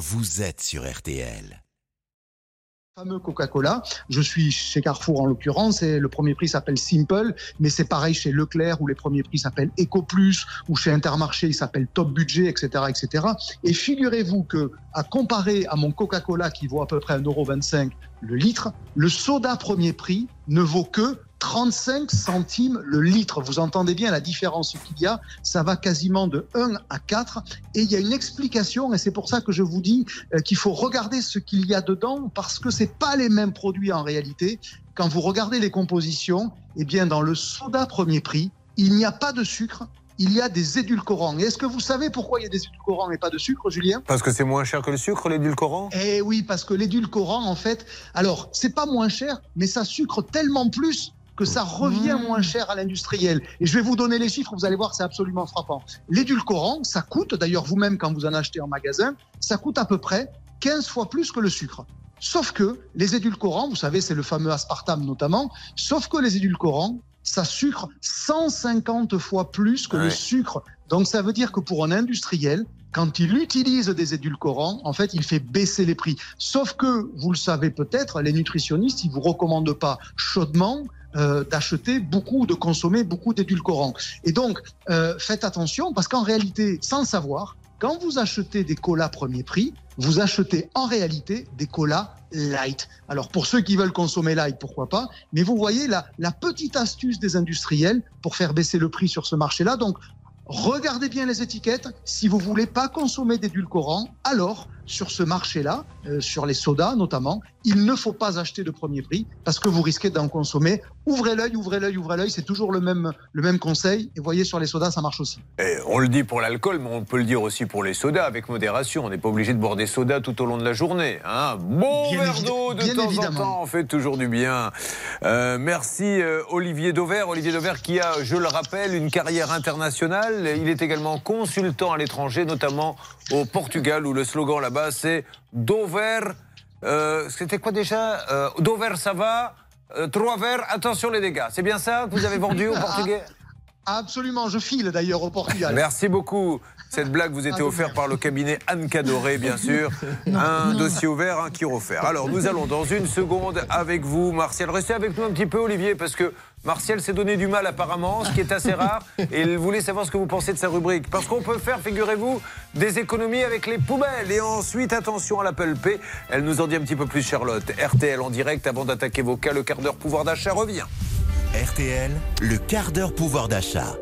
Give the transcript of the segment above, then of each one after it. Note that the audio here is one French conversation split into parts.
vous êtes sur RTL fameux Coca-Cola. Je suis chez Carrefour en l'occurrence et le premier prix s'appelle Simple, mais c'est pareil chez Leclerc où les premiers prix s'appellent Eco Plus ou chez Intermarché il s'appelle Top Budget, etc., etc. Et figurez-vous que à comparer à mon Coca-Cola qui vaut à peu près 1,25€ le litre, le soda premier prix ne vaut que 35 centimes le litre. Vous entendez bien la différence qu'il y a. Ça va quasiment de 1 à 4. Et il y a une explication, et c'est pour ça que je vous dis euh, qu'il faut regarder ce qu'il y a dedans, parce que c'est pas les mêmes produits en réalité. Quand vous regardez les compositions, eh bien, dans le soda premier prix, il n'y a pas de sucre, il y a des édulcorants. Est-ce que vous savez pourquoi il y a des édulcorants et pas de sucre, Julien? Parce que c'est moins cher que le sucre, l'édulcorant? Eh oui, parce que l'édulcorant, en fait, alors, c'est pas moins cher, mais ça sucre tellement plus que ça revient mmh. moins cher à l'industriel. Et je vais vous donner les chiffres, vous allez voir, c'est absolument frappant. L'édulcorant, ça coûte, d'ailleurs vous-même quand vous en achetez en magasin, ça coûte à peu près 15 fois plus que le sucre. Sauf que les édulcorants, vous savez, c'est le fameux aspartame notamment, sauf que les édulcorants, ça sucre 150 fois plus que le sucre. Donc ça veut dire que pour un industriel, quand il utilise des édulcorants, en fait, il fait baisser les prix. Sauf que, vous le savez peut-être, les nutritionnistes, ils vous recommandent pas chaudement euh, d'acheter beaucoup, de consommer beaucoup d'édulcorants. Et donc, euh, faites attention parce qu'en réalité, sans le savoir, quand vous achetez des colas premier prix, vous achetez en réalité des colas light. Alors pour ceux qui veulent consommer light, pourquoi pas Mais vous voyez la, la petite astuce des industriels pour faire baisser le prix sur ce marché-là. Donc regardez bien les étiquettes. Si vous voulez pas consommer d'édulcorants, alors sur ce marché-là, euh, sur les sodas notamment, il ne faut pas acheter de premier prix parce que vous risquez d'en consommer. Ouvrez l'œil, ouvrez l'œil, ouvrez l'œil, c'est toujours le même, le même conseil. Et voyez, sur les sodas, ça marche aussi. Et on le dit pour l'alcool, mais on peut le dire aussi pour les sodas, avec modération. On n'est pas obligé de boire des sodas tout au long de la journée. Hein bon verre d'eau de temps en temps, on fait toujours du bien. Euh, merci euh, Olivier Dauvert. Olivier Dauvert qui a, je le rappelle, une carrière internationale. Il est également consultant à l'étranger, notamment au Portugal, où le slogan là-bas c'est Dover. Euh, c'était quoi déjà euh, Dover, ça va. Euh, trois verres, attention les dégâts. C'est bien ça que vous avez vendu au Portugais? Absolument, je file d'ailleurs au Portugal. Merci beaucoup. Cette blague vous était offerte par le cabinet Anne Cadoré, bien sûr. un dossier ouvert, un qui refaire. Alors, nous allons dans une seconde avec vous, Martial. Restez avec nous un petit peu, Olivier, parce que Martial s'est donné du mal apparemment, ce qui est assez rare, et il voulait savoir ce que vous pensez de sa rubrique. Parce qu'on peut faire, figurez-vous, des économies avec les poubelles. Et ensuite, attention à l'Apple P. Elle nous en dit un petit peu plus, Charlotte. RTL en direct, avant d'attaquer vos cas, le quart d'heure pouvoir d'achat revient. RTL, le quart d'heure pouvoir d'achat.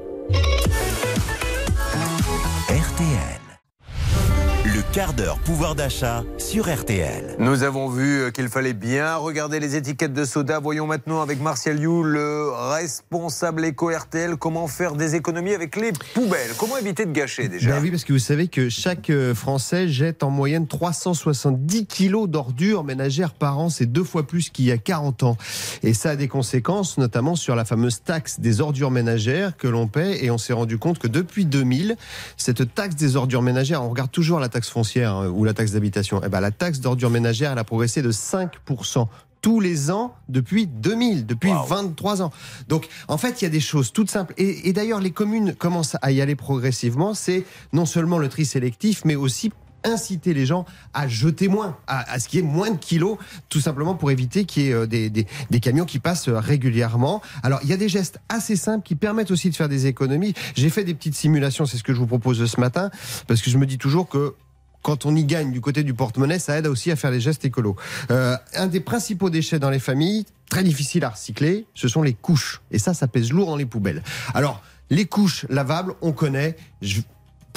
Quart d'heure pouvoir d'achat sur RTL. Nous avons vu euh, qu'il fallait bien regarder les étiquettes de soda. Voyons maintenant avec Martial You, le responsable éco-RTL, comment faire des économies avec les poubelles. Comment éviter de gâcher déjà ben Oui, parce que vous savez que chaque euh, Français jette en moyenne 370 kilos d'ordures ménagères par an. C'est deux fois plus qu'il y a 40 ans. Et ça a des conséquences, notamment sur la fameuse taxe des ordures ménagères que l'on paie. Et on s'est rendu compte que depuis 2000, cette taxe des ordures ménagères, on regarde toujours la taxe taxe foncière hein, ou la taxe d'habitation, eh ben, la taxe d'ordure ménagère, elle a progressé de 5% tous les ans depuis 2000, depuis 23 ans. Donc, en fait, il y a des choses toutes simples. Et, et d'ailleurs, les communes commencent à y aller progressivement. C'est non seulement le tri sélectif, mais aussi inciter les gens à jeter moins, à, ce qu'il y ait moins de kilos, tout simplement pour éviter qu'il y ait euh, des, des, camions qui passent régulièrement. Alors, il y a des gestes assez simples qui permettent aussi de faire des économies. J'ai fait des petites simulations, c'est ce que je vous propose ce matin, parce que je me dis toujours que quand on y gagne du côté du porte-monnaie, ça aide aussi à faire des gestes écolos. Euh, un des principaux déchets dans les familles, très difficile à recycler, ce sont les couches. Et ça, ça pèse lourd dans les poubelles. Alors, les couches lavables, on connaît.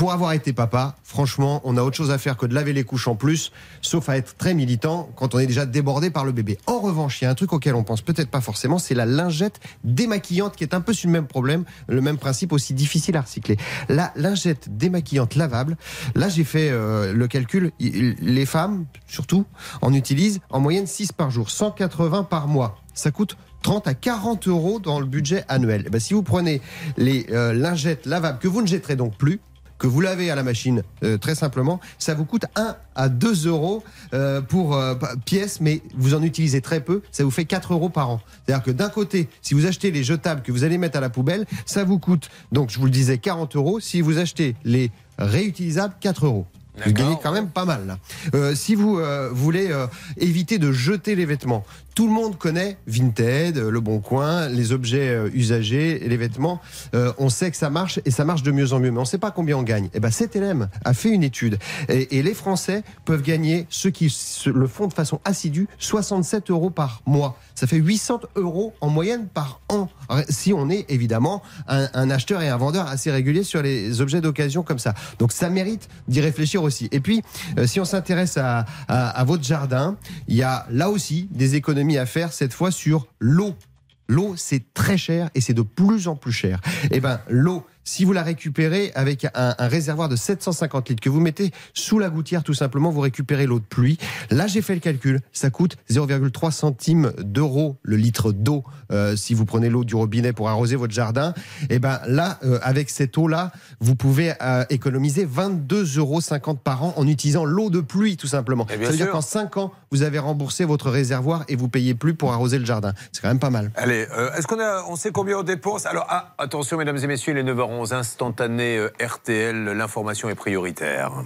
Pour avoir été papa, franchement, on a autre chose à faire que de laver les couches en plus, sauf à être très militant quand on est déjà débordé par le bébé. En revanche, il y a un truc auquel on pense peut-être pas forcément, c'est la lingette démaquillante qui est un peu sur le même problème, le même principe aussi difficile à recycler. La lingette démaquillante lavable, là j'ai fait euh, le calcul, les femmes surtout en utilisent en moyenne 6 par jour, 180 par mois. Ça coûte 30 à 40 euros dans le budget annuel. Eh ben, si vous prenez les euh, lingettes lavables que vous ne jetterez donc plus, que vous lavez à la machine euh, très simplement, ça vous coûte 1 à 2 euros euh, pour euh, pièce, mais vous en utilisez très peu, ça vous fait 4 euros par an. C'est-à-dire que d'un côté, si vous achetez les jetables que vous allez mettre à la poubelle, ça vous coûte, donc je vous le disais, 40 euros. Si vous achetez les réutilisables, 4 euros. Vous gagnez quand même pas mal. Euh, si vous euh, voulez euh, éviter de jeter les vêtements, tout le monde connaît Vinted, Le Bon Coin, les objets usagés, les vêtements. on sait que ça marche et ça marche de mieux en mieux, mais on ne sait pas combien on gagne. Et eh ben, CTLM a fait une étude et, les Français peuvent gagner, ceux qui le font de façon assidue, 67 euros par mois. Ça fait 800 euros en moyenne par an. Si on est évidemment un, acheteur et un vendeur assez régulier sur les objets d'occasion comme ça. Donc ça mérite d'y réfléchir aussi. Et puis, euh, si on s'intéresse à votre jardin, il y a là aussi des économies à faire, cette fois sur l'eau. L'eau, c'est très cher et c'est de plus en plus cher. Eh ben, l'eau, si vous la récupérez avec un, réservoir de 750 litres que vous mettez sous la gouttière, tout simplement, vous récupérez l'eau de pluie. Là, j'ai fait le calcul. Ça coûte 0,3 centimes d'euros le litre d'eau euh, si vous prenez l'eau du robinet pour arroser votre jardin. Et eh ben là, euh, avec cette eau-là, vous pouvez euh, économiser 22,50 euros par an en utilisant l'eau de pluie, tout simplement. Ça veut dire qu'en 5 ans, vous avez remboursé votre réservoir et vous payez plus pour arroser le jardin. C'est quand même pas mal. Allez, est-ce qu'on on sait combien on dépense? Alors, ah, attention, mesdames et messieurs, les 9h instantané euh, RTL, l'information est prioritaire.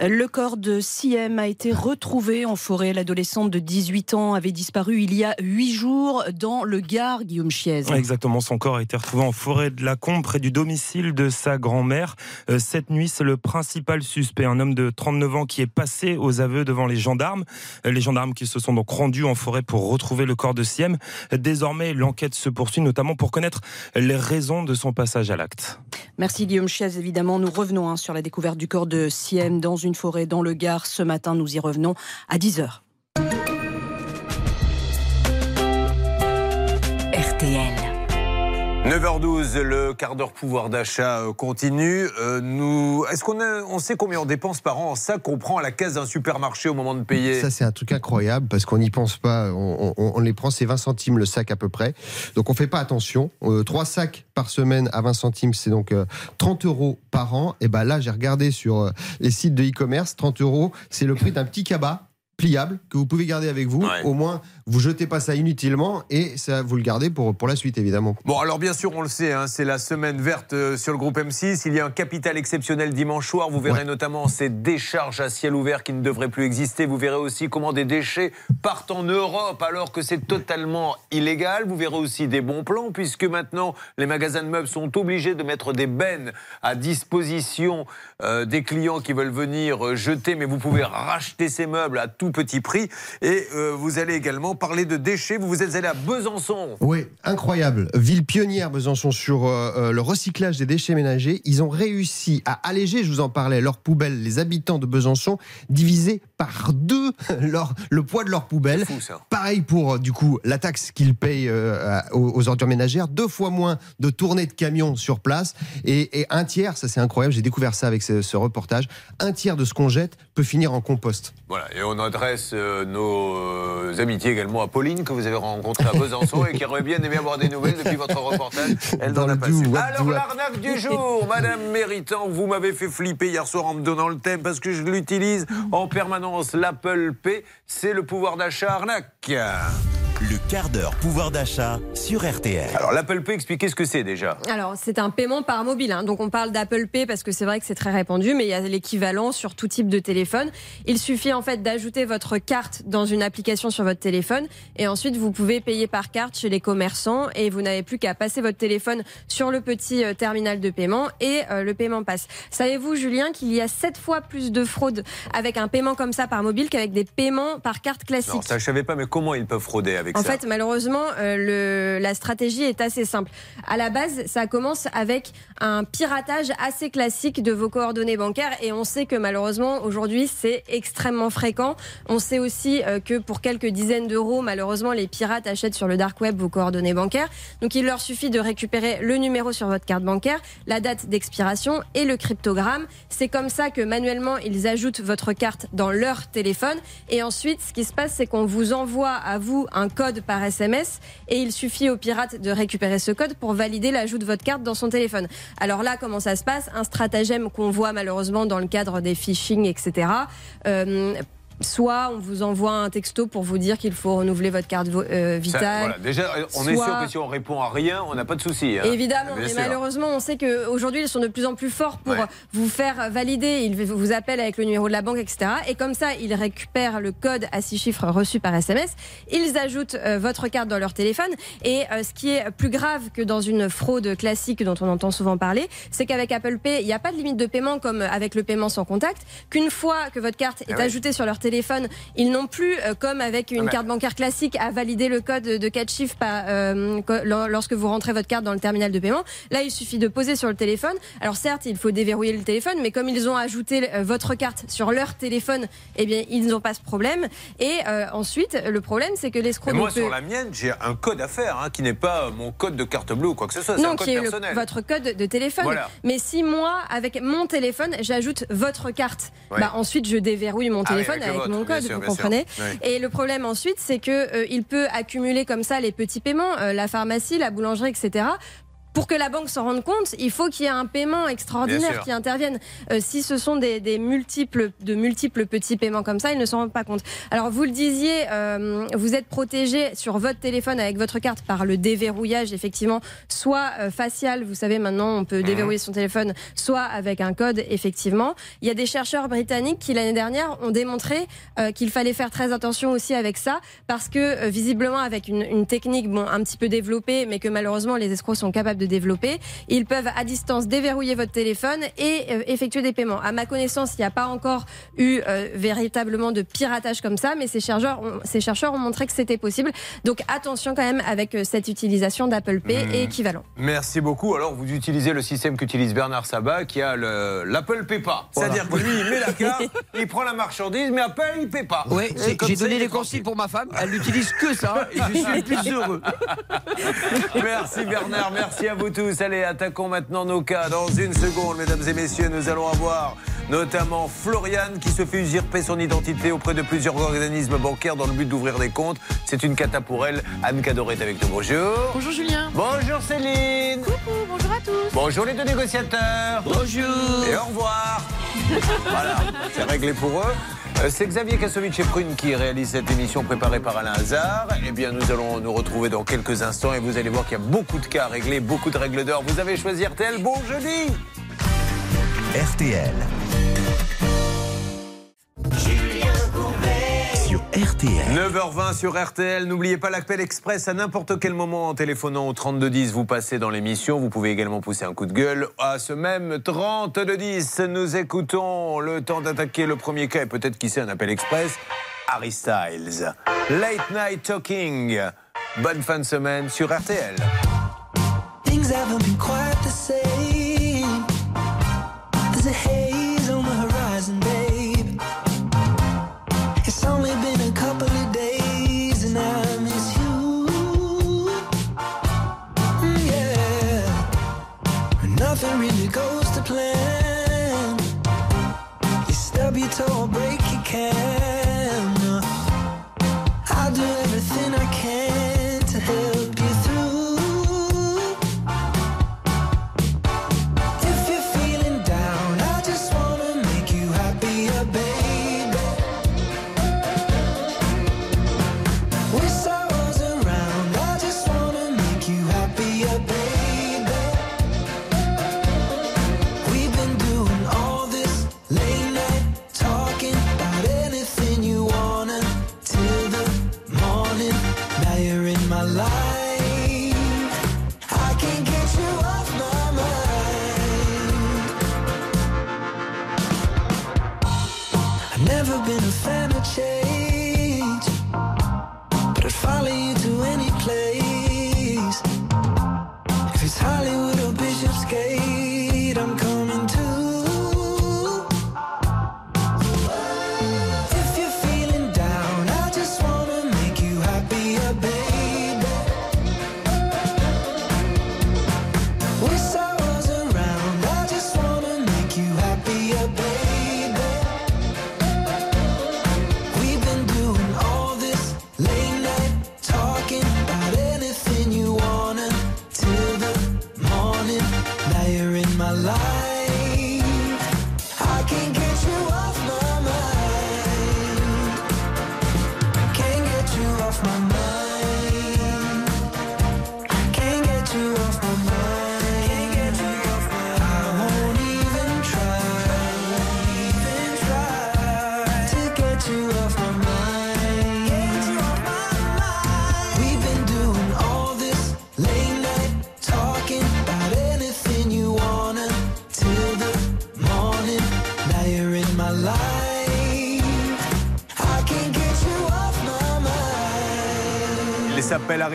Le corps de Siem a été retrouvé en forêt. L'adolescente de 18 ans avait disparu il y a 8 jours dans le Gard, Guillaume Chiez. Exactement, son corps a été retrouvé en forêt de la Combe, près du domicile de sa grand-mère. Euh, cette nuit, c'est le principal suspect, un homme de 39 ans qui est passé aux aveux devant les gendarmes. Euh, les gendarmes qui se sont donc rendus en forêt pour retrouver le corps de Siem. Désormais, l'enquête se poursuit, notamment pour connaître les raisons de son passage à l'acte. Merci Guillaume Chiez. Évidemment, nous revenons hein, sur la découverte du corps de Siem dans une une forêt dans le Gard ce matin. Nous y revenons à 10h. 9h12, le quart d'heure pouvoir d'achat euh, continue. Euh, nous, est-ce qu'on on sait combien on dépense par an? En sac qu'on prend à la caisse d'un supermarché au moment de payer Ça, c'est un truc incroyable parce qu'on n'y pense pas. On, les prend, c'est 20 centimes le sac à peu près. Donc on fait pas attention. Euh, trois sacs par semaine à 20 centimes, c'est donc 30 euros par an. Et ben là, j'ai regardé sur les sites de e-commerce, 30 euros, c'est le prix d'un petit cabas pliable que vous pouvez garder avec vous. Au moins, vous jetez pas ça inutilement et ça vous le gardez pour, pour la suite évidemment. Bon alors bien sûr on le sait, hein, c'est la semaine verte euh, sur le groupe M6. Il y a un capital exceptionnel dimanche soir. Vous verrez notamment ces décharges à ciel ouvert qui ne devraient plus exister. Vous verrez aussi comment des déchets partent en Europe alors que c'est totalement illégal. Vous verrez aussi des bons plans puisque maintenant les magasins de meubles sont obligés de mettre des bennes à disposition euh, des clients qui veulent venir euh, jeter. Mais vous pouvez racheter ces meubles à tout petit prix et vous allez également parler de déchets. Vous vous êtes allé à Besançon. Oui, incroyable. Ville pionnière, Besançon, sur euh, euh, le recyclage des déchets ménagers. Ils ont réussi à alléger, je vous en parlais, leurs poubelles. Les habitants de Besançon diviser par deux leur, le poids de leurs poubelles. Pareil pour, euh, du coup, la taxe qu'ils payent aux, ordures ménagères. Deux fois moins de tournées de camions sur place. Et, un tiers, ça c'est incroyable, j'ai découvert ça avec ce, ce, reportage, un tiers de ce qu'on jette peut finir en compost. Voilà, et on adresse nos amitiés également à Pauline que vous avez rencontrée à Besançon et qui aurait bien aimé avoir des nouvelles depuis votre reportage. Elle dans a passé. Alors l'arnaque du jour, Madame Méritant, vous m'avez fait flipper hier soir en me donnant le thème parce que je l'utilise en permanence. L'Apple Pay, c'est le pouvoir d'achat arnaque. Le quart d'heure pouvoir d'achat sur RTL. Alors l'Apple Pay, expliquez ce que c'est déjà. Alors c'est un paiement par mobile. Hein. Donc on parle d'Apple Pay parce que c'est vrai que c'est très répandu, mais il y a l'équivalent sur tout type de téléphone. Il suffit en fait d'ajouter votre carte dans une application sur votre téléphone et ensuite vous pouvez payer par carte chez les commerçants et vous n'avez plus qu'à passer votre téléphone sur le petit euh, terminal de paiement et euh, le paiement passe. Savez-vous Julien qu'il y a 7 fois plus de fraude avec un paiement comme ça par mobile qu'avec des paiements par carte classique? Non, ça je savais pas, mais comment ils peuvent frauder avec en fait, malheureusement, euh, le, la stratégie est assez simple. À la base, ça commence avec un piratage assez classique de vos coordonnées bancaires et on sait que malheureusement, aujourd'hui, c'est extrêmement fréquent. On sait aussi euh, que pour quelques dizaines d'euros, malheureusement, les pirates achètent sur le dark web vos coordonnées bancaires. Donc, il leur suffit de récupérer le numéro sur votre carte bancaire, la date d'expiration et le cryptogramme. C'est comme ça que manuellement, ils ajoutent votre carte dans leur téléphone. Et ensuite, ce qui se passe, c'est qu'on vous envoie à vous un code par SMS et il suffit au pirate de récupérer ce code pour valider l'ajout de votre carte dans son téléphone. Alors là, comment ça se passe? Un stratagème qu'on voit malheureusement dans le cadre des phishing, etc soit on vous envoie un texto pour vous dire qu'il faut renouveler votre carte vitale. Déjà, on est sûr que si on répond à rien, on n'a pas de souci. Hein. Évidemment, mais malheureusement, on sait qu'aujourd'hui, ils sont de plus en plus forts pour vous faire valider. Ils vous appellent avec le numéro de la banque, etc. Et comme ça, ils récupèrent le code à six chiffres reçu par SMS. Ils ajoutent euh, votre carte dans leur téléphone. Et euh, ce qui est plus grave que dans une fraude classique dont on entend souvent parler, c'est qu'avec Apple Pay, il n'y a pas de limite de paiement comme avec le paiement sans contact. Qu'une fois que votre carte est ah ajoutée sur leur téléphone, ils n'ont plus, euh, comme avec une ah carte bancaire classique, à valider le code de 4 chiffres lorsque vous rentrez votre carte dans le terminal de paiement. Là, il suffit de poser sur le téléphone. Alors certes, il faut déverrouiller le téléphone, mais comme ils ont ajouté votre carte sur leur téléphone, eh bien, ils n'ont pas ce problème. Et euh, ensuite, le problème, c'est que l'escroc. Moi, sur la mienne, j'ai un code à faire, hein, qui n'est pas mon code de carte bleue ou quoi que ce soit. Non, un qui est votre code de téléphone. Mais si moi, avec mon téléphone, j'ajoute votre carte, bah, ensuite, je déverrouille mon ah téléphone avec, mon code, vous comprenez Et le problème ensuite, c'est que euh, il peut accumuler comme ça les petits paiements, euh, la pharmacie, la boulangerie, etc pour que la banque s'en rende compte, il faut qu'il y ait un paiement extraordinaire qui intervienne. Euh, si ce sont des, multiples, de multiples petits paiements comme ça, ils ne s'en rendent pas compte. Alors vous le disiez, euh, vous êtes protégé sur votre téléphone avec votre carte par le déverrouillage, effectivement, soit euh, facial, vous savez maintenant on peut mhm. déverrouiller son téléphone, soit avec un code, effectivement. Il y a des chercheurs britanniques qui l'année dernière ont démontré qu'il fallait faire très attention aussi avec ça, parce que visiblement avec une, une technique bon un petit peu développée, mais que malheureusement les escrocs sont capables de développer. Ils peuvent à distance déverrouiller votre téléphone et euh, effectuer des paiements. À ma connaissance, il n'y a pas encore eu euh, véritablement de piratage comme ça, mais ces chercheurs ont, ces chercheurs ont montré que c'était possible. Donc attention quand même avec euh, cette utilisation d'Apple Pay et mmh. équivalent. Merci beaucoup. Alors vous utilisez le système qu'utilise Bernard Sabat qui a l'Apple Pay pas. C'est-à-dire que lui, il met la carte, il prend la marchandise, mais Apple, il paie pas. Oui, j'ai donné les consignes pour ma femme. Elle n'utilise que ça et je suis le plus heureux. Merci Bernard, merci à vous tous. Allez, attaquons maintenant nos cas. Dans une seconde, mesdames et messieurs, nous allons avoir notamment Floriane qui se fait usurper son identité auprès de plusieurs organismes bancaires dans le but d'ouvrir des comptes. C'est une cata pour elle. Anne Cadoré est avec nous. Bonjour. Bonjour Julien. Bonjour Céline. Coucou, bonjour à tous. Bonjour les deux négociateurs. Bonjour. Et au revoir. voilà, c'est réglé pour eux. Euh, c'est Xavier Kassovitch et Prune qui réalise cette émission préparée par Alain Hazard. Eh bien, nous allons nous retrouver dans quelques instants et vous allez voir qu'il y a beaucoup de cas à régler, beaucoup de règles d'or. Vous avez choisi RTL. Bon jeudi RTL. RTL. 9h20 sur RTL. N'oubliez pas l'appel express à n'importe quel moment en téléphonant au 3210. Vous passez dans l'émission. Vous pouvez également pousser un coup de gueule à ce même 3210. Nous écoutons le temps d'attaquer le premier cas et peut-être qui sait un appel express. Harry Styles. Late Night Talking. Bonne fin de semaine sur RTL. Things haven't been quite nothing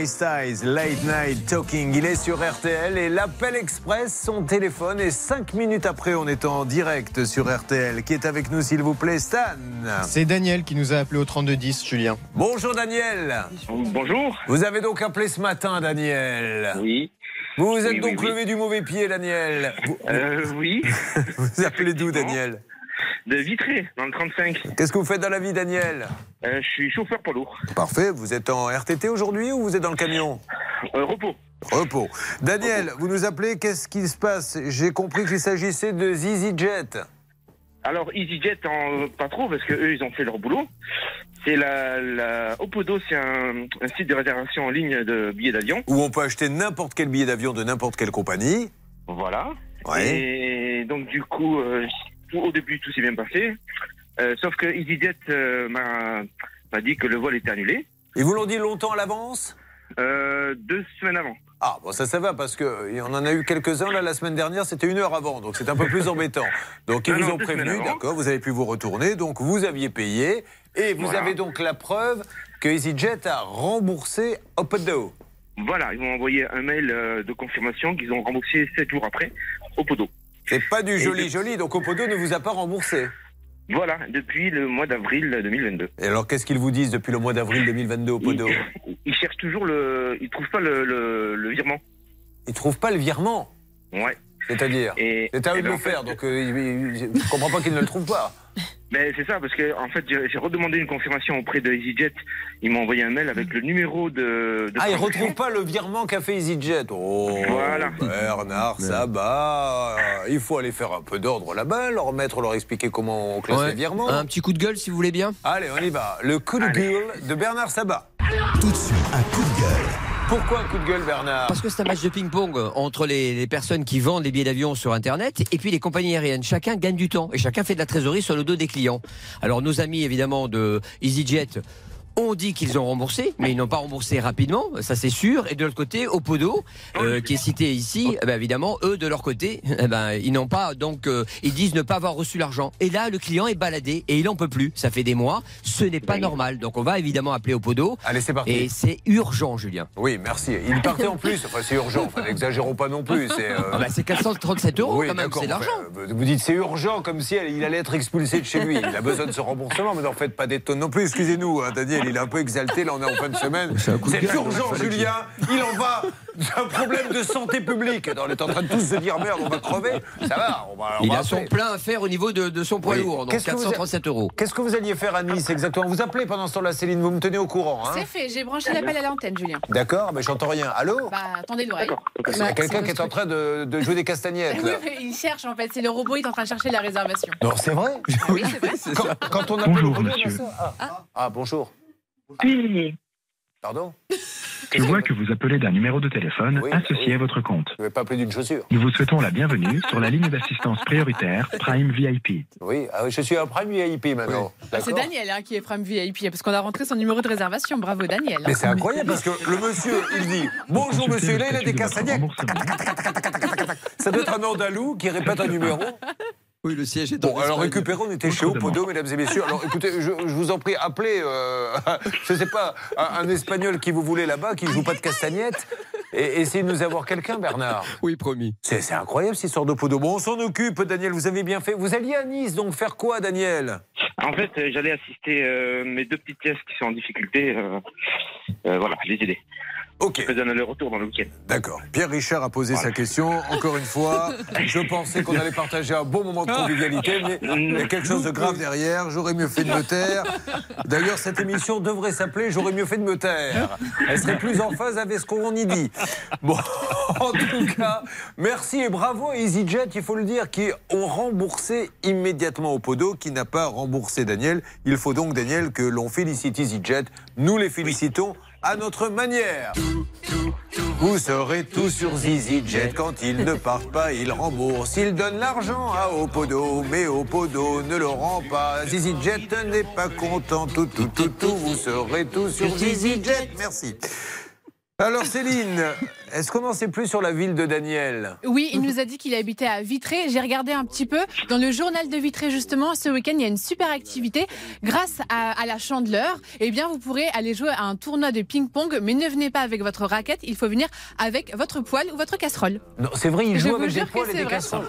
Harry Styles, Late Night Talking. Il est sur RTL et l'appel express, son téléphone. Et cinq minutes après, on est en direct sur RTL. Qui est avec nous, s'il vous plaît, Stan? C'est Daniel qui nous a appelé au 3210, Julien. Bonjour, Daniel. Bonjour. Vous avez donc appelé ce matin, Daniel Oui. Vous vous êtes Oui, donc oui, oui. levé du mauvais pied, Daniel. Vous, Euh, oui. vous appelez d'où. Daniel? De Vitré, dans le 35. Qu'est-ce que vous faites dans la vie, Daniel? Euh, je suis chauffeur poids lourd. Parfait. Vous êtes en RTT aujourd'hui ou vous êtes dans le camion? Euh, repos. Repos. Daniel, vous nous appelez, qu'est-ce qui se passe? J'ai compris qu'il s'agissait de Zizi Jet. Alors, EasyJet, en, pas trop, parce que eux, ils ont fait leur boulot. C'est la, la Opodo, c'est un, un site de réservation en ligne de billets d'avion. Où on peut acheter n'importe quel billet d'avion de n'importe quelle compagnie. Voilà. Ouais. Et donc, du coup, euh, tout- au début, tout s'est bien passé. Euh, sauf que EasyJet euh, m'a dit que le vol était annulé. Ils vous l'ont dit longtemps à l'avance? Euh, deux semaines avant. Ah, bon, ça, ça va, parce qu'on en a eu quelques-uns, là, la semaine dernière, c'était une heure avant, donc c'est un peu plus embêtant. Donc, ils vous non, ont prévenu, d'accord, vous avez pu vous retourner, donc vous aviez payé, et vous Voilà. avez donc la preuve que EasyJet a remboursé Opodo. Voilà, ils m'ont envoyé un mail euh, de confirmation qu'ils ont remboursé sept jours après au poteau. C'est pas du joli joli, donc Opodo ne vous a pas remboursé. Voilà, depuis le mois d'avril 2022. Et alors, qu'est-ce qu'ils vous disent depuis le mois d'avril 2022 Opodo Ils, ils cherchent toujours le. Ils trouvent pas le, le, le virement. Ils trouvent pas le virement, Ouais. c'est-à-dire C'est à eux et de ben, le faire, donc euh, je comprends pas qu'ils ne le trouvent pas. Ben, c'est ça, parce que en fait, j'ai redemandé une confirmation auprès de EasyJet. Ils m'ont envoyé un mail avec le numéro de. de Ah, ils transaction. retrouvent pas le virement qu'a fait EasyJet. Oh, Voilà. Bernard Sabat, il faut aller faire un peu d'ordre là-bas, leur mettre, leur expliquer comment on classe Ouais. les virements. Un petit coup de gueule si vous voulez bien. Allez, on y va. Le coup de gueule de Bernard Sabat. Tout de suite, un coup de gueule. Pourquoi un coup de gueule, Bernard Parce que c'est un match de ping-pong entre les, personnes qui vendent les billets d'avion sur Internet et puis les compagnies aériennes. Chacun gagne du temps et chacun fait de la trésorerie sur le dos des clients. Alors nos amis évidemment de EasyJet ont dit qu'ils ont remboursé, mais ils n'ont pas remboursé rapidement, ça c'est sûr. Et de l'autre côté, Opodo, euh, qui est cité ici, eh ben, évidemment, eux de leur côté, eh ben, ils n'ont pas, donc euh, ils disent ne pas avoir reçu l'argent. Et là, le client est baladé et il en peut plus. Ça fait des mois, ce n'est pas normal. Donc on va évidemment appeler Opodo. Allez, c'est parti. Et c'est urgent, Julien. Oui, merci. Il partait en plus. Enfin, c'est urgent. Enfin, n'exagérons pas non plus. C'est. euh, Ah bah, 437 euros Oui, quand même, c'est l'argent. vous dites c'est urgent, comme si elle- il allait être expulsé de chez lui. Il a besoin de ce remboursement, mais n'en faites pas des tonnes non plus. Excusez-nous, hein, Daniel, il est un peu exalté. Là, on est en fin de semaine. C'est urgent, Julien. Il en va d'un problème de santé publique. On est en train de tous se dire merde, on va crever. Ça va, on va. on Il va a son plein à faire au niveau de, de son poids Oui. lourd, donc Qu'est-ce que vous a- 437 euros. Qu'est-ce que vous alliez faire à Nice exactement? Vous appelez pendant ce temps-là, Céline, vous me tenez au courant. hein C'est fait, j'ai branché l'appel à l'antenne, Julien. D'accord, mais j'entends rien. Allô? Bah, attendez l'oreille. Il y a quelqu'un qui est en train de, de jouer des castagnettes. Oui, là. mais il cherche en fait, c'est le robot, il est en train de chercher la réservation. Non, c'est vrai? Oui, c'est vrai. quand, quand on appelle Bonjour, monsieur. ça- Ah. Ah, bonjour. Pardon Je vois que vous appelez d'un numéro de téléphone Oui, associé oui. à votre compte. Je ne vais pas appeler d'une chaussure. Nous vous souhaitons la bienvenue sur la ligne d'assistance prioritaire Prime VIP. Oui, ah oui, je suis un prime VIP maintenant. Ah, C'est Daniel hein, qui est Prime VIP, parce qu'on a rentré son numéro de réservation. Bravo Daniel. Mais c'est incroyable parce que le monsieur, il dit Bonjour monsieur, là il a des castagnettes. Ça doit être un Andalou qui répète un numéro. Oui, le siège est Bon, alors récupérons, on était chez Opodo, mesdames et messieurs. Alors écoutez, je, je vous en prie, appelez, euh, je sais pas, un, un Espagnol qui vous voulez là-bas, qui ne joue pas de castagnettes, et essayez de nous avoir quelqu'un, Bernard. Oui, promis. C'est incroyable cette histoire d'Opodo. Bon, on s'en occupe, Daniel, vous avez bien fait. Vous alliez à Nice, donc faire quoi, Daniel? En fait, euh, j'allais assister euh, mes deux petites pièces qui sont en difficulté. euh, euh, voilà, les aider. Ok. Je faisais le retour dans le week-end. D'accord. Pierre Richard a posé Voilà. sa question. Encore une fois, je pensais qu'on allait partager un bon moment de convivialité, mais il y a quelque chose de grave derrière. J'aurais mieux fait de me taire. D'ailleurs, cette émission devrait s'appeler J'aurais mieux fait de me taire. Elle serait plus en phase avec ce qu'on y dit. Bon, en tout cas, merci et bravo à EasyJet, il faut le dire, qui ont remboursé immédiatement au Podo, qui n'a pas remboursé Daniel. Il faut donc, Daniel, que l'on félicite EasyJet. Nous les félicitons à notre manière. Vous saurez tout sur EasyJet. Quand ils ne partent pas, ils remboursent. Ils donnent l'argent à Opodo, mais Opodo ne le rend pas. EasyJet n'est pas content. Tout, tout, tout, tout. Vous saurez tout sur EasyJet. Merci. Alors Céline, est-ce qu'on en sait plus sur la ville de Daniel? Oui, il nous a dit qu'il habitait à Vitré. J'ai regardé un petit peu. Dans le journal de Vitré, justement, ce week-end, il y a une super activité. Grâce à, la chandeleur, eh bien, vous pourrez aller jouer à un tournoi de ping-pong, mais ne venez pas avec votre raquette. Il faut venir avec votre poêle ou votre casserole. Non, c'est vrai, il joue avec des poêles et des casseroles.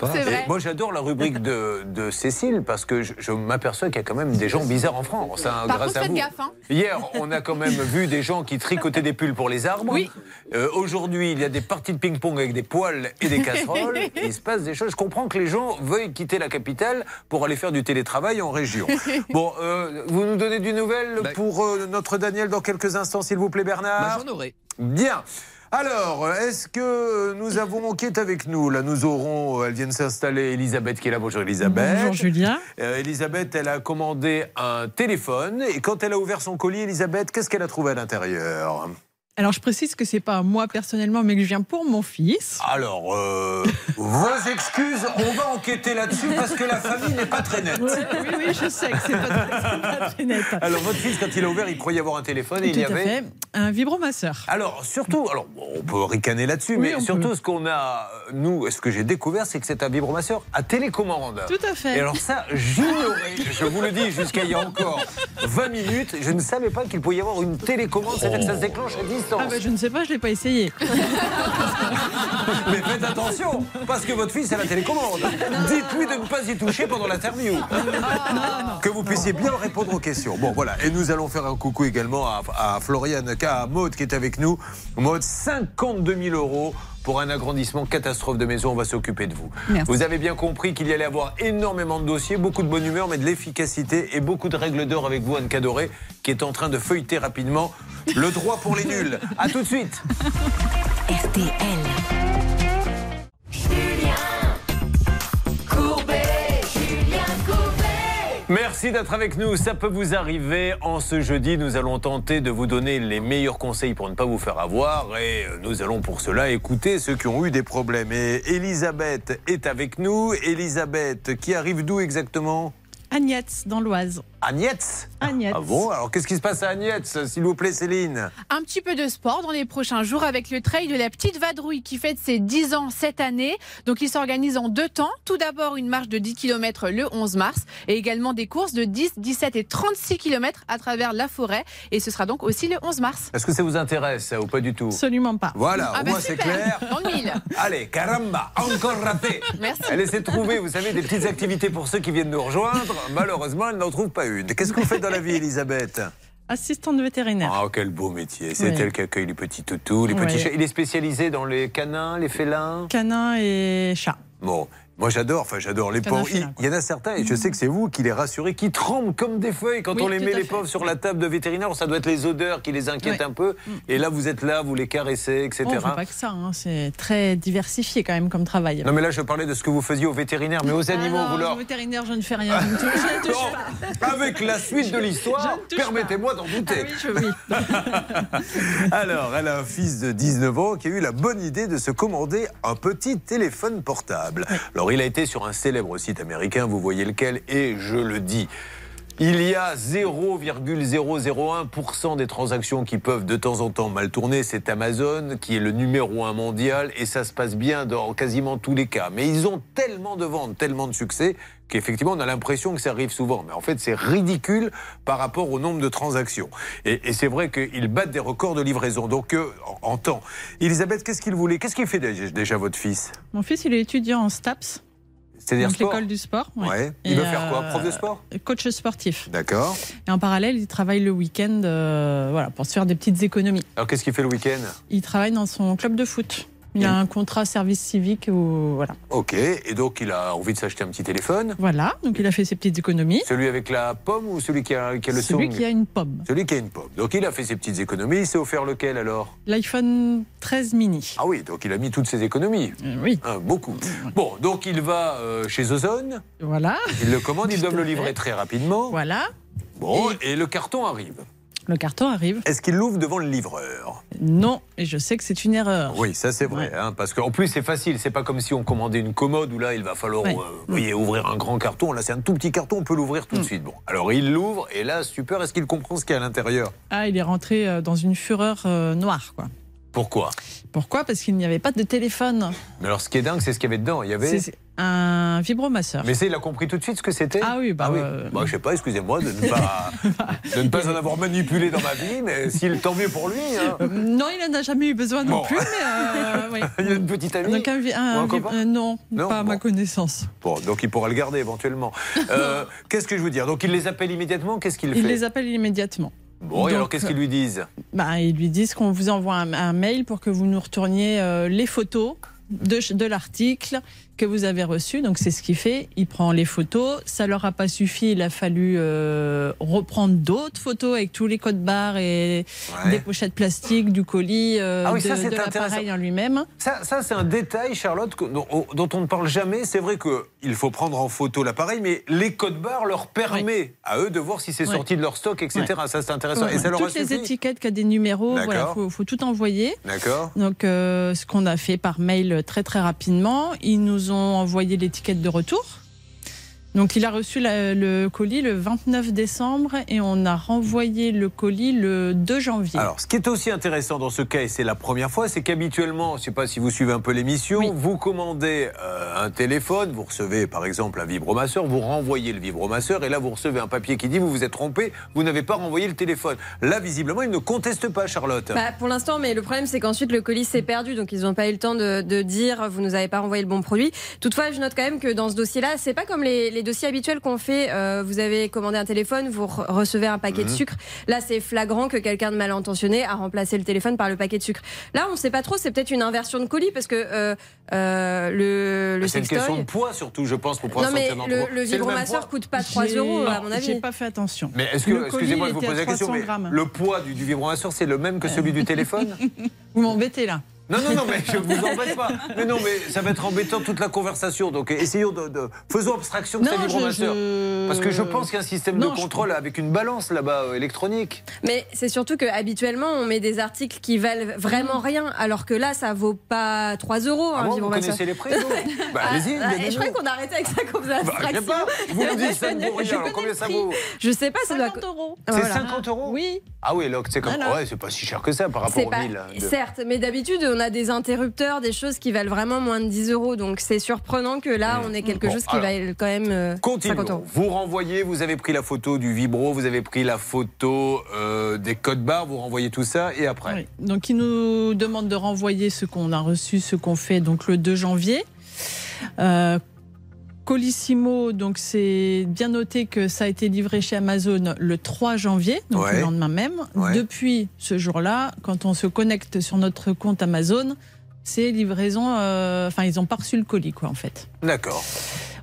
Moi, j'adore la rubrique de, Cécile parce que je, m'aperçois qu'il y a quand même des gens bizarres en France. Hein, grâce à vous. Gaffe, hein. Hier, on a quand même vu des gens qui tricotaient des pulls pour les arbres. Oui. Euh, aujourd'hui, il y a des parties de ping-pong avec des poêles et des casseroles. il se passe des choses. Je comprends que les gens veuillent quitter la capitale pour aller faire du télétravail en région. Bon, euh, vous nous donnez du nouvelle bah, pour euh, notre Daniel dans quelques instants, s'il vous plaît, Bernard bah, J'en aurai. Bien. Alors, est-ce que nous avons, qui est avec nous Là, nous aurons, elle vient de s'installer, Elisabeth qui est là. Bonjour Elisabeth. Bonjour Julien. Elisabeth, elle a commandé un téléphone et quand elle a ouvert son colis, Elisabeth, qu'est-ce qu'elle a trouvé à l'intérieur? Alors, je précise que c'est pas moi personnellement, mais que je viens pour mon fils. Alors, euh, vos excuses, on va enquêter là-dessus parce que la famille n'est pas très nette. Oui, oui, je sais que c'est pas, très net. Alors, votre fils, quand il a ouvert, il croyait avoir un téléphone et il y avait. Fait, un vibromasseur. Alors, surtout, alors, on peut ricaner là-dessus, mais surtout, ce qu'on a, nous, ce que j'ai découvert, c'est que c'est un vibromasseur à télécommande. Tout à fait. Et alors, ça, j'ignorais, je vous le dis, jusqu'à il y a encore 20 minutes, je ne savais pas qu'il pouvait y avoir une télécommande, c'est-à-dire que ça se déclenche à 10 ah bah, je ne sais pas, je ne l'ai pas essayé. Mais faites attention, parce que votre fils a la télécommande. Dites-lui de ne pas y toucher pendant l'interview. Que vous puissiez bien répondre aux questions. Bon, voilà. Et nous allons faire un coucou également à, à Floriane, à Maude qui est avec nous. Maude, 52 000 euros pour un agrandissement catastrophe de maison. On va s'occuper de vous. Vous avez bien compris qu'il y allait avoir énormément de dossiers, beaucoup de bonne humeur, mais de l'efficacité et beaucoup de règles d'or avec vous, Anne Cadoré, qui est en train de feuilleter rapidement le droit pour les nuls. A tout de suite. RTL. Merci d'être avec nous. Ça peut vous arriver. En ce jeudi, nous allons tenter de vous donner les meilleurs conseils pour ne pas vous faire avoir. Et nous allons pour cela écouter ceux qui ont eu des problèmes. Et Elisabeth est avec nous. Elisabeth, qui arrive d'où exactement? Agnès, dans l'Oise. Agnès Agnès. Ah bon Alors qu'est-ce qui se passe à Agnès, s'il vous plaît, Céline Un petit peu de sport dans les prochains jours avec le trail de la Petite Vadrouille qui fête ses 10 ans cette année. Donc il s'organise en deux temps. Tout d'abord une marche de 10 km le 11 mars et également des courses de 10, 17 et 36 km à travers la forêt. Et ce sera donc aussi le 11 mars. Est-ce que ça vous intéresse ou pas du tout Absolument pas. Voilà, ah au bah moins c'est clair. Dans le mille. Allez, caramba, encore raté. Merci. Elle essaie de trouver, vous savez, des petites activités pour ceux qui viennent nous rejoindre. Malheureusement, elle n'en trouve pas Qu'est-ce que vous faites dans la vie, Elisabeth? Assistante vétérinaire. Ah, quel beau métier. C'est elle qui accueille les petits toutous, les petits chats. Il est spécialisé dans les canins, les félins? Canins et chats. Bon, moi j'adore, enfin j'adore les pauvres. Il, y en a certains, et je sais que c'est vous qui les rassurez, qui tremblent comme des feuilles quand on les met les pauvres sur la table de vétérinaire. Ça doit être les odeurs qui les inquiètent un peu. Mm. Et là vous êtes là, vous les caressez, etc. Oh, pas que ça, hein. c'est très diversifié quand même comme travail. Non mais là je parlais de ce que vous faisiez aux vétérinaires, mais aux animaux, ah vous leur... Aux vétérinaires je ne fais rien. Avec la suite de l'histoire, permettez-moi d'en douter. Ah Alors elle a un fils de 19 ans qui a eu la bonne idée de se commander un petit téléphone portable. Alors il a été sur un célèbre site américain, vous voyez lequel, et je le dis. Il y a 0,001% des transactions qui peuvent de temps en temps mal tourner. C'est Amazon qui est le numéro un mondial et ça se passe bien dans quasiment tous les cas. Mais ils ont tellement de ventes, tellement de succès qu'effectivement on a l'impression que ça arrive souvent. Mais en fait c'est ridicule par rapport au nombre de transactions. Et, c'est vrai qu'ils battent des records de livraison. Donc euh, en temps. Elisabeth, qu'est-ce qu'il voulait? Qu'est-ce qu'il fait déjà votre fils? Mon fils il est étudiant en STAPS. C'est-à-dire l'école du sport. Ouais. Il veut faire quoi Prof de sport euh, Coach sportif. D'accord. Et en parallèle, il travaille le week-end euh, voilà, pour se faire des petites économies. Alors qu'est-ce qu'il fait le week-end? Il travaille dans son club de foot. Il a un contrat service civique ou voilà. Ok, et donc il a envie de s'acheter un petit téléphone. Voilà, donc il a fait ses petites économies. Celui avec la pomme ou celui qui a, qui a le Celui qui a une pomme. Celui qui a une pomme. Donc il a fait ses petites économies. Il s'est offert lequel alors? L'iPhone 13 mini. Ah oui, donc il a mis toutes ses économies. Euh, oui. Ah, beaucoup. Bon, donc il va euh, chez Ozone. Voilà. Il le commande, il doit le livrer très rapidement. Voilà. Bon, et le carton arrive. Le carton arrive. Est-ce qu'il l'ouvre devant le livreur? Non, et je sais que c'est une erreur. Oui, ça c'est vrai, hein, parce qu'en plus c'est facile. C'est pas comme si on commandait une commode où là il va falloir euh, ouvrir un grand carton. Là c'est un tout petit carton, on peut l'ouvrir tout de mm. suite. Bon, alors il l'ouvre et là super. Est-ce qu'il comprend ce qu'il y a à l'intérieur? Ah, il est rentré euh, dans une fureur euh, noire, quoi. Pourquoi? Pourquoi? Parce qu'il n'y avait pas de téléphone. Mais alors, ce qui est dingue, c'est ce qu'il y avait dedans. Il y avait. Un vibromasseur. Mais c'est, il a compris tout de suite ce que c'était Ah oui, bah, euh, bah, je sais pas, excusez-moi de ne pas, de ne pas en avoir manipulé dans ma vie, mais s'il tant mieux pour lui. Hein. Euh, non, il n'en a jamais eu besoin non plus. Mais euh, oui. il a une petite amie. Donc un, un un copain euh, non, Non, pas à ma connaissance. Bon, donc il pourra le garder éventuellement. Euh, Qu'est-ce que je veux dire? Donc il les appelle immédiatement? Qu'est-ce qu'il fait? Il les appelle immédiatement. Bon, et alors qu'est-ce qu'ils lui disent? Bah, ils lui disent qu'on vous envoie un, un mail pour que vous nous retourniez euh, les photos de l'article que vous avez reçu. Donc c'est ce qu'il fait. Il prend les photos. Ça leur a pas suffi. Il a fallu euh, reprendre d'autres photos avec tous les codes barres et Ouais. des pochettes plastiques, du colis, euh, Ah oui, de, ça, c'est de l'appareil en lui-même. Ça, ça c'est un détail, Charlotte, que- dont, dont on ne parle jamais. C'est vrai qu'il faut prendre en photo l'appareil, mais les codes barres leur permet à eux de voir si c'est sorti de leur stock, etc. Ça, c'est intéressant. Et ça leur a Toutes les étiquettes qui a des numéros, voilà, faut, faut tout envoyer. D'accord. Donc, euh, ce qu'on a fait par mail très très rapidement, ils nous ont envoyé l'étiquette de retour. Donc, il a reçu la- le colis le 29 décembre et on a renvoyé le colis le 2 janvier. Alors, ce qui est aussi intéressant dans ce cas, et c'est la première fois, c'est qu'habituellement, je ne sais pas si vous suivez un peu l'émission, vous commandez euh, un téléphone, vous recevez par exemple un vibromasseur, vous renvoyez le vibromasseur, et là vous recevez un papier qui dit vous vous êtes trompé, vous n'avez pas renvoyé le téléphone. Là, visiblement, il ne conteste pas, Charlotte. Bah, pour l'instant, mais le problème c'est qu'ensuite le colis s'est perdu, donc ils n'ont pas eu le temps de, de dire vous nous avez pas renvoyé le bon produit. Toutefois, je note quand même que dans ce dossier-là, c'est pas comme les, les dossiers habituels qu'on fait. euh, vous avez commandé un téléphone, vous re- recevez un paquet de Mhm. sucre. Là, c'est flagrant que quelqu'un de mal intentionné a remplacé le téléphone par le paquet de sucre. Là, on sait pas trop. C'est peut-être une inversion de colis parce que euh, euh, le, le c'est une question de poids surtout, je pense, pour pouvoir Non mais sortir le, le même vibromasseur coûte pas 3 J'ai- euros à mon avis. J'ai pas fait attention. Mais est-ce que, Le colis excusez-moi de vous poser la question, 300 mais le poids du, du vibromasseur, c'est le même que celui du téléphone? Vous m'embêtez là. Non, non, non, mais je vous embête pas. Mais non, mais ça va être embêtant toute la conversation. Donc, essayons de. de- faisons abstraction de Non, ce je- Parce que je pense qu'il y a un système Non, de je- contrôle avec une balance là-bas euh, électronique. Mais c'est surtout que habituellement on met des articles qui valent vraiment rien, alors que là ça vaut pas 3 euros Ah un bon, vous connaissez les prix, vous Bah, allez-y, Ah, et je croyais qu'on arrêtait avec ça qu'on faisait Bah, je sais abstraction. pas. Vous nous dites ça ne vaut rien. Alors, combien ça vaut Je sais pas, ça doit. 50 euros. C'est Voilà. 50 euros Oui. Ah oui, donc c'est comme. Voilà. Ouais, c'est pas si cher que ça par rapport aux pas, 1000. de- certes, mais d'habitude on a des interrupteurs, des choses qui valent vraiment moins de 10 euros, donc c'est surprenant que là on ait quelque Bon, chose qui alors, vaille quand même euh, 50 Continuons. euros. Vous renvoyez, vous avez pris la photo du vibro, vous avez pris la photo euh, des codes barres, vous renvoyez tout ça et après. Oui. Donc, il nous demande de renvoyer ce qu'on a reçu, ce qu'on fait donc le 2 janvier. Euh, Colissimo, donc c'est bien noté que ça a été livré chez Amazon le 3 janvier, donc Ouais. le lendemain même. Ouais. Depuis ce jour-là, quand on se connecte sur notre compte Amazon, c'est livraison. euh, Enfin, ils n'ont pas reçu le colis, quoi, en fait. D'accord.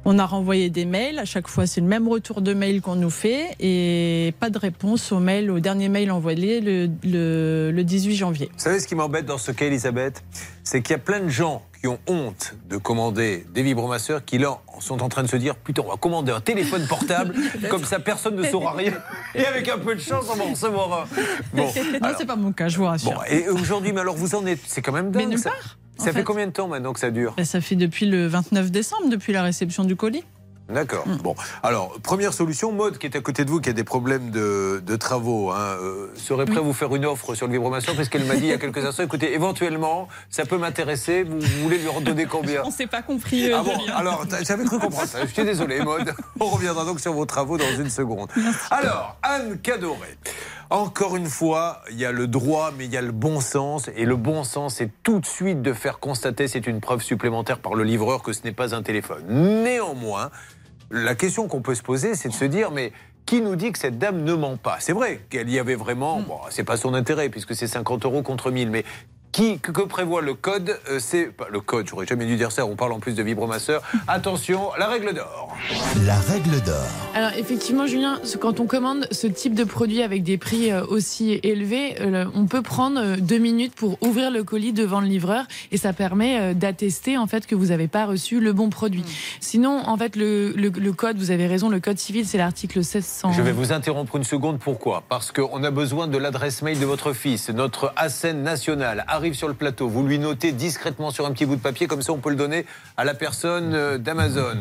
On a renvoyé des mails. À chaque fois, c'est le même retour de mail qu'on nous fait et pas de réponse au mail, au dernier mail envoyé le, le, le 18 janvier. Vous savez ce qui m'embête dans ce cas, Elisabeth? C'est qu'il y a plein de gens qui ont honte de commander des vibromasseurs qui là sont en train de se dire putain on va commander un téléphone portable comme ça personne ne saura rien et avec un peu de chance on va recevoir un. Bon, non, c'est pas mon cas, je vous rassure. bon et aujourd'hui mais alors vous en êtes c'est quand même dingue. Mais nulle ça part, en ça fait fait. combien de temps maintenant que ça dure? Ben, ça fait depuis le 29 décembre, depuis la réception du colis. D'accord. Mm. Bon, alors première solution, Maude qui est à côté de vous, qui a des problèmes de, de travaux, hein, euh, serait prêt à vous faire une offre sur le vibromasseur puisqu'elle m'a dit il y a quelques instants, écoutez, éventuellement, ça peut m'intéresser. Vous, vous voulez lui redonner combien? On s'est pas compris. euh, Ah bon, alors j'avais cru comprendre ça. Je suis désolé, Maude. On reviendra donc sur vos travaux dans une seconde. Alors, Anne Cadoré. Encore une fois, il y a le droit, mais il y a le bon sens. Et le bon sens, c'est tout de suite de faire constater, c'est une preuve supplémentaire par le livreur, que ce n'est pas un téléphone. Néanmoins, la question qu'on peut se poser, c'est de se dire, mais qui nous dit que cette dame ne ment pas? C'est vrai qu'elle y avait vraiment, bon, c'est pas son intérêt, puisque c'est 50 euros contre 1000, mais qui, que, que prévoit le code Euh, C'est le code, j'aurais jamais dû dire ça, on parle en plus de vibromasseur. Attention, la règle d'or. La règle d'or. Alors effectivement, Julien, quand on commande ce type de produit avec des prix euh, aussi élevés, euh, on peut prendre deux minutes pour ouvrir le colis devant le livreur et ça permet d'attester en fait que vous n'avez pas reçu le bon produit. Sinon, en fait, le, le- le code, vous avez raison, le code civil, c'est l'article 1600. Je vais vous interrompre une seconde. Pourquoi? Parce qu'on a besoin de l'adresse mail de votre fils. Notre ASEN national arrive sur le plateau. Vous lui notez discrètement sur un petit bout de papier, comme ça on peut le donner à la personne euh, d'Amazon.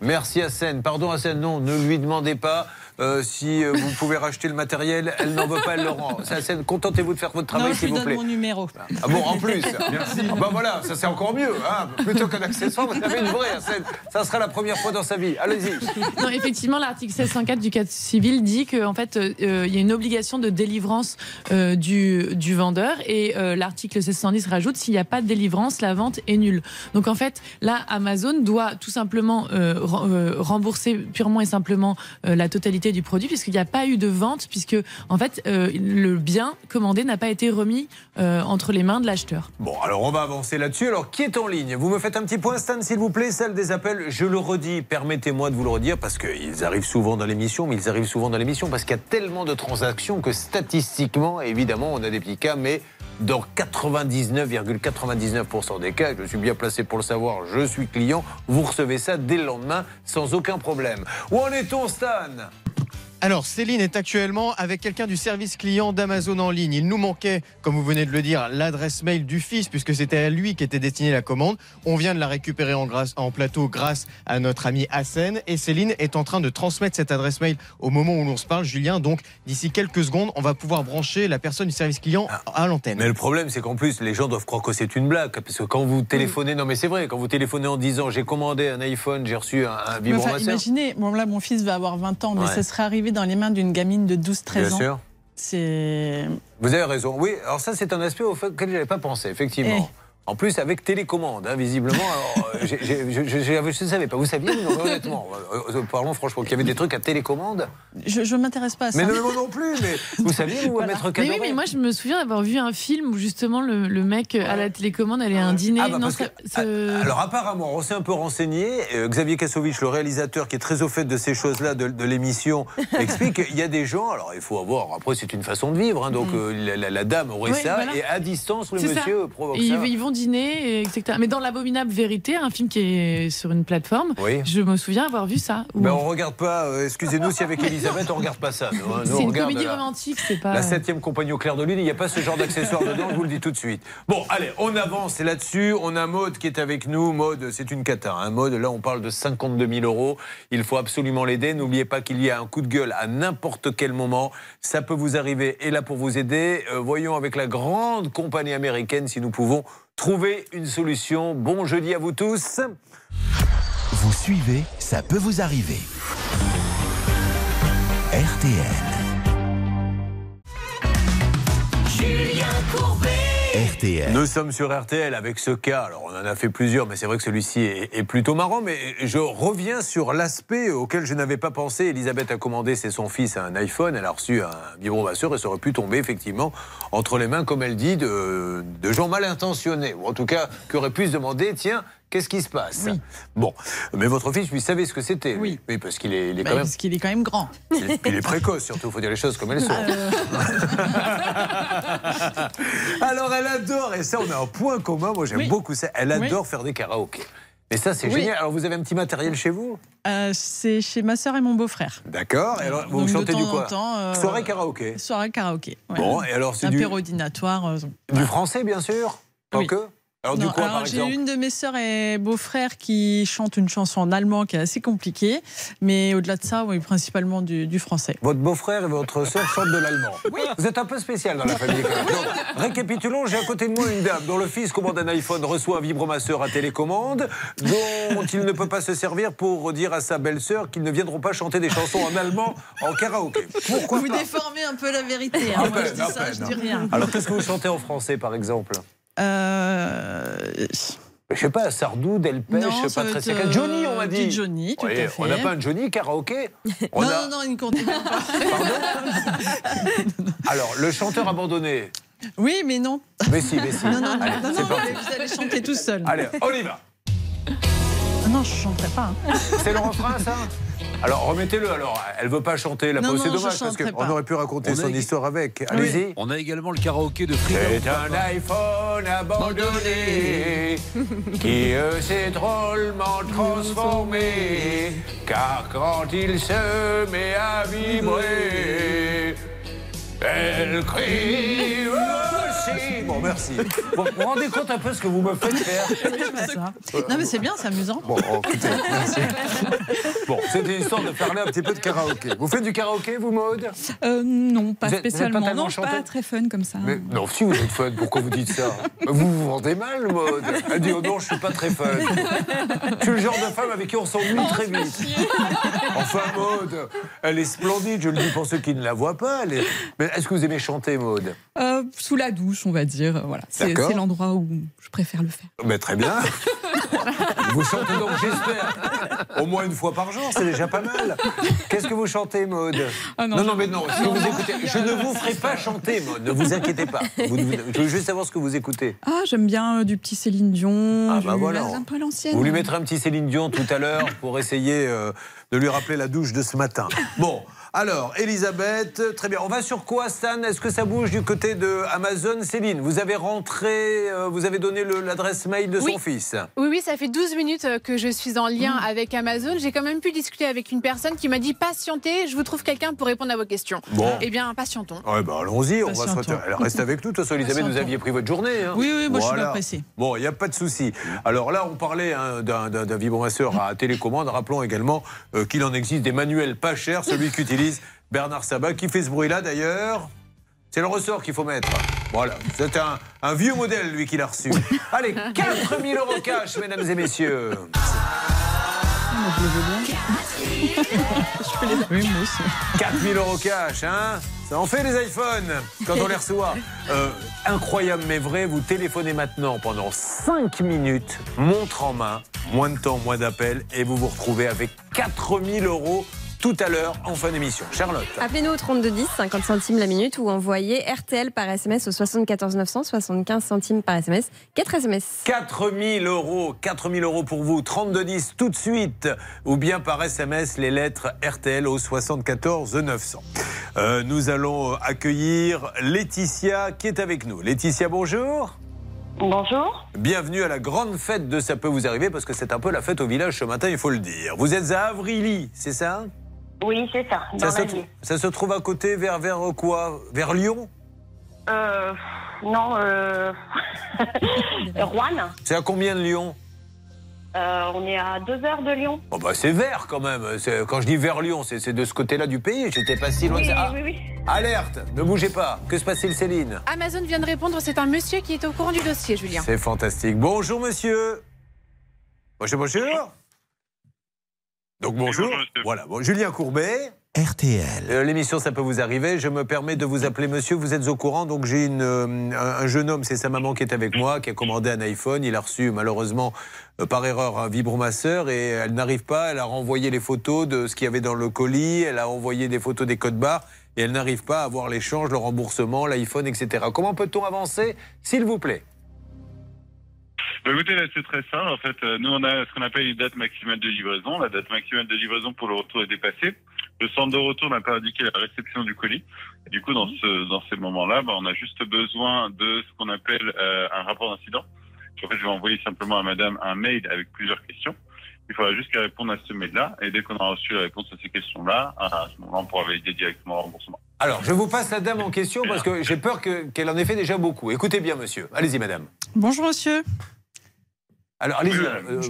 Merci ASEN. Pardon ASEN, non, ne lui demandez pas euh, si euh, vous pouvez racheter le matériel, elle n'en veut pas, elle le rend. Contentez-vous de faire votre travail, s'il lui vous donne plaît. mon numéro. Ah bon, en plus Merci. bah voilà, ça c'est encore mieux. Hein. Plutôt qu'un accessoire, vous avez une vraie. Ça, ça sera la première fois dans sa vie. Allez-y. Non, effectivement, l'article 1604 du Code civil dit qu'en fait, euh, il y a une obligation de délivrance euh, du, du vendeur et euh, l'article 1610 rajoute s'il n'y a pas de délivrance, la vente est nulle. Donc en fait, là, Amazon doit tout simplement re- rembourser purement et simplement euh, la totalité du produit puisqu'il n'y a pas eu de vente puisque en fait, euh, le bien commandé n'a pas été remis euh, entre les mains de l'acheteur. Bon, alors on va avancer là-dessus. Alors, qui est en ligne? Vous me faites un petit point, Stan, s'il vous plaît, celle des appels. Je le redis, permettez-moi de vous le redire, parce qu'ils arrivent souvent dans l'émission, mais ils arrivent souvent dans l'émission parce qu'il y a tellement de transactions que statistiquement, évidemment, on a des petits cas, mais dans 99,99% des cas, je suis bien placé pour le savoir, je suis client, vous recevez ça dès le lendemain sans aucun problème. Où en est-on, Stan? Alors, Céline est actuellement avec quelqu'un du service client d'Amazon en ligne. Il nous manquait, comme vous venez de le dire, l'adresse mail du fils, puisque c'était à lui qu'était destinée la commande. On vient de la récupérer en, grâce- en plateau grâce à notre ami Hassen. Et Céline est en train de transmettre cette adresse mail au moment où l'on se parle, Julien. Donc, d'ici quelques secondes, on va pouvoir brancher la personne du service client à l'antenne. Mais le problème, c'est qu'en plus, les gens doivent croire que c'est une blague. Parce que quand vous téléphonez, non mais c'est vrai, quand vous téléphonez en disant j'ai commandé un iPhone, j'ai reçu un, un enfin, vibromasseur. imaginez, bon, là, mon fils va avoir 20 ans, mais Ouais. ça serait arrivé dans les mains d'une gamine de 12-13 Bien ans. sûr. C'est. Vous avez raison. Oui, alors ça, c'est un aspect auquel je n'avais pas pensé, effectivement. En plus, avec télécommande, hein, visiblement. Alors, euh, je je ne savais pas. Vous saviez, non, honnêtement, euh, euh, parlons franchement, qu'il y avait des trucs à télécommande. Je ne m'intéresse pas à ça. Mais non, non plus. Mais vous saviez, vous, Voilà. mettre mais Cadoré oui, mais moi je me souviens d'avoir vu un film où justement le, le mec à la télécommande allait à un dîner. Ah bah, Non, que- ça- ça- Alors apparemment, on s'est un peu renseigné. Euh, Xavier Kassovitch, le réalisateur qui est très au fait de ces choses-là de, de l'émission, explique qu'il y a des gens. Alors il faut avoir. Après, c'est une façon de vivre. hein, donc euh, la, la- la dame aurait Mm. Oui, ça voilà. et à distance, le C'est ça. monsieur provoque Et ça. ils, ils vont dîner, et etc. Mais dans l'abominable vérité, un film qui est sur une plateforme, Oui. je me souviens avoir vu ça. où Ben, on regarde pas. euh, Excusez-nous si avec Elisabeth on regarde pas ça. c'est une comédie la- romantique, c'est pas. La septième compagnie au clair de lune, il n'y a pas ce genre d'accessoire dedans, je vous le dis tout de suite. Bon, allez, on avance là-dessus. On a Maude qui est avec nous. Maude, c'est une cata. Hein. Maude, là, on parle de 52 000 euros. Il faut absolument l'aider. N'oubliez pas qu'il y a un coup de gueule à n'importe quel moment. Ça peut vous arriver et là pour vous aider. euh, voyons avec la grande compagnie américaine si nous pouvons trouver une solution. Bon jeudi à vous tous. Vous suivez, ça peut vous arriver. RTL. Julien Courbet. Nous sommes sur RTL avec ce cas. Alors, on en a fait plusieurs, mais c'est vrai que celui-ci est, plutôt marrant. Mais je reviens sur l'aspect auquel je n'avais pas pensé. Elisabeth a commandé, c'est son fils, un iPhone. Elle a reçu un vibromasseur et ça aurait pu tomber, effectivement, entre les mains, comme elle dit, de, de gens mal intentionnés. Ou en tout cas, qui auraient pu se demander tiens, qu'est-ce qui se passe Bon. Mais votre fils, lui, savait ce que c'était. lui. Oui, parce qu'il est, il est Bah, quand même. Parce qu'il est quand même grand. Il est, il est précoce, surtout, il faut dire les choses comme elles sont. Euh, Alors, elle adore, et ça, on a un point commun, moi j'aime Oui. beaucoup ça, elle Oui. adore faire des karaokés. Et ça, c'est Oui. génial. Alors, vous avez un petit matériel chez vous? Euh, c'est chez ma sœur et mon beau-frère. D'accord. Et alors, vous chantez du quoi temps, euh, Soirée karaoké. Soirée karaoké. ouais. Bon, et alors, c'est du, dînatoire. euh, du français, bien sûr Pas Oui. que Alors, du quoi, alors, par j'ai exemple une de mes sœurs et beau-frère qui chante une chanson en allemand qui est assez compliquée, mais au-delà de ça, oui, principalement du, du français. Votre beau-frère et votre sœur chantent de l'allemand. Vous êtes un peu spécial dans la famille. Donc, récapitulons, j'ai à côté de moi une dame dont le fils commande un iPhone, reçoit un vibromasseur à télécommande, dont il ne peut pas se servir pour dire à sa belle-sœur qu'ils ne viendront pas chanter des chansons en allemand en karaoké. Pourquoi Vous pas déformez un peu la vérité. Hein. Moi, je peine, dis à ça, peine. je dis rien. Alors, qu'est-ce que vous chantez en français, par exemple? Euh, Je sais pas, Sardou, Delpech, Non, ça va Patricia être, Cass. Johnny, on euh, m'a dit. du Johnny, tout Oui, à fait. On n'a pas un Johnny karaoké On non, a- non, non, il ne pas. Alors, le chanteur abandonné. Oui, mais non. Mais si, mais si. Non, non, Allez, non, non, vous allez chanter tout seul. Allez, on y va. Ah non, je ne chanterai pas. hein. C'est le refrain, ça Alors, remettez-le. Alors, elle veut pas chanter. Là, Non, c'est non, je dommage parce chanterai qu'on aurait pu raconter On son histoire avec. Allez-y. On a également le karaoké de Frida. C'est un iPhone abandonné qui euh, s'est drôlement transformé. Car quand il se met à vibrer, elle crie si, bon, merci. Vous vous rendez compte un peu ce que vous me faites faire Non, mais c'est bien, c'est amusant. Bon, oh, écoutez, merci. Bon, c'était histoire de parler un petit peu de karaoké. Vous faites du karaoké, vous, Maude? Euh, non, pas Vous êtes- vous êtes pas spécialement. tellement non, je suis pas chanteuse très fun comme ça. Mais non, si vous êtes fun, pourquoi vous dites ça? Vous vous rendez mal, Maude Elle dit, oh non, je suis pas très fun. Je suis le genre de femme avec qui on s'ennuie très vite. Enfin, Maude, elle est splendide, je le dis pour ceux qui ne la voient pas. elle est- Mais est-ce que vous aimez chanter, Maude? Euh, sous la douche, on va dire. Voilà, c'est l'endroit où je préfère le faire. Mais Très bien. Vous chantez donc, j'espère, au moins une fois par jour, c'est déjà pas mal. Qu'est-ce que vous chantez, Maude? Ah non, non, mais non, Non, vous écoutez, je ne vous ferai pas chanter, Maude, ne vous inquiétez pas. Vous- vous- je veux juste savoir ce que vous écoutez. Ah, j'aime bien euh, du petit Céline Dion, Ah du bah voilà. un peu l'ancienne. Vous lui mettrez un petit Céline Dion tout à l'heure pour essayer euh, de lui rappeler la douche de ce matin. Bon, alors, Elisabeth, très bien. On va sur quoi, Stan? Est-ce que ça bouge du côté de Amazon Céline, vous avez rentré, euh, vous avez donné l'adresse mail de Oui. son fils. Oui, oui, ça fait 12 minutes euh, que je suis en lien avec Amazon. J'ai quand même pu discuter avec une personne qui m'a dit patientez, je vous trouve quelqu'un pour répondre à vos questions. Bon. Eh bien, patientons. Ouais, bah allons-y, on va se. Elle reste avec nous, de toute façon, Elisabeth, vous aviez pris votre journée. hein. Oui, oui, moi, je suis pas pressée. Bon, il n'y a pas de souci. Alors là, on parlait hein, d'un vibromasseur à télécommande. Rappelons également euh, qu'il en existe des manuels pas chers, celui Bernard Sabat, qui fait ce bruit-là d'ailleurs. C'est le ressort qu'il faut mettre. Voilà, c'est un, un vieux modèle, lui, qu'il a reçu. Allez, 4000 euros cash, mesdames et messieurs. Moi, je le veux bien. je peux les... Oui, moi aussi. 4000 euros cash, hein Ça en fait les iPhones quand on les reçoit. Euh, incroyable mais vrai, vous téléphonez maintenant pendant 5 minutes, montre en main, moins de temps, moins d'appels, et vous vous retrouvez avec 4000 euros tout à l'heure en fin d'émission. Charlotte. Appelez-nous au 3210, 50 centimes la minute, ou envoyez RTL par SMS au 74 900, 75 centimes par SMS, 4 SMS. 4000 euros, 4000 euros pour vous, 3210 tout de suite, ou bien par SMS les lettres RTL au 74 900. Euh, nous allons accueillir Laetitia qui est avec nous. Laetitia, bonjour. Bonjour. Bienvenue à la grande fête de Ça peut vous arriver parce que c'est un peu la fête au village ce matin, il faut le dire. Vous êtes à Avrily, c'est ça? Oui, c'est ça, dans ça, se la trou- vie. ça se trouve à côté, vers, vers quoi? Vers Lyon? Euh, non, euh... Rouen. C'est à combien de Lyon? Euh, on est à deux heures de Lyon. Oh bah c'est vert quand même. C'est- Quand je dis vers Lyon, c'est c'est de ce côté-là du pays. J'étais pas si loin Oui, de ça. Ah, oui, oui. Alerte, ne bougez pas. Que se passe-t-il, Céline? Amazon vient de répondre, c'est un monsieur qui est au courant du dossier, Julien. C'est fantastique. Bonjour, monsieur. Bonjour, bonjour. Donc bonjour. Voilà, bon, Julien Courbet. RTL. Euh, L'émission, ça peut vous arriver. Je me permets de vous appeler monsieur. Vous êtes au courant. Donc, j'ai une, euh, un, un jeune homme, c'est sa maman qui est avec moi, qui a commandé un iPhone. Il a reçu, malheureusement, euh, par erreur, un vibromasseur et elle n'arrive pas. Elle a renvoyé les photos de ce qu'il y avait dans le colis. Elle a envoyé des photos des codes barres et elle n'arrive pas à avoir l'échange, le remboursement, l'iPhone, etc. Comment peut-on avancer, s'il vous plaît? Bah, écoutez, là, c'est très simple. En fait, euh, nous, on a ce qu'on appelle une date maximale de livraison. La date maximale de livraison pour le retour est dépassée. Le centre de retour n'a pas indiqué la réception du colis. Et du coup, dans, ce, dans ces moments-là, bah, on a juste besoin de ce qu'on appelle euh, un rapport d'incident. En fait, je vais envoyer simplement à madame un mail avec plusieurs questions. Il faudra juste qu'elle réponde à ce mail-là. Et dès qu'on aura reçu la réponse à ces questions-là, à ce moment-là, on pourra valider directement le remboursement. Alors, je vous passe la dame en question parce que j'ai peur que- qu'elle en ait fait déjà beaucoup. Écoutez bien, monsieur. Allez-y, madame. Bonjour monsieur. Alors, allez-y. euh,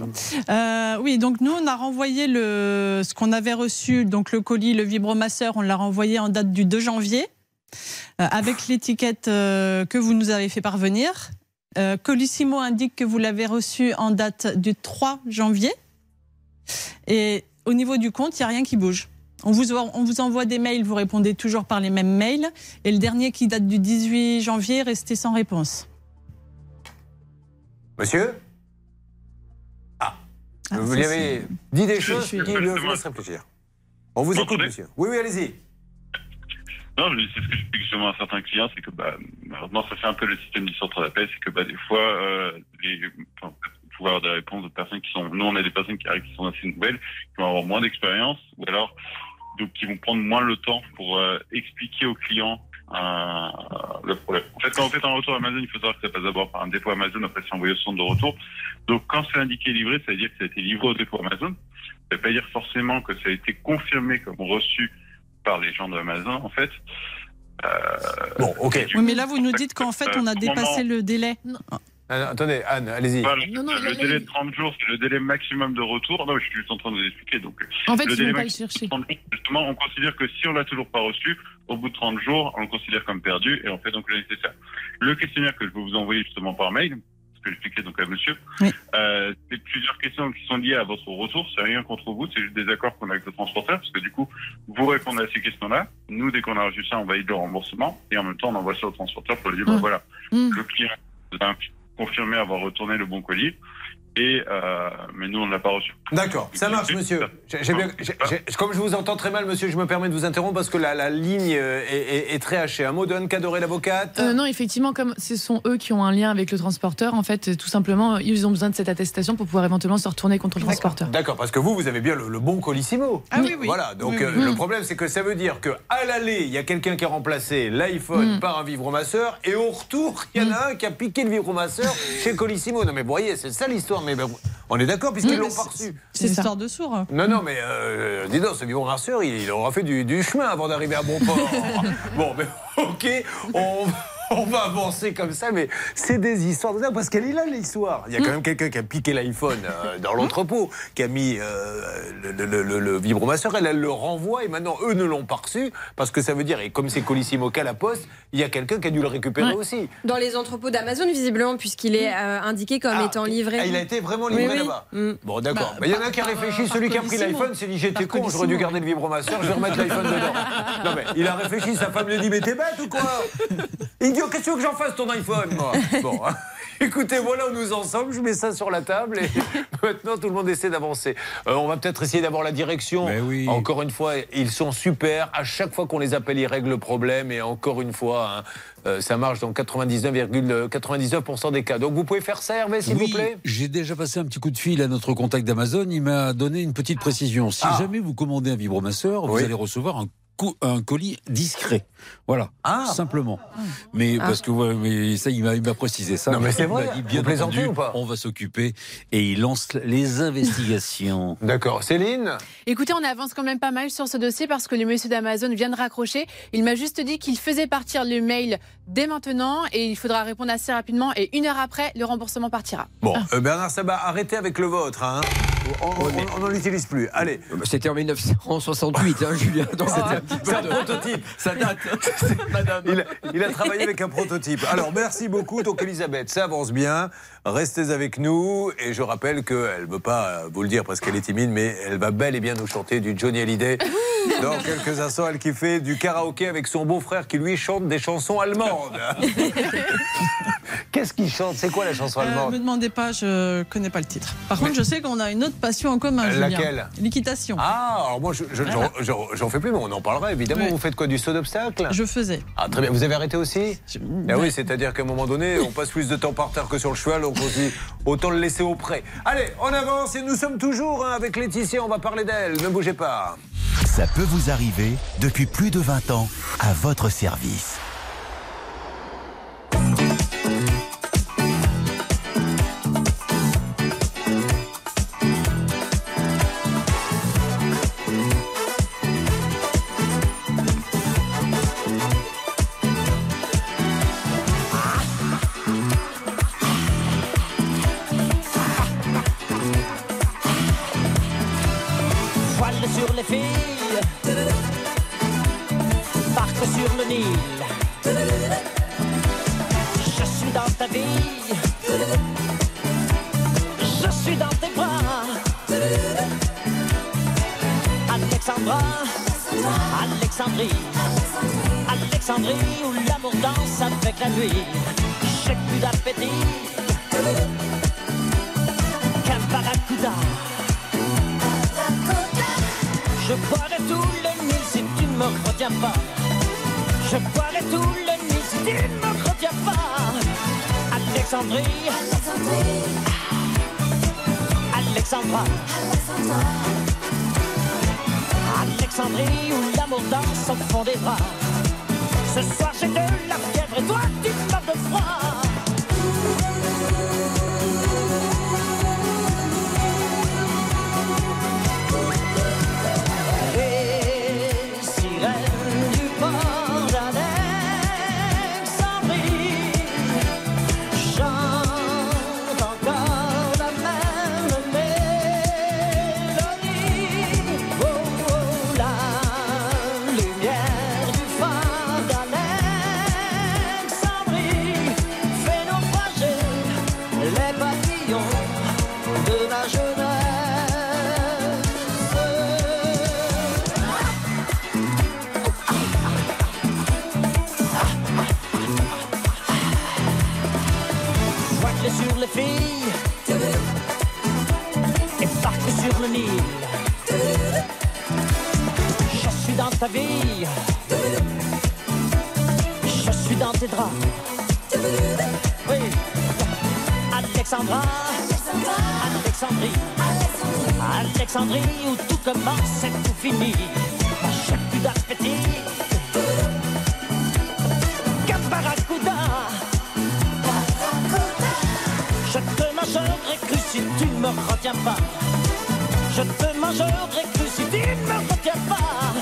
Euh, oui, donc nous, on a renvoyé le, ce qu'on avait reçu, donc le colis, le vibromasseur, on l'a renvoyé en date du 2 janvier, euh, avec l'étiquette euh, que vous nous avez fait parvenir. Euh, Colissimo indique que vous l'avez reçu en date du 3 janvier. Et au niveau du compte, il n'y a rien qui bouge. On vous, on vous envoie des mails, vous répondez toujours par les mêmes mails. Et le dernier qui date du 18 janvier est resté sans réponse. Monsieur? Vous lui avez dit des choses qui lui laissent réfléchir. On vous écoute, monsieur. Oui, oui, allez-y. Non, c'est ce que j'explique justement à certains clients, c'est que bah, malheureusement, ça fait un peu le système du centre d'appel, c'est que bah, des fois, euh, les, enfin, des réponses de personnes qui sont, nous on a des personnes qui arrivent qui sont assez nouvelles, qui vont avoir moins d'expérience, ou alors donc qui vont prendre moins le temps pour euh, expliquer aux clients euh, le problème. En fait, quand vous faites un retour Amazon, il faut savoir que ça passe d'abord par un dépôt Amazon, après c'est envoyé au centre de retour. Donc quand c'est indiqué livré, ça veut dire que ça a été livré au dépôt Amazon. Ça veut pas dire forcément que ça a été confirmé comme reçu par les gens d'Amazon, en fait. Bon, ok. Oui, mais là, vous nous dites qu'en fait, on a Euh, dépassé moment- le délai. Ah, attendez, Anne, allez-y. Voilà, Non, non, le délai de 30 jours, c'est le délai maximum de retour. Non, je suis juste en train de vous expliquer. Donc, En fait, le ils délai vont pas le chercher. de 30 jours, justement, on considère que si on l'a toujours pas reçu, au bout de 30 jours, on le considère comme perdu et on fait donc le nécessaire. Le questionnaire que je vais vous envoyer justement par mail, ce que j'expliquais donc à monsieur, euh, c'est plusieurs questions qui sont liées à votre retour. C'est rien contre vous, c'est juste des accords qu'on a avec le transporteur, parce que du coup, vous répondez à ces questions-là. Nous, dès qu'on a reçu ça, on valide le remboursement et en même temps, on envoie ça au transporteur pour lui dire, bah, Mm. voilà, Mm. le client a confirmé avoir retourné le bon colis. Et euh, mais nous on ne l'a pas reçu. D'accord, ça marche, monsieur. Comme je vous entends très mal, monsieur, je me permets de vous interrompre parce que la, la ligne euh, est, est- est très hachée. Un mot d'Anne Cadoré, l'avocate Euh, non, effectivement, comme ce sont eux qui ont un lien avec le transporteur, en fait, tout simplement, ils ont besoin de cette attestation pour pouvoir éventuellement se retourner contre le transporteur. D'accord, parce que vous, vous avez bien le, le bon colissimo. Ah oui, oui. Voilà, donc Oui, euh, oui. le Mm. problème, c'est que ça veut dire que à l'aller, il y a quelqu'un qui a remplacé l'iPhone Mm. par un vibromasseur, et au retour, il y en a un qui a piqué le vibromasseur chez Colissimo. Non, mais vous voyez, c'est ça l'histoire. Mais ben, on est d'accord, puisqu'ils l'ont pas reçu. C'est une histoire de sourd. Non, non, mais euh, dis donc, ce vibromasseur, il, il aura fait du, du chemin avant d'arriver à bon port. bon, mais ok, on, on va avancer comme ça, mais c'est des histoires de parce qu'elle est là, l'histoire. Il y a quand même quelqu'un qui a piqué l'iPhone euh, dans l'entrepôt, qui a mis euh, le, le, le- le vibromasseur, elle, elle le renvoie, et maintenant, eux ne l'ont pas reçu, parce que ça veut dire, et comme c'est Colissimo qu'à la poste, il y a quelqu'un qui a dû le récupérer aussi. Dans les entrepôts d'Amazon, visiblement, puisqu'il est euh, indiqué comme étant livré. Ah, il a été vraiment livré Oui, oui. là-bas Mm. Bon, d'accord. Bah, Mais il y en a qui a réfléchi. Celui qui a pris l'iPhone s'est dit J'étais con, j'aurais dû garder le vibromasseur, je vais remettre l'iPhone dedans. Non, mais il a réfléchi. Sa femme lui dit Mais t'es bête ou quoi? Il Qu'est-ce que tu veux que j'en fasse ton iPhone, moi Bon. hein. Écoutez, voilà où nous en sommes. Je mets ça sur la table et maintenant tout le monde essaie d'avancer. Euh, on va peut-être essayer d'avoir la direction. Encore une fois, ils sont super. À chaque fois qu'on les appelle, ils règlent le problème. Et encore une fois, hein, euh, ça marche dans 99,99% des cas. Donc vous pouvez faire ça, Hervé, s'il Oui, vous plaît? J'ai déjà passé un petit coup de fil à notre contact d'Amazon. Il m'a donné une petite précision. Si Ah. jamais vous commandez un vibromasseur, vous allez recevoir un, co- un colis discret. Voilà, simplement. Mais Ah. parce que ouais, mais ça, il m'a précisé ça. Non, mais c'est vrai. dit, bien entendu, ou pas On va s'occuper et il lance les investigations. D'accord, Céline. Écoutez, on avance quand même pas mal sur ce dossier parce que le monsieur d'Amazon vient de raccrocher. Il m'a juste dit qu'il faisait partir le mail dès maintenant et il faudra répondre assez rapidement. Et une heure après, le remboursement partira. Bon, euh, Bernard Sabat, arrêtez avec le vôtre. Hein. On n'en l'utilise plus. Allez. C'était en 1968, hein, Julien. Donc c'était un petit peu C'est un de- prototype. Ça date. Il, a travaillé avec un prototype. Alors, merci beaucoup. Donc, Elisabeth, ça avance bien. Restez avec nous. Et je rappelle qu'elle ne veut pas euh, vous le dire parce qu'elle est timide, mais elle va bel et bien nous chanter du Johnny Hallyday. Dans quelques instants, elle qui fait du karaoké avec son beau-frère qui lui chante des chansons allemandes. Qu'est-ce qu'il chante? C'est quoi la chanson Euh, me allemande demandez pas, je connais pas le titre. Par contre, je sais qu'on a une autre passion en commun. Julien. laquelle? L'équitation. Ah, alors moi, je- je- j'en j'en fais plus, mais on en parlera évidemment. Oui. Vous faites quoi Du saut d'obstacle? Je faisais. Ah, très bien. Vous avez arrêté aussi? Ah oui, c'est-à-dire qu'à un moment donné, on passe plus de temps par terre que sur le cheval, autant le laisser au. Allez, on avance et nous sommes toujours hein, avec Laetitia, on va parler d'elle. Ne bougez pas. Ça peut vous arriver depuis plus de 20 ans à votre service. Sur le Nil. Je suis dans ta vie, je suis dans tes bras. Alexandra, Alexandrie, Alexandrie où l'amour danse avec la nuit. J'ai plus d'appétit qu'un barracuda. Je boirai tout le Nil si tu ne me retiens pas. Je boirai tout le si tu me retiens pas. Alexandrie, Alexandra, Alexandrie où l'amour danse au fond des bras. Ce soir j'ai de la fièvre et toi tu meurs de froid. Alexandrie où tout commence et tout finit. Chaque plus d'appétit. Caparacuda. Je te mangerai cru si tu ne me retiens pas. Je te mangerai cru si tu ne me retiens pas.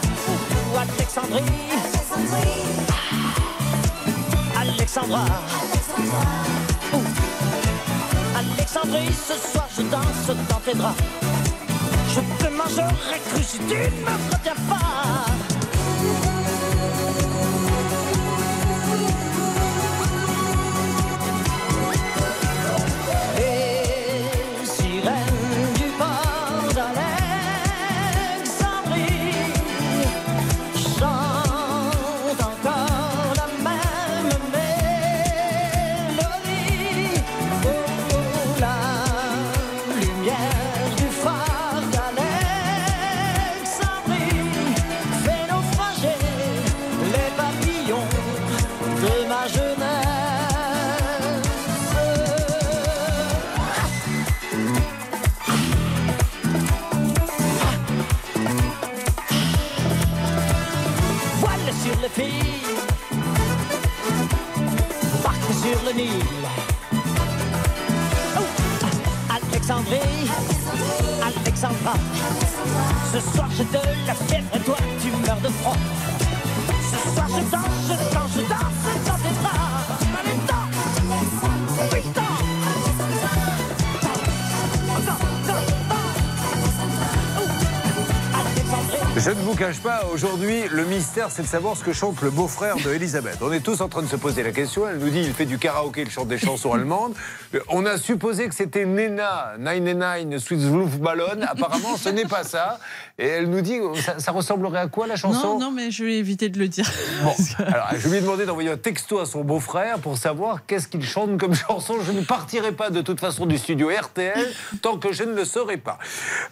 Ou Alexandrie? Alexandra. Ouh. Alexandrie, ce soir je danse dans tes draps. Mangerai cru si tu ne me retiens pas. Oh, Alexandrie, Alexandra, ce soir j'ai de la fièvre et toi tu meurs de froid. Je ne vous cache pas, aujourd'hui, le mystère, c'est de savoir ce que chante le beau-frère de Elisabeth. On est tous en train de se poser la question. Elle nous dit il fait du karaoké, il chante des chansons allemandes. On a supposé que c'était Nena, 99, Swiss Ballon. Apparemment, ce n'est pas ça. Et elle nous dit ça, ça ressemblerait à quoi la chanson Non, non, mais je vais éviter de le dire. Bon, alors je lui ai demandé d'envoyer un texto à son beau-frère pour savoir qu'est-ce qu'il chante comme chanson. Je ne partirai pas de toute façon du studio RTL tant que je ne le saurai pas.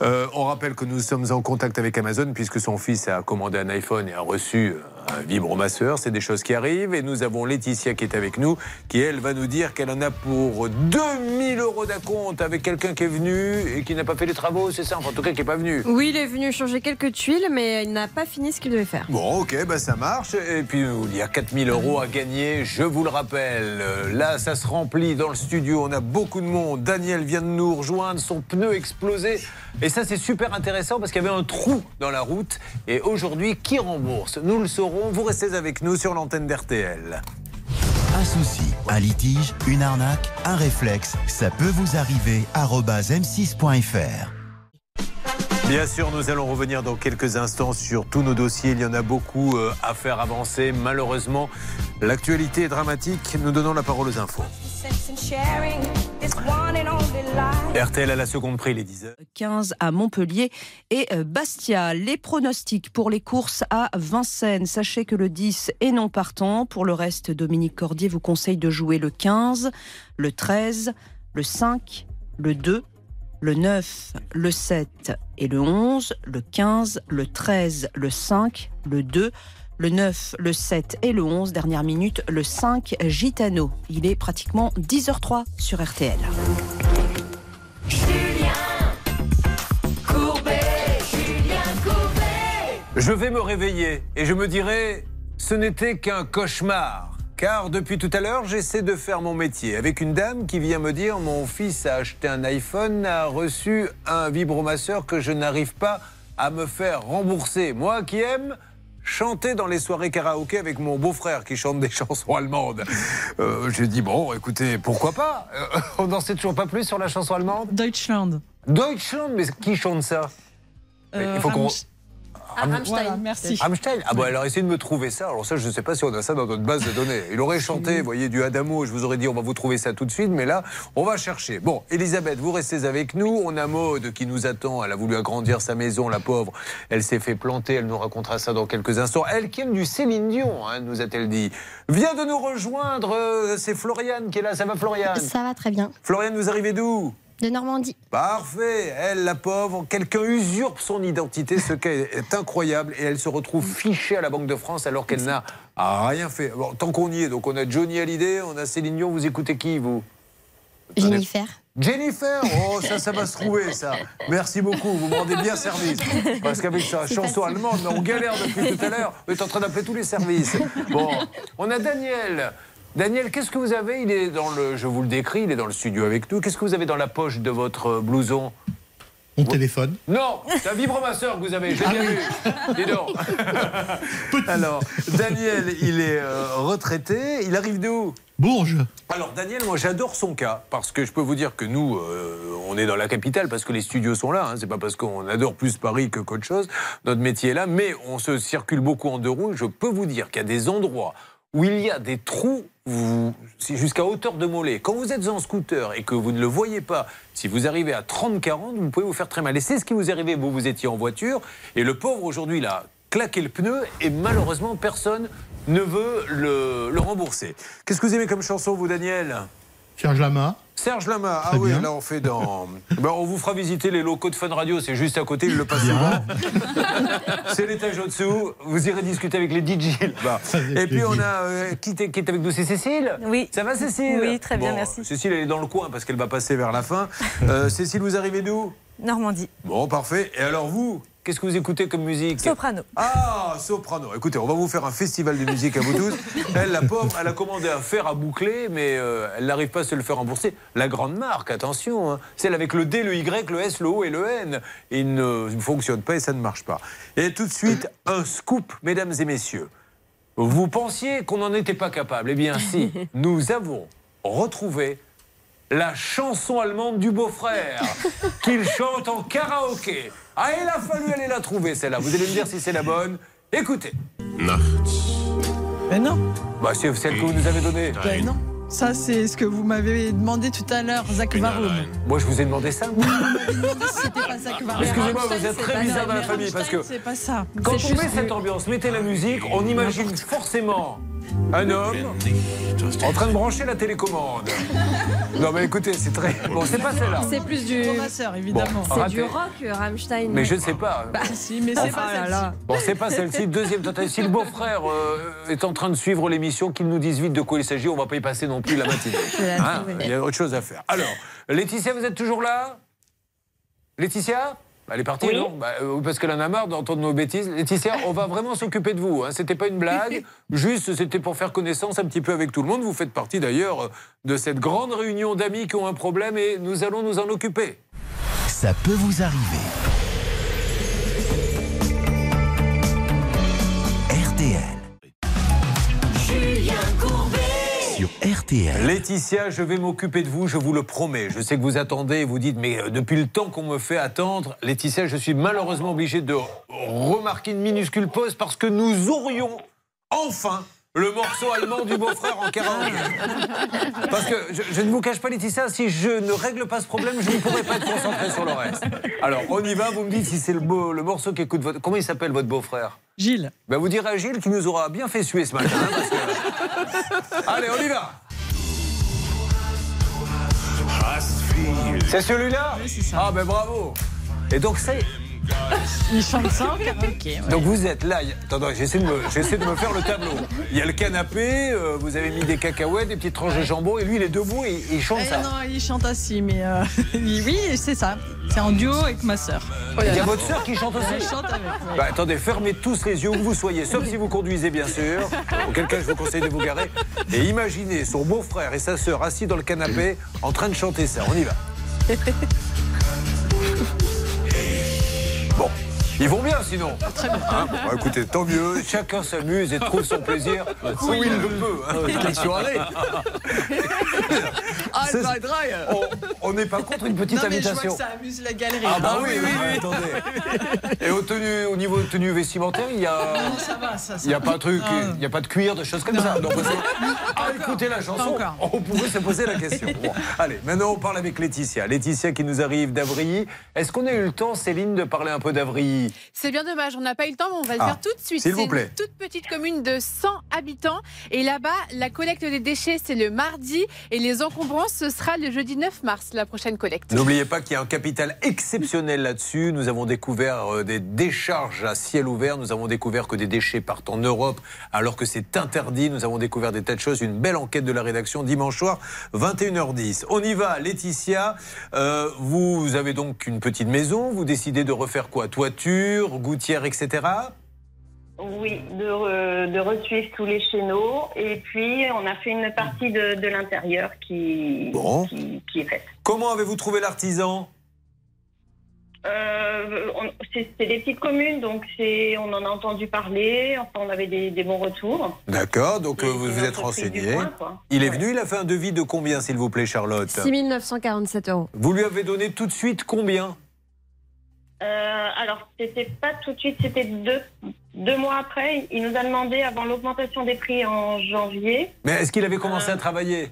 Euh, on rappelle que nous sommes en contact avec Amazon puisque son fils a commandé un iPhone et a reçu un vibromasseur. C'est des choses qui arrivent et nous avons Laetitia qui est avec nous qui elle va nous dire qu'elle en a pour 2000 euros d'acompte avec quelqu'un qui est venu et qui n'a pas fait les travaux, c'est ça? Enfin, en tout cas qui n'est pas venu. Oui, il est venu changer quelques tuiles, mais il n'a pas fini ce qu'il devait faire. Bon, ok, bah ça marche. Et puis, il y a 4000 euros à gagner, je vous le rappelle. Là, ça se remplit dans le studio. On a beaucoup de monde. Daniel vient de nous rejoindre, son pneu explosé. Et ça, c'est super intéressant parce qu'il y avait un trou dans la route. Et aujourd'hui, qui rembourse? Nous le saurons. Vous restez avec nous sur l'antenne d'RTL. Un souci, un litige, une arnaque, un réflexe, ça peut vous arriver. arobase m6.fr. Bien sûr, nous allons revenir dans quelques instants sur tous nos dossiers. Il y en a beaucoup euh, à faire avancer. Malheureusement, l'actualité est dramatique. Nous donnons la parole aux infos. RTL à la seconde prix, les 10 heures. 15 à Montpellier et euh, Bastia. Les pronostics pour les courses à Vincennes. Sachez que le 10 est non partant. Pour le reste, Dominique Cordier vous conseille de jouer le 15, le 13, le 5, le 2, le 9, le 7 et le 11, le 15, le 13, le 5, le 2, le 9, le 7 et le 11. Dernière minute, le 5 Gitano. Il est pratiquement 10h03 sur RTL. Je vais me réveiller et je me dirai, ce n'était qu'un cauchemar. Car depuis tout à l'heure, j'essaie de faire mon métier avec une dame qui vient me dire mon fils a acheté un iPhone, a reçu un vibromasseur que je n'arrive pas à me faire rembourser. Moi qui aime chanter dans les soirées karaoké avec mon beau-frère qui chante des chansons allemandes. Euh, J'ai dit bon, écoutez, pourquoi pas? Euh, On n'en sait toujours pas plus sur la chanson allemande? Deutschland. Deutschland, mais qui chante ça? Euh, Il faut qu'on Rammstein. Ah, Voilà, merci. Rammstein Ah bon, alors essayez de me trouver ça. Alors ça, je ne sais pas si on a ça dans notre base de données. Il aurait chanté, vous voyez, du Adamo, je vous aurais dit, on va vous trouver ça tout de suite, mais là, on va chercher. Bon, Elisabeth, vous restez avec nous. On a Maude qui nous attend. Elle a voulu agrandir sa maison, la pauvre. Elle s'est fait planter. Elle nous racontera ça dans quelques instants. Elle qui aime du Céline Dion, hein, nous a-t-elle dit. Vient de nous rejoindre. euh, C'est Floriane qui est là. Ça va, Floriane? Ça va très bien. Floriane, vous arrivez d'où? De Normandie. Parfait. Elle, la pauvre, quelqu'un usurpe son identité, ce qui est incroyable, et elle se retrouve fichée à la Banque de France alors qu'elle n'a rien fait. Bon, tant qu'on y est, donc on a Johnny Hallyday, on a Céline Dion, vous écoutez qui, vous? Jennifer. Jennifer? Oh, ça, ça va se trouver, ça. Merci beaucoup, vous me rendez bien service. Parce qu'avec sa chanson allemande, on galère depuis tout à l'heure. Vous êtes en train d'appeler tous les services. Bon, on a Daniel. Daniel, qu'est-ce que vous avez? Il est dans le, je vous le décris, il est dans le studio avec nous. Qu'est-ce que vous avez dans la poche de votre blouson? Mon téléphone. Non, c'est un vibromasseur que vous avez, j'ai bien vu. Dis donc. Alors, Daniel, il est euh, retraité. Il arrive d'où Bourges. Alors Daniel, moi j'adore son cas parce que je peux vous dire que nous, euh, on est dans la capitale parce que les studios sont là. Hein, c'est pas parce qu'on adore plus Paris que qu'autre chose. Notre métier est là, mais on se circule beaucoup en deux roues. Je peux vous dire qu'il y a des endroits où il y a des trous jusqu'à hauteur de mollet. Quand vous êtes en scooter et que vous ne le voyez pas, si vous arrivez à 30-40, vous pouvez vous faire très mal. Et c'est ce qui vous est arrivé, vous, vous étiez en voiture, et le pauvre aujourd'hui, il a claqué le pneu, et malheureusement, personne ne veut le, le rembourser. Qu'est-ce que vous aimez comme chanson, vous, Daniel? Serge Lama. Serge Lama, ah oui, bien. là on fait dans. Ben, on vous fera visiter les locaux de Fun Radio, c'est juste à côté, il le passe souvent. c'est l'étage au-dessous, vous irez discuter avec les DJ. Avec Et puis on a. euh, qui, est, qui est avec nous C'est Cécile Oui. Ça va Cécile Oui, très bien, Bon, merci. Cécile, elle est dans le coin parce qu'elle va passer vers la fin. Euh, Cécile, vous arrivez d'où? Normandie. Bon, parfait. Et alors vous? Qu'est-ce que vous écoutez comme musique Soprano. Ah, soprano. Écoutez, on va vous faire un festival de musique à vous tous. Elle, la pauvre, elle a commandé un fer à boucler, mais euh, elle n'arrive pas à se le faire rembourser. La grande marque, attention, hein. celle avec le D, le Y, le S, le O et le N. Il ne fonctionne pas et ça ne marche pas. Et tout de suite, un scoop, mesdames et messieurs. Vous pensiez qu'on n'en était pas capable Eh bien, si, nous avons retrouvé la chanson allemande du beau-frère qu'il chante en karaoké. Ah, il a fallu aller la trouver, celle-là. Vous allez me dire si c'est la bonne. Écoutez. Mais non. Bah, c'est celle que vous nous avez donnée. Ben non. Ça, c'est ce que vous m'avez demandé tout à l'heure, Zach Varoum. Moi, je vous ai demandé ça. C'était pas Zach. Excusez-moi, vous êtes très bizarre dans la Mais famille parce que C'est pas ça. quand on met cette ambiance, mettez la musique, on imagine forcément un homme en train de brancher la télécommande. Non, mais écoutez, c'est très. Bon, c'est pas celle-là. C'est plus du. Évidemment. Bon, C'est du rock, euh, Rammstein. Mais je ne sais pas. Bah, si, mais c'est pas celle-ci. Bon, c'est pas celle-ci. Deuxième tentative. Si le beau-frère euh, est en train de suivre l'émission, qu'il nous dise vite de quoi il s'agit. On va pas y passer non plus la matinée. Hein, il y a autre chose à faire. Alors, Laetitia, vous êtes toujours là? Laetitia? Elle est partie, Oui. non Bah, euh, Parce qu'elle en a marre d'entendre nos bêtises. Laetitia, on va vraiment s'occuper de vous. Hein. C'était pas une blague. Juste, c'était pour faire connaissance un petit peu avec tout le monde. Vous faites partie d'ailleurs de cette grande réunion d'amis qui ont un problème et nous allons nous en occuper. Ça peut vous arriver. RTL. Sur RTL. Laetitia, je vais m'occuper de vous, je vous le promets. Je sais que vous attendez et vous dites, mais euh, depuis le temps qu'on me fait attendre, Laetitia, je suis malheureusement obligé de remarquer une minuscule pause parce que nous aurions enfin le morceau allemand du beau-frère en karaoké. Parce que je, je ne vous cache pas, Laetitia, si je ne règle pas ce problème, je ne pourrai pas être concentré sur le reste. Alors, on y va, vous me dites si c'est le, beau- le morceau qui écoute votre. Comment il s'appelle votre beau-frère? Gilles. ben, Vous direz à Gilles qui nous aura bien fait suer ce matin. hein, parce que- Allez, on y va. C'est celui-là. Ah ben bravo. Et donc c'est... Il chante ça en karaoké. ouais. Donc vous êtes là, il y a- attendez, j'essaie de, me- j'essaie de me faire le tableau. Il y a le canapé, euh, vous avez mis des cacahuètes, des petites tranches de jambon, et lui il est debout et et il chante Eh ça. non, il chante assis, mais euh, oui, c'est ça. C'est en duo avec ma sœur. Il y a votre sœur qui chante aussi Elle chante avec. ouais. Bah, attendez, fermez tous les yeux où vous soyez, sauf si vous conduisez bien sûr. Auquel cas je vous conseille de vous garer. Et imaginez son beau-frère et sa sœur assis dans le canapé en train de chanter ça. On y va. Ils vont bien sinon. Très bien. Hein Bon, écoutez, tant mieux. Chacun s'amuse et trouve son plaisir où il le peut. hein. Ah. On- n'est pas contre une petite non, mais je vois que ça amuse la galerie. Ah bah hein. oui, oui, oui, attendez. Et au, tenue- au niveau de tenue vestimentaire, il y a... Non, ça va, ça. Il n'y a pas de truc, Ah. il n'y a pas de cuir, de choses comme ça. Donc, à écouter la chanson, on pourrait se poser la question. Bon, allez, maintenant on parle avec Laetitia. Laetitia qui nous arrive d'Avrilly. Est-ce qu'on a eu le temps, Céline, de parler un peu d'Avrilly? C'est bien dommage, on n'a pas eu le temps, mais on va le Ah, faire tout de suite. s'il vous C'est plaît. une toute petite commune de 100 habitants. Et là-bas, la collecte des déchets, c'est le mardi. Et les encombrants, ce sera le jeudi 9 mars, la prochaine collecte. N'oubliez pas qu'il y a un capital exceptionnel là-dessus. Nous avons découvert euh, des décharges à ciel ouvert. Nous avons découvert que des déchets partent en Europe alors que c'est interdit. Nous avons découvert des tas de choses. Une belle enquête de la rédaction dimanche soir, 21h10. On y va, Laetitia. Euh, vous avez donc une petite maison. Vous décidez de refaire quoi? Toiture, gouttière, etc. Oui, de, re- de resuivre tous les chéneaux. Et puis, on a fait une partie de, de l'intérieur qui, Bon. qui, qui est faite. Comment avez-vous trouvé l'artisan? Euh, on- c'est des petites communes, donc c'est, on en a entendu parler. Enfin, on avait des, des bons retours. D'accord, donc euh, vous vous êtes renseigné. coin. Il est venu, il a fait un devis de combien, s'il vous plaît, Charlotte? 6 947 euros. Vous lui avez donné tout de suite combien? Euh, alors, c'était pas tout de suite, c'était deux, deux mois après. Il nous a demandé, avant l'augmentation des prix en janvier, Mais est-ce qu'il avait commencé Euh. à travailler?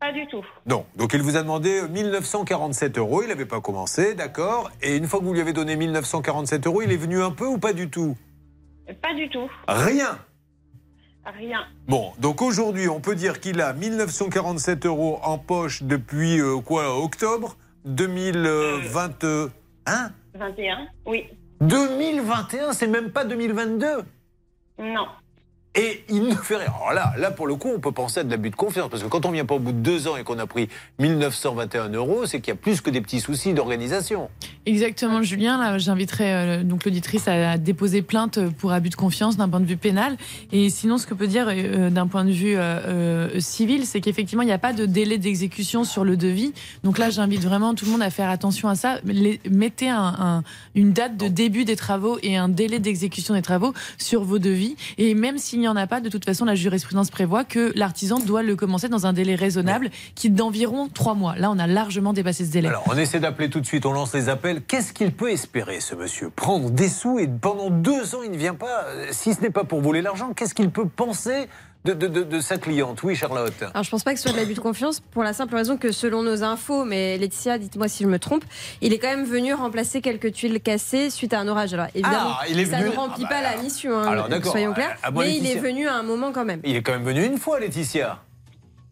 pas du tout. Non. Donc il vous a demandé 1947 euros. Il n'avait pas commencé, d'accord. Et une fois que vous lui avez donné 1947 euros, il est venu un peu ou pas du tout? Pas du tout. Rien. Rien. Bon, donc aujourd'hui, on peut dire qu'il a 1947 euros en poche depuis euh, quoi Octobre 2021 21, oui. 2021, c'est même pas 2022 Non. Et il ne fait rien. Alors là, là, pour le coup, on peut penser à de l'abus de confiance. Parce que quand on vient pas au bout de deux ans et qu'on a pris 1921 euros, c'est qu'il y a plus que des petits soucis d'organisation. Exactement, Julien. Là, j'inviterai euh, donc l'auditrice à déposer plainte pour abus de confiance d'un point de vue pénal. Et sinon, ce que peut dire euh, d'un point de vue euh, euh, civil, c'est qu'effectivement, il n'y a pas de délai d'exécution sur le devis. Donc là, j'invite vraiment tout le monde à faire attention à ça. Les- mettez un- un- une date de début des travaux et un délai d'exécution des travaux sur vos devis. Et même s'il n'y en a pas, de toute façon, la jurisprudence prévoit que l'artisan doit le commencer dans un délai raisonnable qui est d'environ trois mois. Là, on a largement dépassé ce délai. Alors, on essaie d'appeler tout de suite, on lance les appels. Qu'est-ce qu'il peut espérer, ce monsieur? Prendre des sous et pendant deux ans, il ne vient pas. Euh, Si ce n'est pas pour voler l'argent, qu'est-ce qu'il peut penser de, de- de- de sa cliente? Oui, Charlotte. Alors je pense pas que ce soit de l'abus de confiance pour la simple raison que selon nos infos, mais Laetitia, dites-moi si je me trompe, il est quand même venu remplacer quelques tuiles cassées suite à un orage. Alors évidemment, Ah, il est ça venu- ne remplit Ah bah pas la mission, hein, Alors, d'accord. soyons clairs, Ah, mais il est venu à un moment quand même. Il est quand même venu une fois, Laetitia.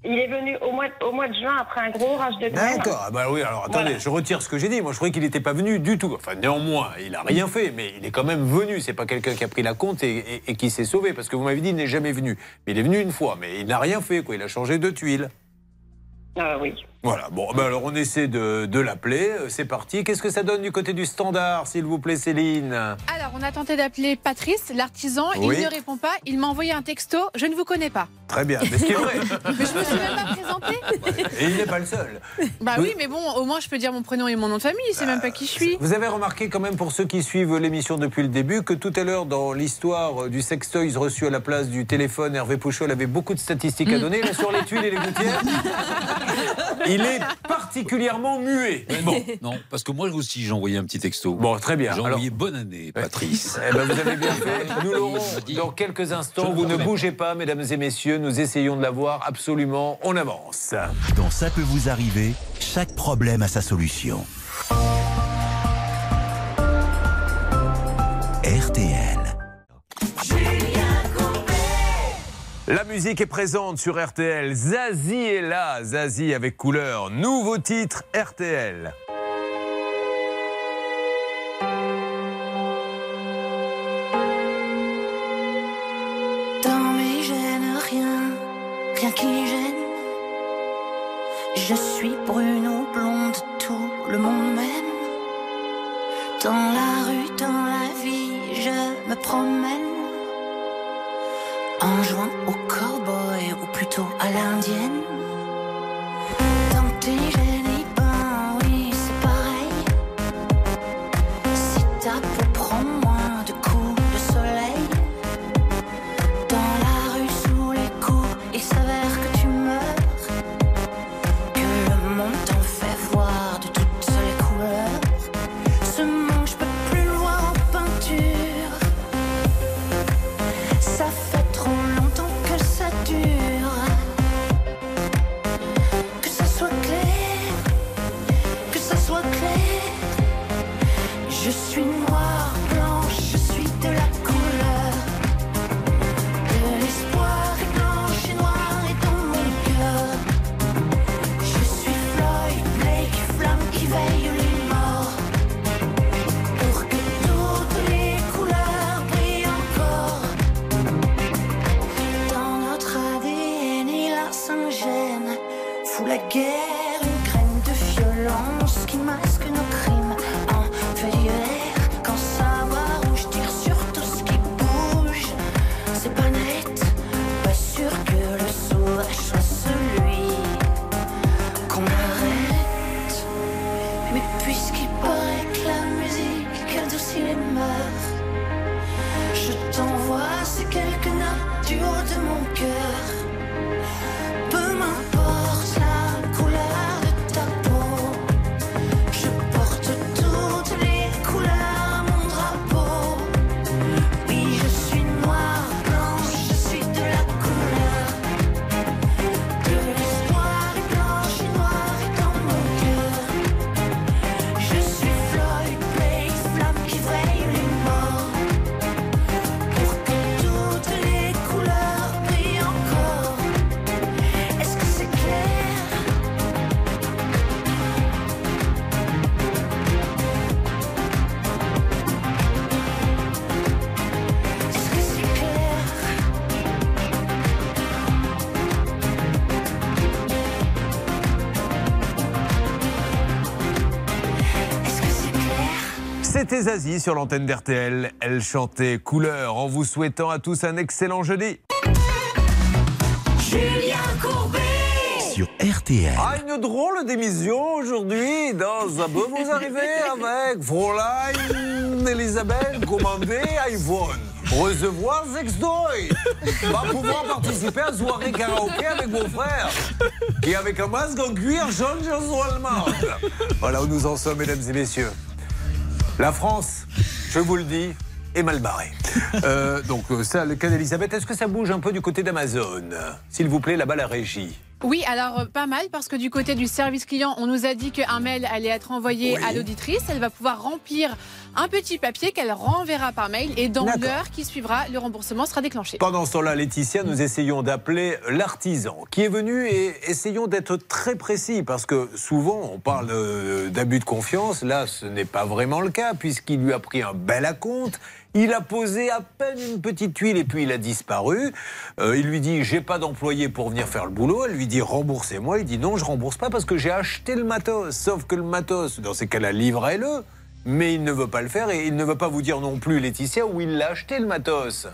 Il est venu au mois, au mois de juin après un gros orage de grêle. D'accord. Ah bah oui, alors attendez, Voilà. je retire ce que j'ai dit. Moi, je croyais qu'il n'était pas venu du tout. Enfin, néanmoins, il n'a rien fait, mais il est quand même venu. C'est pas quelqu'un qui a pris la compte et, et- et qui s'est sauvé. Parce que vous m'avez dit, il n'est jamais venu. Mais il est venu une fois, mais il n'a rien fait, quoi. Il a changé de tuile. Ah oui. Voilà. Bon, ben alors on essaie de, de l'appeler. Euh, C'est parti. Qu'est-ce que ça donne du côté du standard, s'il vous plaît, Céline Alors, on a tenté d'appeler Patrice, l'artisan. Oui. Il ne répond pas. Il m'a envoyé un texto. Je ne vous connais pas. Très bien. Mais ce qui est vrai. Mais je me suis même pas présentée. Et il n'est pas le seul. Bah Oui. oui, mais bon, au moins je peux dire mon prénom et mon nom de famille. Il sait même pas qui je suis. Vous avez remarqué quand même pour ceux qui suivent l'émission depuis le début que tout à l'heure dans l'histoire du sextoys reçu à la place du téléphone, Hervé Pouchol avait beaucoup de statistiques Mm. à donner. Là sur les tuiles et les gouttières, il est particulièrement muet. Bon. Non, parce que moi aussi j'ai envoyé un petit texto. Bon, très bien. J'ai Alors- envoyé bonne année, Patrice. Eh ben, vous avez bien fait. Nous l'aurons dans quelques instants. Vous ne bougez pas, mesdames et messieurs. Nous essayons de l'avoir absolument. On avance. Dans Ça peut vous arriver, chaque problème a sa solution. La musique est présente sur RTL. Zazie est là. Zazie avec couleur. Nouveau titre RTL. Dans mes gènes, rien, rien qui gêne. Je suis brune blonde, tout le monde m'aime. Dans la rue, dans la vie, je me promène. Au cowboy ou plutôt à l'indienne. C'était Zazie sur l'antenne d'RTL. Elle chantait Couleur en vous souhaitant à tous un excellent jeudi. Julien Courbet Sur RTL. Ah, une drôle d'émission aujourd'hui. Dans un peu, vous arrivez avec Fräulein Elisabeth commander iPhone. Recevoir sextoy. Va pouvoir participer à soirée karaoké avec vos frères. Et avec un masque en cuir jaune chanson allemande. Voilà où nous en sommes, mesdames et messieurs. La France, je vous le dis, est mal barrée. Euh, donc, euh, ça, le cas d'Elisabeth, est-ce que ça bouge un peu du côté d'Amazon S'il vous plaît, là-bas, la régie. Oui, alors euh, pas mal parce que du côté du service client, on nous a dit qu'un mail allait être envoyé à l'auditrice. Elle va pouvoir remplir un petit papier qu'elle renverra par mail et dans l'heure qui suivra, le remboursement sera déclenché. Pendant ce temps-là, Laetitia, nous essayons d'appeler l'artisan qui est venu et essayons d'être très précis parce que souvent on parle euh, d'abus de confiance. Là, ce n'est pas vraiment le cas puisqu'il lui a pris un bel acompte. Il a posé à peine une petite tuile et puis il a disparu. Euh, il lui dit j'ai pas d'employé pour venir faire le boulot. Elle lui dit remboursez-moi. Il dit non, je rembourse pas parce que j'ai acheté le matos. Sauf que le matos, dans ces cas-là, livrez-le. Mais il ne veut pas le faire et il ne veut pas vous dire non plus, Laetitia, où il l'a acheté le matos.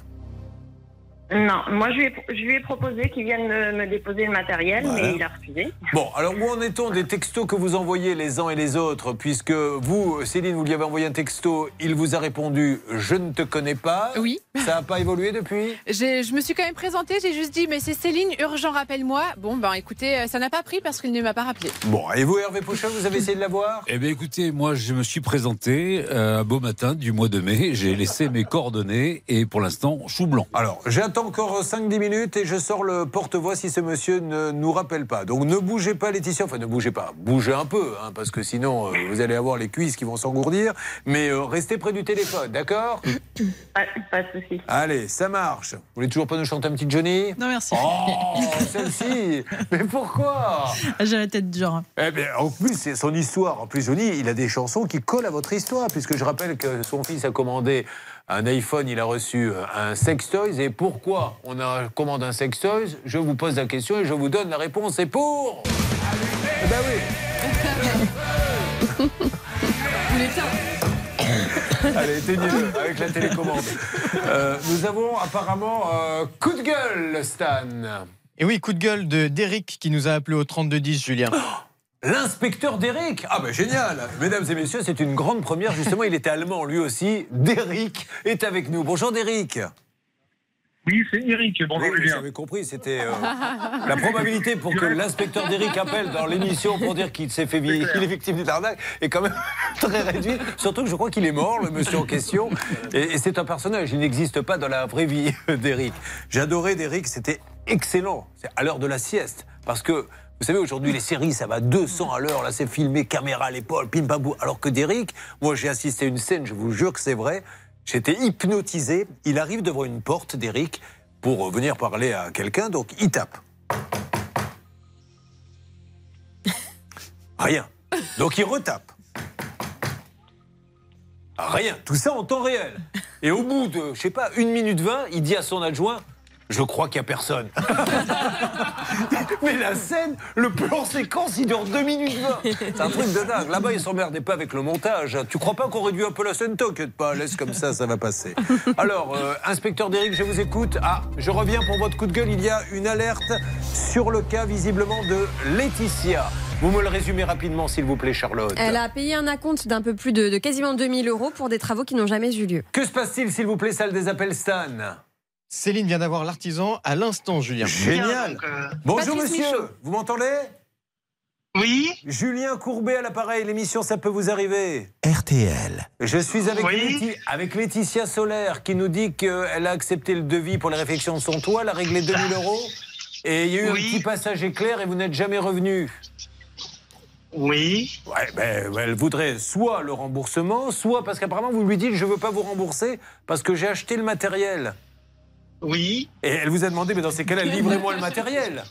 Non, moi je lui ai, je lui ai proposé qu'il vienne me, me déposer le matériel, Voilà. mais il a refusé. Bon, alors où en est-on des textos que vous envoyez les uns et les autres? Puisque vous, Céline, vous lui avez envoyé un texto, il vous a répondu « Je ne te connais pas ». Oui. Ça n'a pas évolué depuis? Je me suis quand même présentée, j'ai juste dit mais c'est Céline, urgent, rappelle-moi. Bon ben écoutez, euh, ça n'a pas pris parce qu'il ne m'a pas rappelé. Bon, et vous, Hervé Pochon, vous avez essayé de l'avoir Eh bien, écoutez, moi, je me suis présenté euh, un beau matin du mois de mai. J'ai laissé mes coordonnées et pour l'instant, chou blanc. Alors, j'attends encore 5-10 minutes et je sors le porte-voix si ce monsieur ne nous rappelle pas. Donc ne bougez pas, Laetitia. Enfin, ne bougez pas. Bougez un peu, hein, parce que sinon, euh, vous allez avoir les cuisses qui vont s'engourdir. Mais euh, restez près du téléphone, d'accord Pas, pas de souci. Allez, ça marche. Vous voulez toujours pas nous chanter un petit Johnny? Non, merci. Oh, celle-ci Mais pourquoi? J'ai la tête dure. eh bien, en plus, c'est son histoire. En plus, Johnny, il a des chansons qui collent à votre histoire, puisque je rappelle que son fils a commandé un iPhone, il a reçu euh, un sextoys. Et pourquoi on a commandé un sextoys? Je vous pose la question et je vous donne la réponse. C'est pour Eh ben oui Allez, éteignez-le avec la télécommande. Euh, nous avons apparemment euh, coup de gueule, Stan. Et oui, coup de gueule de d'Eric qui nous a appelé au 3210, Julien. L'inspecteur d'Eric Ah ben génial Mesdames et messieurs, c'est une grande première. Justement, il était allemand lui aussi. D'Eric est avec nous. Bonjour d'Eric. Oui, c'est Eric. Bonjour Oui, Julien. J'avais compris, c'était euh, la probabilité pour que l'inspecteur d'Eric appelle dans l'émission pour dire qu'il s'est fait vi- qu'il est victime d'une arnaque est quand même très réduite. Surtout que je crois qu'il est mort, le monsieur en question. Et, et c'est un personnage, il n'existe pas dans la vraie vie d'Eric. J'adorais d'Eric, c'était excellent. C'est à l'heure de la sieste. Parce que vous savez, aujourd'hui, les séries, ça va 200 à l'heure. Là, c'est filmé, caméra à l'épaule, pim pam boum. Alors que d'Eric, moi, j'ai assisté à une scène, je vous jure que c'est vrai. J'étais hypnotisé. Il arrive devant une porte d'Eric pour venir parler à quelqu'un, donc il tape. Rien. Donc il retape. Rien. Tout ça en temps réel. Et au bout de, je sais pas, une minute vingt, il dit à son adjoint Je crois qu'il n'y a personne. Mais la scène, le plan séquence, il dure 2 minutes 20. C'est un truc de dingue. Là-bas, ils s'emmerdaient pas avec le montage. Tu crois pas qu'on réduit un peu la scène T'inquiète pas, laisse comme ça, ça va passer. Alors, euh, inspecteur Derrick, je vous écoute. Ah, je reviens pour votre coup de gueule. Il y a une alerte sur le cas, visiblement, de Laetitia. Vous me le résumez rapidement, s'il vous plaît, Charlotte. Elle a payé un acompte d'un peu plus de, de quasiment 2000 euros pour des travaux qui n'ont jamais eu lieu. Que se passe-t-il, s'il vous plaît, salle des appels Stan? Céline vient d'avoir l'artisan à l'instant, Julien. Génial. Bonjour, Patrice monsieur. Michaud. Vous m'entendez? Oui. Julien Courbet à l'appareil. L'émission, ça peut vous arriver. RTL. Je suis avec, Oui. Laeti- avec Laetitia Solaire qui nous dit qu'elle a accepté le devis pour les réfections de son toit. Elle a réglé 2000 euros. Et il y a eu un petit passage éclair et vous n'êtes jamais revenu. Oui. Ouais, ben, elle voudrait soit le remboursement, soit parce qu'apparemment vous lui dites je veux pas vous rembourser parce que j'ai acheté le matériel. Oui. Et elle vous a demandé, mais dans ces cas-là, livrez-moi le matériel.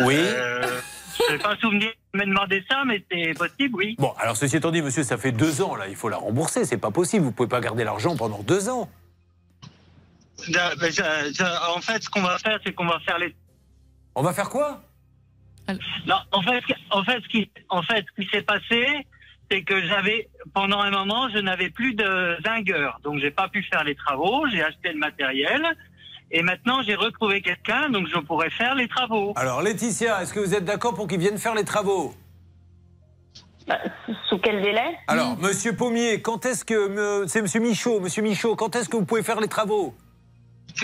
Oui. Euh, je n'ai pas souvenir de me demander ça, mais c'est possible, oui. Bon, alors ceci étant dit, monsieur, ça fait deux ans, là, il faut la rembourser, c'est pas possible, vous pouvez pas garder l'argent pendant deux ans. Da- ben, je- je- en fait, ce qu'on va faire, c'est qu'on va faire les. On va faire quoi? Non, en fait, en fait, ce qui, en fait, ce qui s'est passé, c'est que j'avais, pendant un moment, je n'avais plus de zingueur, donc j'ai pas pu faire les travaux. J'ai acheté le matériel, et maintenant j'ai retrouvé quelqu'un, donc je pourrais faire les travaux. Alors, Laetitia, est-ce que vous êtes d'accord pour qu'ils viennent faire les travaux? Sous quel délai? Alors, monsieur Pommier, quand est-ce que. C'est monsieur Michaud, monsieur Michaud, quand est-ce que vous pouvez faire les travaux?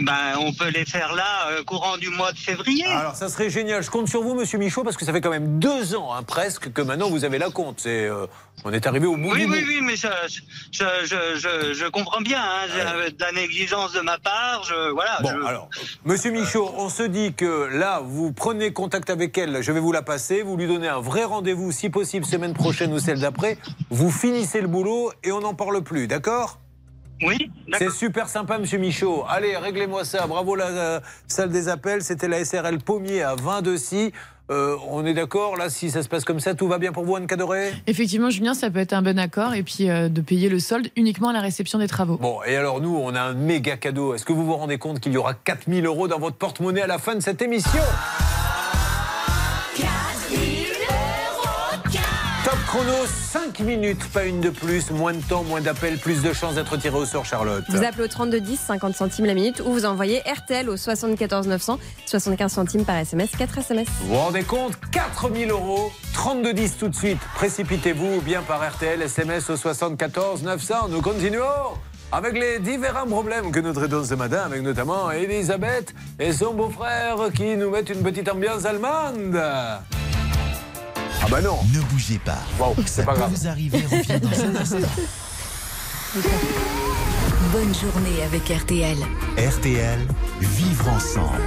Ben, on peut les faire là, euh, courant du mois de février. Alors, ça serait génial. Je compte sur vous, monsieur Michaud, parce que ça fait quand même deux ans, hein, presque, que maintenant vous avez la compte. C'est, euh, on est arrivé au bout Oui, du oui, bout. oui, mais ça, je, je, je, je comprends bien. Hein, j'ai de la négligence de ma part. Je, voilà. Bon, alors, monsieur Michaud, on se dit que là, vous prenez contact avec elle, je vais vous la passer, vous lui donnez un vrai rendez-vous, si possible, semaine prochaine ou celle d'après, vous finissez le boulot et on n'en parle plus, d'accord? Oui, C'est super sympa, monsieur Michaud. Allez, réglez-moi ça. Bravo, la salle des appels. C'était la SRL Pommier à 22 si. Euh, on est d'accord, là, si ça se passe comme ça, tout va bien pour vous, Anne Cadoré? Effectivement, Julien, ça peut être un bon accord et puis euh, de payer le solde uniquement à la réception des travaux. Bon, et alors nous, on a un méga cadeau. Est-ce que vous vous rendez compte qu'il y aura 4000 euros dans votre porte-monnaie à la fin de cette émission? Chrono, 5 minutes, pas une de plus, moins de temps, moins d'appels, plus de chances d'être tiré au sort, Charlotte. Vous appelez au 32 10, 50 centimes la minute, ou vous envoyez RTL au 74 900, 75 centimes par SMS, 4 SMS. Vous vous rendez compte 4000 euros, 32-10 tout de suite. Précipitez-vous ou bien par RTL, SMS au 74 900. Nous continuons avec les différents problèmes que nous traitons ce matin, avec notamment Elisabeth et son beau-frère qui nous mettent une petite ambiance allemande. Ah bah non. Ne bougez pas. c'est Ça pas peut grave. vous arriver. Reviens dans un instant. Bonne journée avec RTL. RTL, vivre ensemble.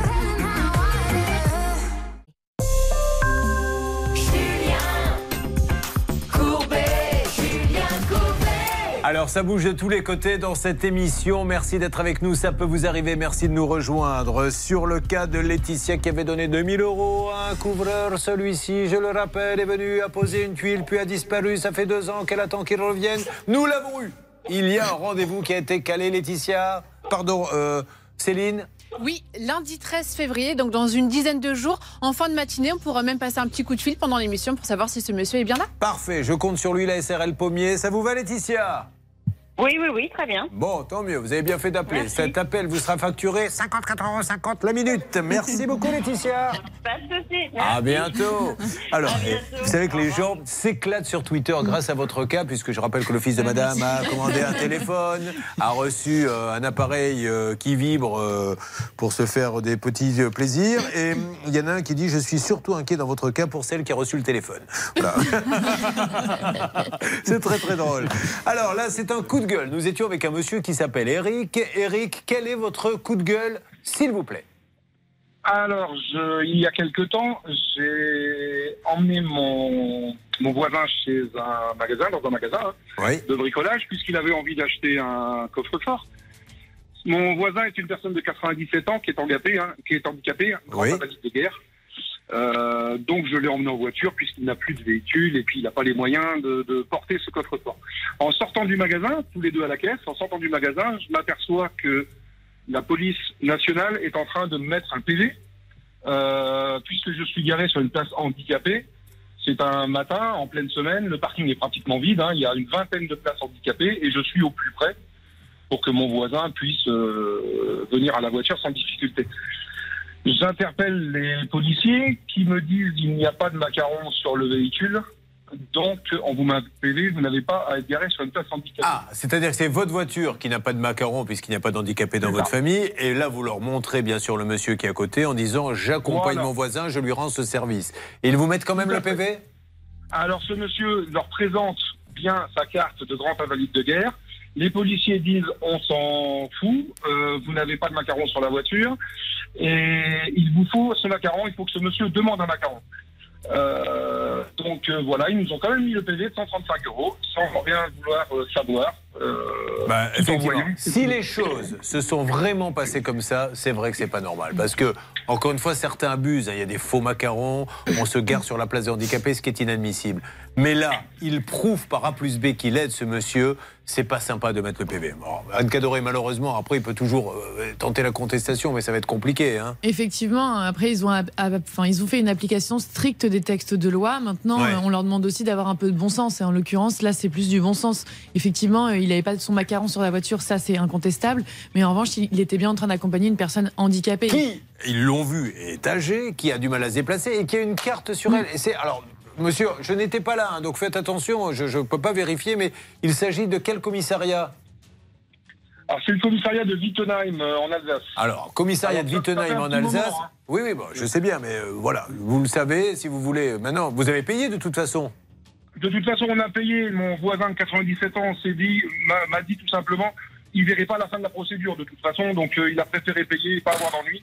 Alors ça bouge de tous les côtés dans cette émission. Merci d'être avec nous. Ça peut vous arriver. Merci de nous rejoindre. Sur le cas de Laetitia qui avait donné 2000 euros à un couvreur, celui-ci, je le rappelle, est venu à poser une tuile puis a disparu. Ça fait deux ans qu'elle attend qu'il revienne. Nous l'avons eu. Il y a un rendez-vous qui a été calé, Laetitia. Pardon, euh, Céline Oui, lundi 13 février, donc dans une dizaine de jours, en fin de matinée, on pourra même passer un petit coup de fil pendant l'émission pour savoir si ce monsieur est bien là. Parfait, je compte sur lui, la SRL Pommier. Ça vous va, Laetitia? Oui, oui, oui, très bien. Bon, tant mieux, vous avez bien fait d'appeler. Cet appel vous sera facturé 54,50 euros la minute. Merci beaucoup, Laetitia. Pas de souci. À bientôt. Alors, vous savez que les gens s'éclatent sur Twitter grâce à votre cas, puisque je rappelle que le fils de madame a commandé un téléphone, a reçu euh, un appareil euh, qui vibre euh, pour se faire des petits plaisirs. Et hum, il y en a un qui dit Je suis surtout inquiet dans votre cas pour celle qui a reçu le téléphone. Voilà. c'est très très drôle. Alors là, c'est un coup de gueule. Nous étions avec un monsieur qui s'appelle Eric. Eric, quel est votre coup de gueule, s'il vous plaît? Alors, je, il y a quelque temps, j'ai emmené mon, mon voisin chez un magasin, dans un magasin hein, de bricolage, puisqu'il avait envie d'acheter un coffre-fort. Mon voisin est une personne de 97 ans qui est handicapée, hein, qui est handicapé, grand Oui. invalide de guerre. Euh, donc je l'ai emmené en voiture puisqu'il n'a plus de véhicule et puis il n'a pas les moyens de, de porter ce coffre-fort. En sortant du magasin, tous les deux à la caisse, en sortant du magasin, je m'aperçois que la police nationale est en train de me mettre un PV, euh, puisque je suis garé sur une place handicapée. C'est un matin, en pleine semaine, le parking est pratiquement vide, hein. il y a une vingtaine de places handicapées, et je suis au plus près pour que mon voisin puisse euh, venir à la voiture sans difficulté. J'interpelle les policiers qui me disent qu'il n'y a pas de macaron sur le véhicule. Donc, on vous PV, vous n'avez pas à être garé sur une place handicapée. Ah, c'est-à-dire que c'est votre voiture qui n'a pas de macaron puisqu'il n'y a pas d'handicapé dans votre ça. famille. Et là, vous leur montrez bien sûr le monsieur qui est à côté en disant J'accompagne Voilà. mon voisin, je lui rends ce service. Et ils vous mettent quand même le. PV Alors, ce monsieur leur présente bien sa carte de grand invalide de guerre. Les policiers disent on s'en fout, euh, vous n'avez pas de macaron sur la voiture, et il vous faut ce macaron, il faut que ce monsieur demande un macaron. Euh, donc euh, voilà, ils nous ont quand même mis le PV de 135 euros, sans rien vouloir euh, savoir. Euh, Bah. Si les choses se sont vraiment passées comme ça, c'est vrai que c'est pas normal. Parce que, encore une fois, certains abusent. hein. Il y a des faux macarons, on se gare sur la place des handicapés, ce qui est inadmissible. Mais là, il prouve par A plus B qu'il aide ce monsieur. C'est pas sympa de mettre le PV. Bon, Anne Cadoré, malheureusement, après, il peut toujours euh, tenter la contestation, mais ça va être compliqué. Hein. Effectivement, après ils ont, app- app- enfin, ils ont fait une application stricte des textes de loi. Maintenant, Ouais. euh, on leur demande aussi d'avoir un peu de bon sens. Et en l'occurrence, là, c'est plus du bon sens. Effectivement, il n'avait pas son macaron sur la voiture, ça c'est incontestable. Mais en revanche, il était bien en train d'accompagner une personne handicapée. Qui, ils l'ont vu, est âgé, qui a du mal à se déplacer et qui a une carte sur elle. Et c'est alors. Monsieur, je n'étais pas là, hein, donc faites attention, je ne peux pas vérifier, mais il s'agit de quel commissariat? Alors, c'est le commissariat de Wittenheim euh, en Alsace. Alors, commissariat Alors, de Wittenheim en moment, Alsace. hein. Oui, oui, bon, je sais bien, mais euh, voilà, vous le savez, si vous voulez. Maintenant, vous avez payé de toute façon? De toute façon, on a payé. Mon voisin de 97 ans s'est dit, m'a dit tout simplement, il verrait pas la fin de la procédure de toute façon, donc euh, il a préféré payer et pas avoir d'ennui.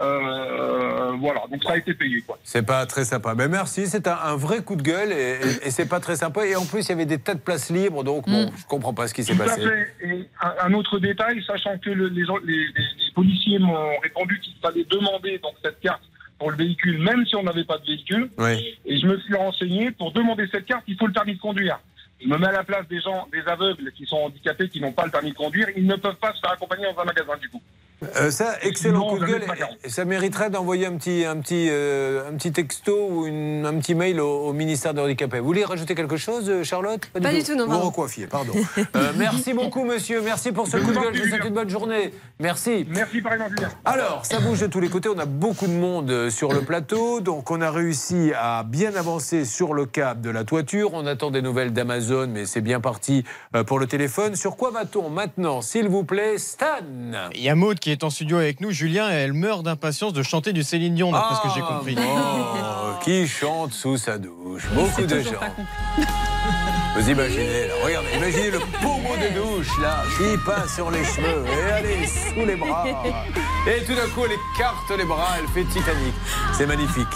Euh, voilà, donc ça a été payé. C'est pas très sympa. Mais merci, c'est un, un vrai coup de gueule et, et- et c'est pas très sympa. Et en plus, il y avait des tas de places libres, donc bon, je comprends pas ce qui s'est Tout à passé. fait. Et un, un autre détail, sachant que le- les, gens- les- les- les policiers m'ont répondu qu'il fallait demander donc cette carte pour le véhicule, même si on n'avait pas de véhicule. Oui. Et je me suis renseigné, pour demander cette carte, il faut le permis de conduire. Je me mets à la place des gens, des aveugles qui sont handicapés, qui n'ont pas le permis de conduire. Ils ne peuvent pas se faire accompagner dans un magasin, du coup. Euh, ça, excellent coup de gueule. ça mériterait d'envoyer un petit, un, petit, euh, un petit texto ou une- un petit mail au, au ministère des Handicapés. Vous voulez rajouter quelque chose, euh, Charlotte? Pas du tout, non, Vous recoiffiez, pardon. Euh, merci beaucoup, monsieur. Merci pour ce Je coup de gueule. Je vous souhaite une bonne journée. Merci. Merci, par exemple. Alors, ça bouge de tous les côtés. On a beaucoup de monde sur le plateau. Donc, on a réussi à bien avancer sur le cap de la toiture. On attend des nouvelles d'Amazon, mais c'est bien parti pour le téléphone. Sur quoi va-t-on maintenant, s'il vous plaît, Stan Il y a Maud qui est en studio avec nous, Julien, et elle meurt d'impatience de chanter du Céline Dion, d'après ce que j'ai compris. Oh, qui chante sous sa douche Beaucoup de gens. Vous imaginez, là, regardez, imaginez le pommeau de douche, là, qui passe sur les cheveux, et allez, sous les bras. Et tout d'un coup, elle écarte les bras, elle fait Titanic. C'est magnifique.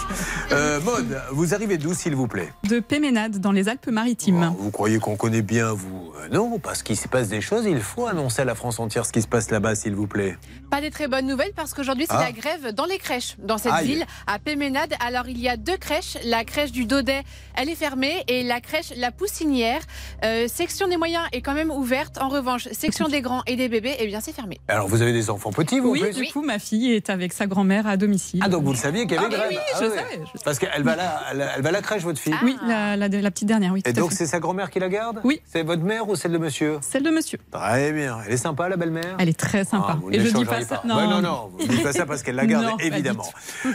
Euh, Maud, vous arrivez d'où, s'il vous plaît de Péménade dans les Alpes-Maritimes. Vous croyez qu'on connaît bien, vous Euh, Non, parce qu'il se passe des choses, il faut annoncer à la France entière ce qui se passe là-bas, s'il vous plaît. Pas des très bonnes nouvelles parce qu'aujourd'hui c'est Ah. la grève dans les crèches dans cette Aïe. ville à Péménade. Alors il y a deux crèches. La crèche du Daudet, elle est fermée et la crèche La Poussinière, euh, section des moyens est quand même ouverte. En revanche, section des grands et des bébés, eh bien c'est fermé. Alors, vous avez des enfants petits, vous Oui, du coup, ma fille est avec sa grand-mère à domicile. Ah, donc vous le saviez qu'il y avait Ah, grève oui, Ah je je Parce qu'elle va, là, elle, elle va à la crèche, votre fille Oui, la, la- la petite dernière, oui. Et donc, c'est sa grand-mère qui la garde? Oui. C'est votre mère ou celle de monsieur? Celle de monsieur. Très bien. Elle est sympa, la belle-mère? Elle est très sympa. Ah, Et je dis pas ça. Ouais, non, non, vous ne dites pas ça parce qu'elle la garde, Non, évidemment.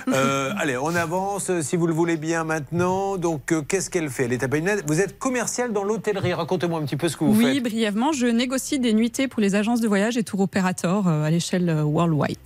Euh, allez, on avance, si vous le voulez bien maintenant. Donc, euh, qu'est-ce qu'elle fait? Elle est à. Vous êtes commercial dans l'hôtellerie. Racontez-moi un petit peu ce que vous oui, faites. brièvement, je négocie des nuitées pour les agences de voyage et tour opérateurs euh, à l'échelle worldwide.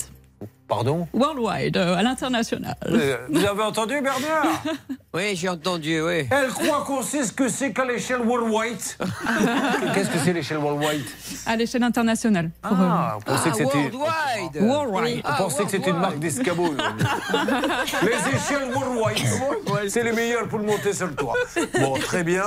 Pardon Worldwide, euh, à l'international. Euh, Vous avez entendu, Bernard Oui, j'ai entendu, oui. Elle croit qu'on sait ce que c'est qu'à l'échelle worldwide. Qu'est-ce que c'est l'échelle worldwide À l'échelle internationale. pour, Ah, on pensait que c'était. Worldwide Worldwide. On pensait que c'était une marque d'escabeau. Les échelles worldwide, c'est les meilleures pour le monter sur le toit. Bon, très bien.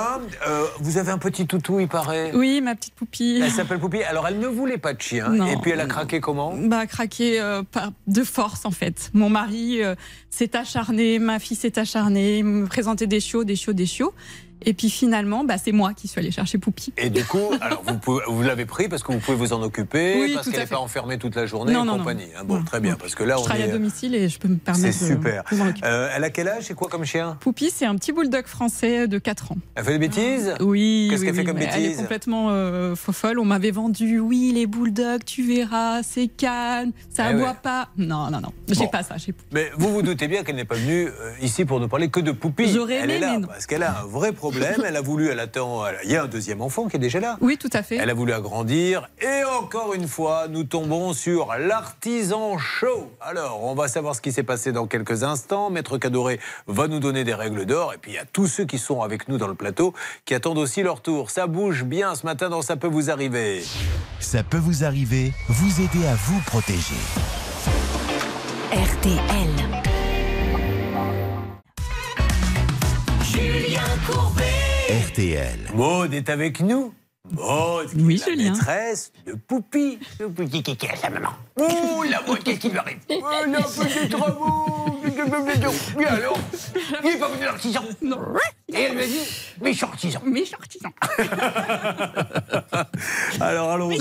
Euh, vous avez un petit toutou, il paraît. Oui, ma petite poupille. Elle s'appelle Poupie. Alors, elle ne voulait pas de chien. Non. Et puis, elle a craqué comment bah, craqué euh, par- de force en fait. Mon mari euh, s'est acharné, ma fille s'est acharnée, me présentait des chiots, des chiots, des chiots. Et puis finalement, bah, c'est moi qui suis allée chercher Poupie. Et du coup, alors vous, pouvez- vous l'avez pris parce que vous pouvez vous en occuper, Oui, parce qu'elle n'est pas enfermée toute la journée Non, et non, non. compagnie. hein. Bon, très bien, parce que là, je on travaille est. à domicile et je peux me C'est permettre de- super. de. Euh, elle a quel âge C'est quoi comme chien? Poupie, c'est un petit bulldog français de 4 ans. Elle fait des bêtises? Oui. Qu'est-ce oui, qu'elle fait comme mais Elle est bêtises complètement euh, fofolle. On m'avait vendu, oui, les bulldogs, tu verras, c'est calme, ça Eh aboie ouais. pas. Non, non, non. J'ai Bon. pas ça chez Poupie. Mais vous vous doutez bien qu'elle n'est pas venue euh, ici pour ne parler que de Poupie. J'aurais Elle est aimé, là mais parce qu'elle a un vrai problème. Elle a voulu, elle attend. elle- Il y a un deuxième enfant qui est déjà là. Oui, tout à fait. Elle a voulu agrandir. Et encore une fois, nous tombons sur l'artisan show. Alors, on va savoir ce qui s'est passé dans quelques instants. Maître Cadoré va nous donner des règles d'or. Et puis, il y a tous ceux qui sont avec nous dans le plateau qui attendent aussi leur tour. Ça bouge bien ce matin dans Ça peut vous arriver. Ça peut vous arriver, vous aider à vous protéger. RTL. Julien Courbet. RTL. Maud est avec nous. Maud, qui Oui, est la Julien. maîtresse de Poupie. Le petit kiki à sa maman. Oh, la Maud, qu'est-ce qui lui arrive Oh, la petite travaux. Bien alors, il n'est pas venu l'artisan. Non. Et elle m'a dit, méchant artisan. Méchant artisan. Alors allons-y.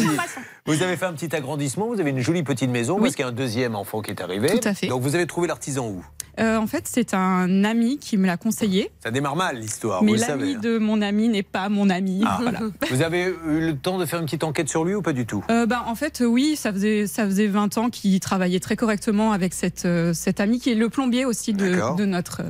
Vous avez fait un petit agrandissement, vous avez une jolie petite maison parce qu'il y a un deuxième enfant qui est arrivé. Tout à fait. Donc vous avez trouvé l'artisan où? Euh, en fait, c'est un ami qui me l'a conseillé. Ça démarre mal l'histoire, mais l'ami hein. de mon ami n'est pas mon ami. Ah. Voilà. Vous avez eu le temps de faire une petite enquête sur lui ou pas du tout? Euh, ben, en fait, oui, ça faisait, ça faisait 20 ans qu'il travaillait très correctement avec cette, euh, cet ami qui est le plombier aussi de, de notre,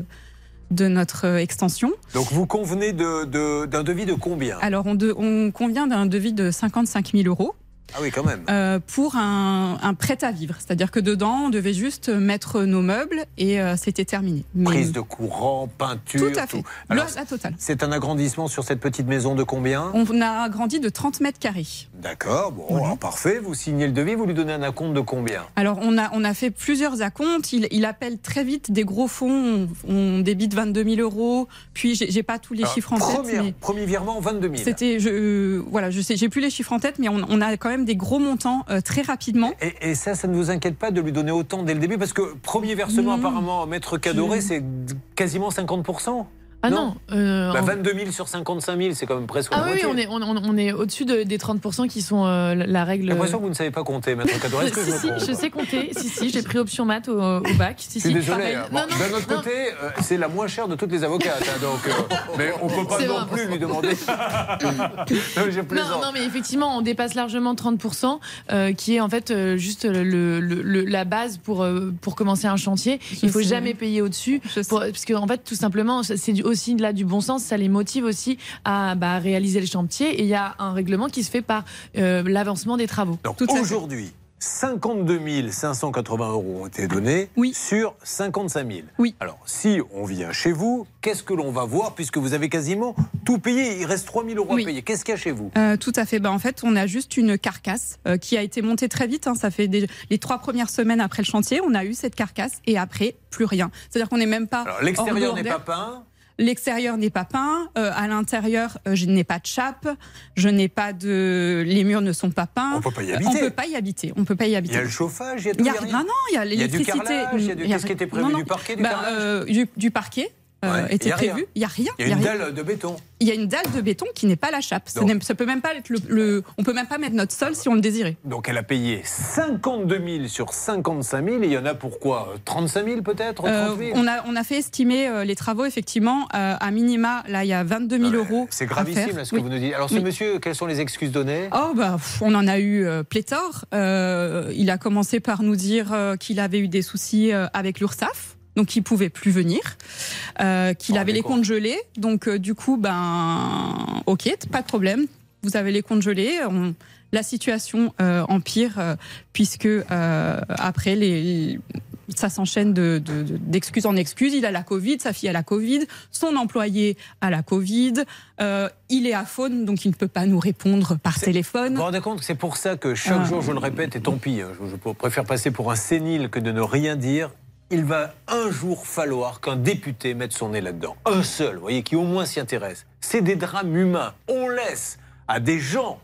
de notre euh, extension. Donc vous convenez de- de- d'un devis de combien? Alors, on, de- on convient d'un devis de 55 000 euros. Ah oui, quand même. euh, pour un, un prêt à vivre. C'est-à-dire que dedans, on devait juste mettre nos meubles et euh, c'était terminé. Mais- Prise de courant, peinture. Tout à fait. Alors, La- la totale. C'est un agrandissement sur cette petite maison de combien? On a agrandi de 30 mètres carrés. D'accord, bon, alors parfait. Vous signez le devis, vous lui donnez un acompte de combien? Alors, on a, on a fait plusieurs acomptes. Il, il appelle très vite des gros fonds. On, on débite 22 000 euros. Puis, j'ai j'ai pas tous les Alors, chiffres en première- tête. mais Premier virement, 22 000. C'était, je, euh, voilà, je sais, j'ai plus les chiffres en tête, mais on, on a quand même des gros montants euh, très rapidement. Et, et ça, ça ne vous inquiète pas de lui donner autant dès le début? Parce que premier versement, Non. apparemment, maître Cadoré, c'est quasiment 50%. Ah non, euh, Bah, en- 22 000 sur 55 000, c'est quand même presque la Ah oui, on est, on, est au-dessus de- des 30% qui sont euh, la- règle. J'ai l'impression que vous ne savez pas compter, maître que si, je si, je sais compter. Si, si, j'ai pris option maths au, au bac. Si, Je suis si, désolé. hein. Bon, D'un autre non. côté, euh, c'est la moins chère de toutes les avocates. hein, donc, euh, mais on peut pas non vrai. plus lui demander. non. Non, non, mais effectivement, on dépasse largement 30%, euh, qui est en fait euh, juste le, le- le- la base pour, euh, pour commencer un chantier. Il faut sais. jamais payer au-dessus, parce que en fait, tout simplement, c'est du- aussi là du bon sens, ça les motive aussi à bah, réaliser le chantier. Et il y a un règlement qui se fait par euh, l'avancement des travaux. Donc aujourd'hui, 52 580 euros ont été donnés sur 55 000. Oui. Alors, si on vient chez vous, qu'est-ce que l'on va voir puisque vous avez quasiment tout payé Il reste 3 000 euros Oui. à payer. Qu'est-ce qu'il y a chez vous? Euh, tout à fait. Ben, en fait, on a juste une carcasse euh, qui a été montée très vite. hein. Ça fait des- les trois premières semaines après le chantier, on a eu cette carcasse et après, plus rien. C'est-à-dire qu'on n'est même pas. Alors, l'extérieur n'est pas peint. L'extérieur n'est pas peint. Euh, à l'intérieur, euh, je n'ai pas de chape. Je n'ai pas de. Les murs ne sont pas peints. On peut pas y habiter. On peut pas y habiter. On peut pas y Il habiter. y a le chauffage, il y a tout. Il y a il y a rien. Non, il y a Il y a du l'électricité. carrelage, il y a du- Il qu'est-ce qui était prévu non, non. Du parquet, du Bah, carrelage euh, du, du parquet. Euh, Ouais. était Il y a rien. Il y a y une rien. dalle de béton. Il y a une dalle de béton qui n'est pas la chape. Donc- Ça peut même pas être le, le- On peut même pas mettre notre sol si on le désirait. Donc elle a payé 52 000 sur 55 000. Et il y en a pourquoi 35 000 peut-être 30 Euh, 000 on, a, on a fait estimer euh, les travaux, effectivement, à minima, là, il y a 22 000 euros. C'est gravissime là, ce que Oui. vous nous dites. Alors ce Oui. monsieur, quelles sont les excuses données? Oh, bah, on en a eu pléthore. Euh, il a commencé par nous dire qu'il avait eu des soucis avec l'URSSAF. Donc, il pouvait plus venir, euh, qu'il Vous avait les compte comptes gelés. Donc, euh, du coup, ben, ok, pas de problème. Vous avez les comptes gelés. On- la situation euh, empire puisque après les, ça s'enchaîne de- de- de- d'excuse en excuse. Il a la Covid, sa fille a la Covid, son employé a la Covid. euh, il est à faune, donc il ne peut pas nous répondre par téléphone. Vous vous rendez compte que c'est pour ça que chaque Ah. jour, je le répète, et tant pis, hein, je, je préfère passer pour un sénile que de ne rien dire. Il va un jour falloir qu'un député mette son nez là-dedans. Un seul, vous voyez, qui au moins s'y intéresse. C'est des drames humains. On laisse à des gens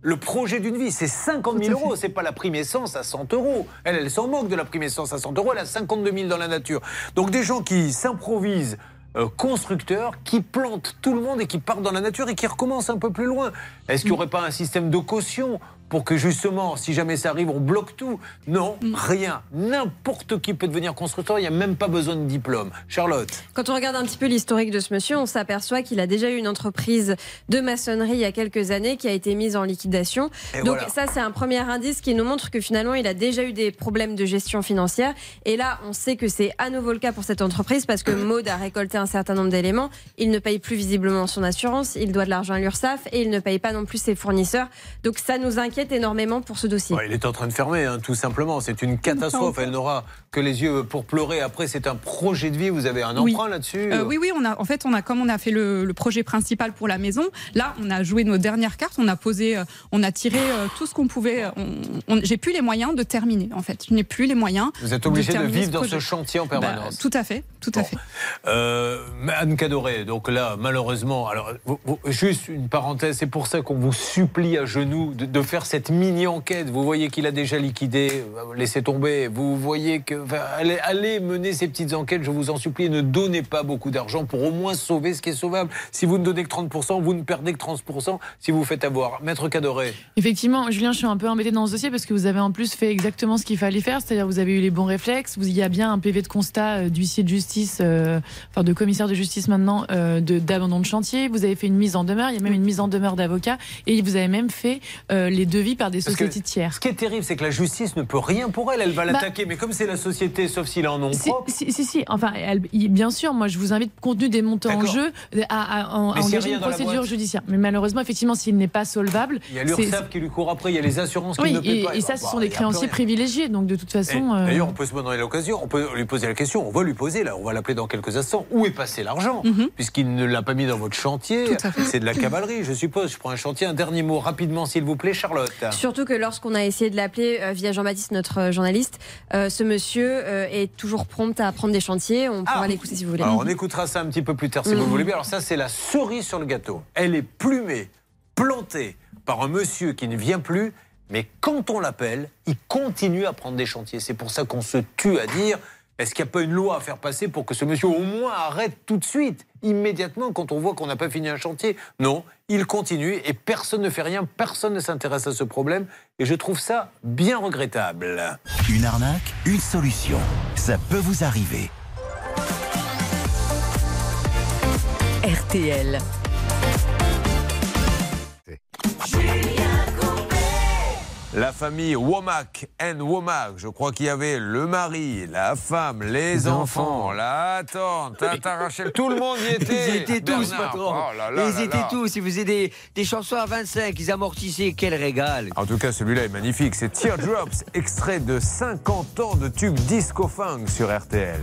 le projet d'une vie. C'est 50 000 euros. C'est pas la prime essence à 100 euros. Elle, elle s'en moque de la prime essence à 100 euros. Elle a 52 000 dans la nature. Donc des gens qui s'improvisent euh, constructeurs qui plantent tout le monde et qui partent dans la nature et qui recommencent un peu plus loin. Est-ce qu'il n'y aurait pas un système de caution pour que justement, si jamais ça arrive, on bloque tout Non, rien. N'importe qui peut devenir constructeur, il n'y a même pas besoin de diplôme. Charlotte Quand on regarde un petit peu l'historique de ce monsieur, on s'aperçoit qu'il a déjà eu une entreprise de maçonnerie il y a quelques années qui a été mise en liquidation. Et Donc voilà. ça, c'est un premier indice qui nous montre que finalement, il a déjà eu des problèmes de gestion financière. Et là, on sait que c'est à nouveau le cas pour cette entreprise parce que Maud a récolté un certain nombre d'éléments. Il ne paye plus visiblement son assurance, il doit de l'argent à l'URSSAF et il ne paye pas non plus ses fournisseurs. Donc ça nous inquiète énormément pour ce dossier. Ouais, il est en train de fermer, hein, tout simplement. C'est une catastrophe. Elle n'aura que les yeux pour pleurer. Après, c'est un projet de vie. Vous avez un Oui. emprunt là-dessus Euh, oui, oui, on a, en fait, on a, comme on a fait le, le projet principal pour la maison, là, on a joué nos dernières cartes, on a posé, euh, on a tiré euh, tout ce qu'on pouvait. on- on- J'ai plus les moyens de terminer, en fait. Je n'ai plus les moyens. Vous êtes obligé de, vivre dans ce chantier en Bah, permanence. tout à fait, tout à fait. Euh, Anne Cadoré, donc là, malheureusement, alors vous- vous- juste une parenthèse, c'est pour ça qu'on vous supplie à genoux de, de faire cette mini-enquête. Vous voyez qu'il a déjà liquidé, laissez tomber. Vous voyez que. enfin, allez, allez mener ces petites enquêtes, je vous en supplie. Ne donnez pas beaucoup d'argent pour au moins sauver ce qui est sauvable. Si vous ne donnez que 30%, vous ne perdez que 30% si vous faites avoir. Maître Cadoré. Effectivement, Julien, je suis un peu embêté dans ce dossier parce que vous avez en plus fait exactement ce qu'il fallait faire, c'est-à-dire vous avez eu les bons réflexes, vous, y a bien un PV de constat euh, d'huissier de justice, euh, enfin de commissaire de justice maintenant, euh, d'abandon de chantier, vous avez fait une mise en demeure, il y a même une mise en demeure d'avocat, et vous avez même fait euh, les devis par des Parce que sociétés tiers. Ce qui est terrible, c'est que la justice ne peut rien pour elle. Elle va Bah- l'attaquer. Mais comme c'est la société, sauf s'il est en nom Si, propre. si, si, si. enfin, elle- bien sûr, moi je vous invite, compte tenu des montants en jeu, à, à- a engager une procédure judiciaire. Mais malheureusement, effectivement, s'il n'est pas solvable. Il y a l'URSSAF qui lui court après, il y a les assurances qui Oui, ne paient pas. et ça, ce bah, sont des a créanciers privilégiés, donc de toute façon. euh, D'ailleurs, on peut se donner l'occasion, on peut lui poser la question, on va lui poser là, on va l'appeler dans quelques instants. Où est passé l'argent Puisqu'il ne l'a pas mis dans votre chantier. C'est de la cavalerie, je suppose. Je prends un chantier. Un dernier mot rapidement, s'il vous plaît, Charlotte. Surtout que lorsqu'on a essayé de l'appeler euh, via Jean-Baptiste, notre euh, journaliste, euh, ce monsieur euh, est toujours prompt à prendre des chantiers. On pourra l'écouter si vous voulez. Ah. Alors, on écoutera ça un petit peu plus tard si Mhm. vous le voulez bien. Alors, ça, c'est la cerise sur le gâteau. Elle est plumée, plantée par un monsieur qui ne vient plus, mais quand on l'appelle, il continue à prendre des chantiers. C'est pour ça qu'on se tue à dire est-ce qu'il n'y a pas une loi à faire passer pour que ce monsieur au moins arrête tout de suite, immédiatement, quand on voit qu'on n'a pas fini un chantier? Non, il continue et personne ne fait rien, personne ne s'intéresse à ce problème. Et je trouve ça bien regrettable. Une arnaque, une solution. Ça peut vous arriver. RTL. La famille Womack and Womack, je crois qu'il y avait le mari, la femme, les, Les enfants, enfants. la tante, Tata Rachel, tout le monde y était. Ils étaient tous, Bernard, patron. oh là là ils là étaient tous. Ils faisaient des, des chansons à 25. Ils amortissaient. Quel régal. En tout cas, celui-là est magnifique. C'est Teardrops, extrait de 50 ans de tube disco funk sur RTL.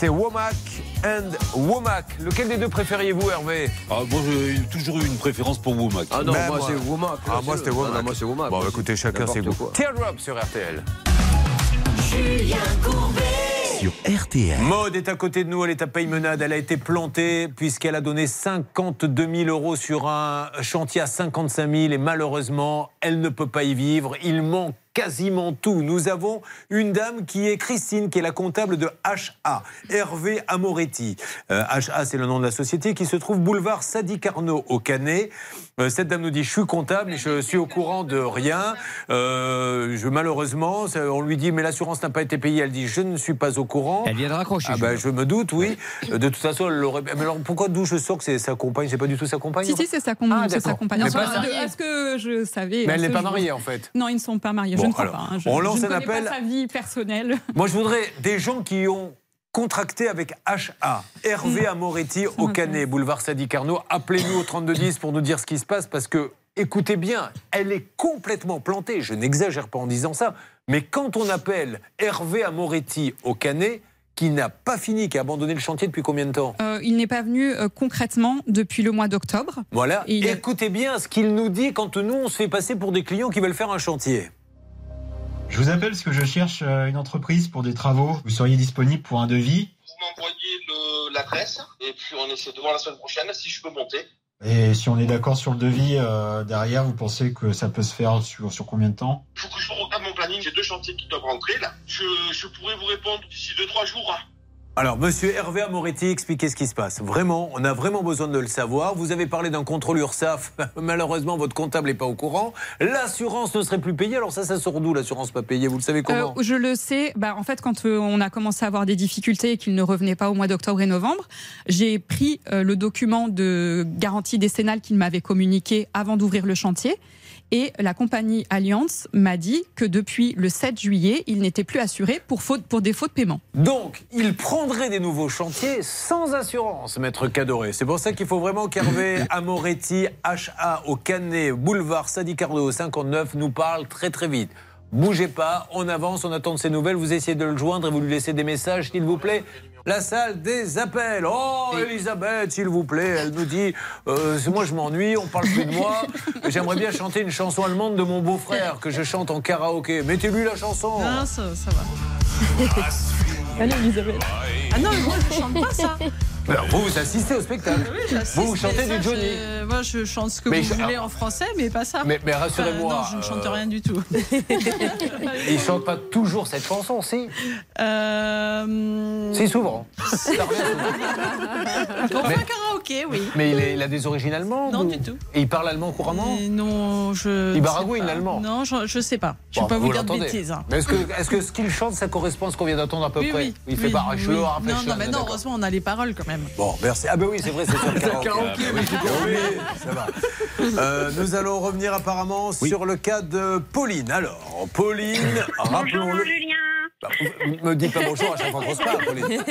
C'était Womack and Womack. Lequel des deux préfériez-vous, Hervé ah, Moi, j'ai toujours eu une préférence pour Womack. Ah non, moi, c'est Womack. Ah, moi, c'était Womack. Ah non, moi, c'est Womack. Bon, écoutez, chacun ses goûts. Teardrop sur RTL. Julien Courbet. Sur RTL. Maude est à côté de nous, elle est à Paye-Menade. Elle a été plantée puisqu'elle a donné 52 000 euros sur un chantier à 55 000 et malheureusement, elle ne peut pas y vivre. Il manque quasiment tout. Nous avons une dame qui est Christine, qui est la comptable de HA, Hervé Amoretti. Euh, HA, c'est le nom de la société qui se trouve boulevard Sadi Carnot au Canet. Euh, cette dame nous dit Je suis comptable je suis au courant de rien. Euh, je, malheureusement, on lui dit Mais l'assurance n'a pas été payée. Elle dit Je ne suis pas au courant. Elle vient de raccrocher. Ah ben, je me doute, oui. De toute façon, elle l'aurait. Mais alors, pourquoi d'où je sors que c'est sa compagne? C'est pas du tout sa compagne? Si, si, c'est sa, com- Ah, c'est sa compagne. Est-ce que je savais? Mais elle n'est pas mariée, en fait. Non, ils ne sont pas mariés. Bon, je ne crois alors, pas. hein. Je, on lance je ne un appel. pas sa vie personnelle. Moi, je voudrais des gens qui ont contracté avec HA. Hervé Amoretti au Canet, boulevard Sadi Carnot. Appelez-nous au 3210 pour nous dire ce qui se passe parce que, écoutez bien, elle est complètement plantée. Je n'exagère pas en disant ça. Mais quand on appelle Hervé Amoretti au Canet, qui n'a pas fini, qui a abandonné le chantier depuis combien de temps? Euh, il n'est pas venu euh, concrètement depuis le mois d'octobre. Voilà. Et il a- Écoutez bien ce qu'il nous dit quand nous, on se fait passer pour des clients qui veulent faire un chantier. Je vous appelle parce que je cherche euh, une entreprise pour des travaux. Vous seriez disponible pour un devis? Vous m'envoyez l'adresse et puis on essaie de voir la semaine prochaine si je peux monter. Et si on est d'accord sur le devis, euh, derrière, vous pensez que ça peut se faire sur, sur combien de temps? Il faut que je regarde mon planning. J'ai deux chantiers qui doivent rentrer là. Je, je pourrais vous répondre d'ici deux trois jours. hein. Alors, monsieur Hervé Amoretti, expliquez ce qui se passe. Vraiment, on a vraiment besoin de le savoir. Vous avez parlé d'un contrôle URSAF. Malheureusement, votre comptable n'est pas au courant. L'assurance ne serait plus payée. Alors, ça, ça sort d'où l'assurance pas payée? Vous le savez comment? Euh, je le sais. Bah, en fait, quand euh, on a commencé à avoir des difficultés et qu'il ne revenait pas au mois d'octobre et novembre, j'ai pris euh, le document de garantie décennale qu'il m'avait communiqué avant d'ouvrir le chantier. Et la compagnie Allianz m'a dit que depuis le 7 juillet, il n'était plus assuré pour, faute, pour défaut de paiement. Donc, il prendrait des nouveaux chantiers sans assurance, maître Cadoré. C'est pour ça qu'il faut vraiment qu'Hervé Amoretti, HA au Canet, boulevard Sadi Carnot 59, nous parle très très vite. Bougez pas, on avance, on attend de ses nouvelles. Vous essayez de le joindre et vous lui laissez des messages, s'il vous plaît. La salle des appels. Oh, Elisabeth, s'il vous plaît, elle nous dit euh, moi, je m'ennuie, on parle plus de moi. J'aimerais bien chanter une chanson allemande de mon beau-frère que je chante en karaoké. Mettez-lui la chanson. Non, ça, ça va. Allez, Elisabeth. Ah non, moi, je chante pas ça. Alors, vous, vous assistez au spectacle. Oui, vous, vous chantez ça, du Johnny. c'est- Moi, je chante ce que Mais vous je- voulez en français, mais pas ça. Mais- mais rassurez-moi, Enfin, non, je ne chante euh, rien du tout. Il chante pas toujours cette chanson, si? Euh... Si, souvent. Souvent. On fait un karaoké, oui. Mais il, est- il a des origines allemandes Non, ou- du tout. Et il parle allemand couramment non, je. Il ne baragouine l'allemand Non, je, je sais pas. Je ne Bon, vais pas vous, dire de bêtises. hein. Mais est-ce que, ce qu'il chante, ça correspond à ce qu'on vient d'entendre à peu Oui, près oui. Il fait oui, pas oui. Non, non, mais non, heureusement, on a les paroles quand même. Bon, merci. Ah ben oui, c'est vrai, c'est sur le karaoké. karaoké, oui, oui, ça va. Euh, nous allons revenir apparemment sur le cas de Pauline. Alors, Pauline, rappelons-le. Bah, vous me dites pas bonjour à chaque fois qu'on se parle, Pauline.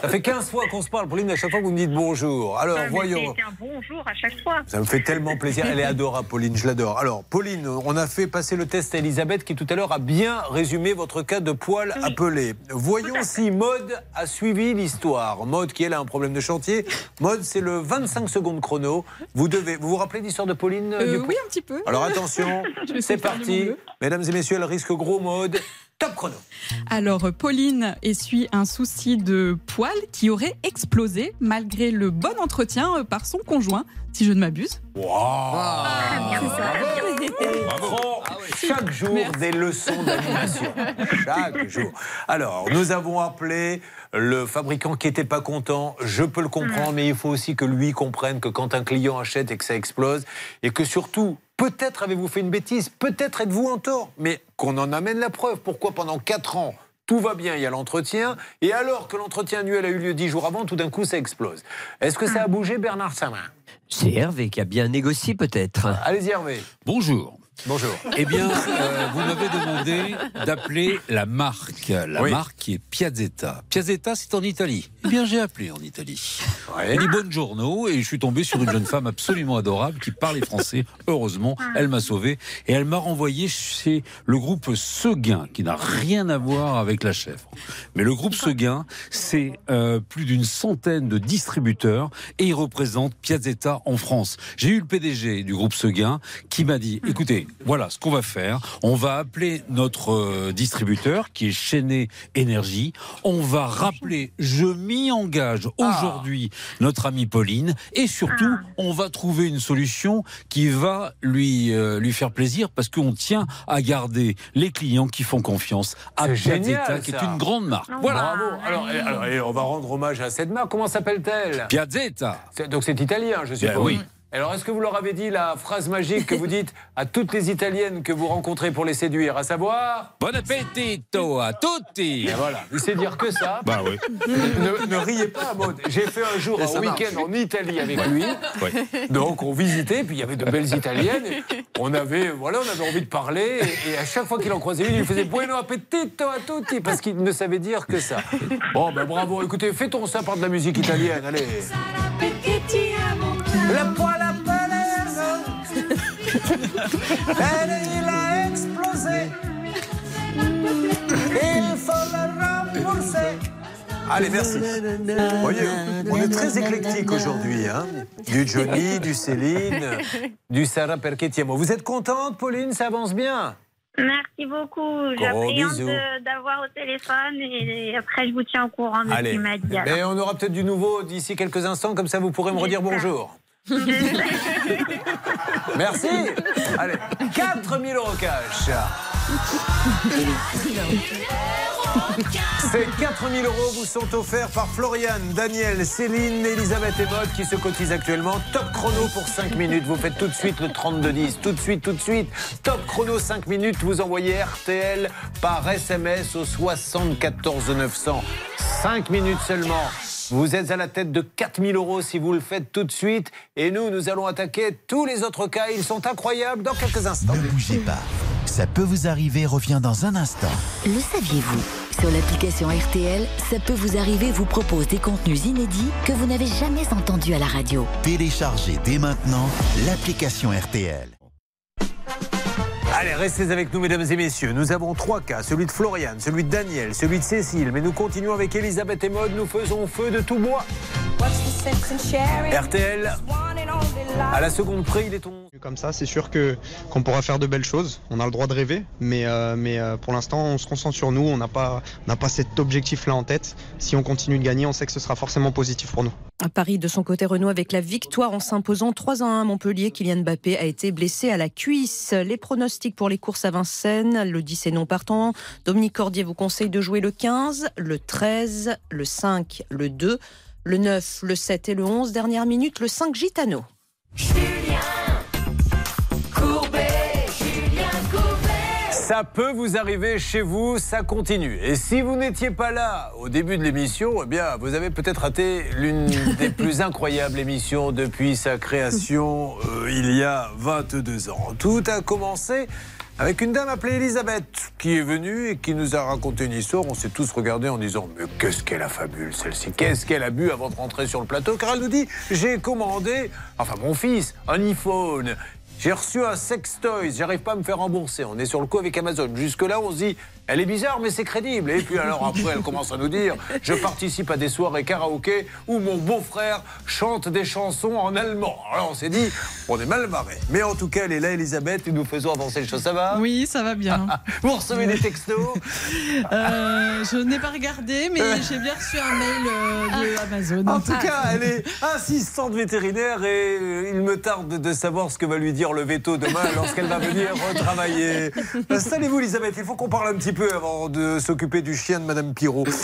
Ça fait 15 fois qu'on se parle, Pauline, à chaque fois vous me dites bonjour. Alors, Ah, voyons. C'est un bonjour à chaque fois. Ça me fait tellement plaisir. Elle est adorable, Pauline, je l'adore. Alors, Pauline, on a fait passer le test à Elisabeth qui tout à l'heure a bien résumé votre cas de poil appelé. Voyons si Maude a suivi l'histoire. Maude, qui elle a un problème de chantier. Maude, c'est le 25 secondes chrono. Vous devez. Vous vous rappelez l'histoire de Pauline Euh, Dupont oui, un petit peu. Alors attention, c'est parti. Mesdames et messieurs, elle risque gros Maude. Alors, Pauline essuie un souci de poil qui aurait explosé malgré le bon entretien par son conjoint, si je ne m'abuse. Chaque jour des leçons d'animation. Chaque jour. Alors, nous avons appelé le fabricant qui n'était pas content. Je peux le comprendre, mais il faut aussi que lui comprenne que quand un client achète et que ça explose, et que surtout, peut-être avez-vous fait une bêtise, peut-être êtes-vous en tort, mais qu'on en amène la preuve. Pourquoi pendant 4 ans tout va bien, il y a l'entretien, et alors que l'entretien annuel a eu lieu 10 jours avant, tout d'un coup ça explose. Est-ce que ça a bougé, Bernard Samin C'est Hervé qui a bien négocié peut-être. Allez-y, Hervé. Bonjour. Bonjour. Eh bien, euh, vous m'avez demandé d'appeler la marque. La Oui. marque qui est Piazzetta. Piazzetta, c'est en Italie. Eh bien, j'ai appelé en Italie. Elle dit buongiorno et je suis tombé sur une jeune femme absolument adorable qui parlait français. Heureusement, elle m'a sauvé et elle m'a renvoyé chez le groupe Seguin, qui n'a rien à voir avec la chèvre. Mais le groupe Seguin, c'est euh, plus d'une centaine de distributeurs et il représente Piazzetta en France. J'ai eu le PDG du groupe Seguin qui m'a dit, écoutez, voilà ce qu'on va faire. On va appeler notre euh, distributeur qui est Chenet Énergie. On va rappeler, je m'y engage aujourd'hui, notre amie Pauline. Et surtout, on va trouver une solution qui va lui, euh, lui faire plaisir parce qu'on tient à garder les clients qui font confiance à C'est Piazzetta, qui est une grande marque. Voilà. Bravo. Alors, on va rendre hommage à cette marque. Comment s'appelle-t-elle? Piazzetta. C'est- Donc c'est italien, je suppose. Ben oui. Alors, est-ce que vous leur avez dit la phrase magique que vous dites à toutes les Italiennes que vous rencontrez pour les séduire, à savoir Bon appetito à tutti. Et voilà, il sait dire que ça. Bah oui. Ne, ne riez pas, Maud. J'ai fait un jour un week-end en Italie avec Ouais. lui. Ouais. Donc on visitait, puis il y avait de belles italiennes. on avait, voilà, on avait envie de parler. Et, et à chaque fois qu'il en croisait une, il faisait Bueno appetito a tutti parce qu'il ne savait dire que ça. Bon, ben bravo. Écoutez, fêtons ça par de la musique italienne. Allez. La Palermo. Elle, il a explosé. Il faut le rembourser. Allez, merci. Voyez, on est très éclectique aujourd'hui. Hein du Johnny, du Céline, du Sarah Perquetiamo. Vous êtes contente, Pauline? Ça avance bien? Merci beaucoup. Gros J'appréhende d'avoir au téléphone et après je vous tiens au courant de ce Allez. qu'il m'a dit. alors. Mais on aura peut-être du nouveau d'ici quelques instants, comme ça vous pourrez me redire bonjour. Merci. Allez, 4000 euros cash. Ces 4000 euros vous sont offerts par Floriane, Daniel, Céline, Elisabeth et Maud qui se cotisent actuellement. Top chrono pour 5 minutes. Vous faites tout de suite le 32-10. Tout de suite, tout de suite. Top chrono 5 minutes. Vous envoyez RTL par SMS au 74 900. 5 minutes seulement. Vous êtes à la tête de 4000 euros si vous le faites tout de suite. Et nous, nous allons attaquer tous les autres cas. Ils sont incroyables dans quelques instants. Ne bougez pas. Ça peut vous arriver revient dans un instant. Le saviez-vous? Sur l'application RTL, ça peut vous arriver vous propose des contenus inédits que vous n'avez jamais entendus à la radio. Téléchargez dès maintenant l'application RTL. Allez, restez avec nous, mesdames et messieurs. Nous avons trois cas celui de Floriane, celui de Daniel, celui de Cécile. Mais nous continuons avec Elisabeth et Maud. Nous faisons feu de tout bois. RTL, à la seconde près, il est ton. Comme ça, c'est sûr que qu'on pourra faire de belles choses. On a le droit de rêver, mais euh, mais euh, pour l'instant, on se concentre sur nous. On n'a pas on n'a pas cet objectif-là en tête. Si on continue de gagner, on sait que ce sera forcément positif pour nous. À Paris, de son côté, Renault avec la victoire en s'imposant 3 à 1 à Montpellier. Kylian Mbappé a été blessé à la cuisse. Les pronostics pour les courses à Vincennes, le 10 est non partant. Dominique Cordier vous conseille de jouer le 15, le 13, le 5, le 2, le 9, le 7 et le 11. Dernière minute, le 5 Gitano. Ça peut vous arriver chez vous, ça continue. Et si vous n'étiez pas là au début de l'émission, eh bien, vous avez peut-être raté l'une des plus incroyables émissions depuis sa création euh, il y a 22 ans. Tout a commencé avec une dame appelée Elisabeth qui est venue et qui nous a raconté une histoire. On s'est tous regardés en disant Mais qu'est-ce qu'elle a fabule celle-ci? Qu'est-ce qu'elle a bu avant de rentrer sur le plateau? Car elle nous dit J'ai commandé, enfin mon fils, un iPhone. J'ai reçu un sextoy, j'arrive pas à me faire rembourser. On est sur le coup avec Amazon. Jusque-là, on se dit, elle est bizarre, mais c'est crédible. Et puis alors après, elle commence à nous dire, je participe à des soirées karaoké où mon beau-frère chante des chansons en allemand. Alors on s'est dit, on est mal barré. Mais en tout cas, elle est là, Elisabeth, et nous faisons avancer les choses. Ça va? Oui, ça va bien. Vous recevez des textos? Euh, je n'ai pas regardé, mais j'ai bien reçu un mail euh, de Amazon. En tout cas, elle est assistante vétérinaire et euh, il me tarde de savoir ce que va lui dire le veto demain lorsqu'elle va venir retravailler. Installez-vous, Elisabeth, il faut qu'on parle un petit peu peu avant de s'occuper du chien de Madame Pirot.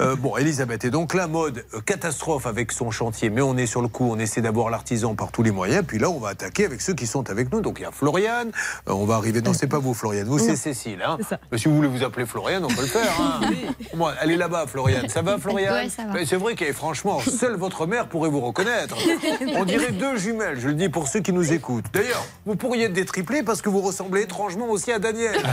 Euh, bon, Elisabeth est donc là, mode euh, catastrophe avec son chantier, mais on est sur le coup, on essaie d'avoir l'artisan par tous les moyens, puis là on va attaquer avec ceux qui sont avec nous. Donc il y a Floriane, euh, on va arriver, non c'est pas vous Floriane, vous c'est Cécile. Hein. Mais si vous voulez vous appeler Floriane, on peut le faire. Hein. Elle est là-bas Floriane, ça va Floriane Ouais, C'est vrai que franchement, seule votre mère pourrait vous reconnaître. On dirait deux jumelles, je le dis pour ceux qui nous écoutent. D'ailleurs, vous pourriez être des triplés parce que vous ressemblez étrangement aussi à Daniel.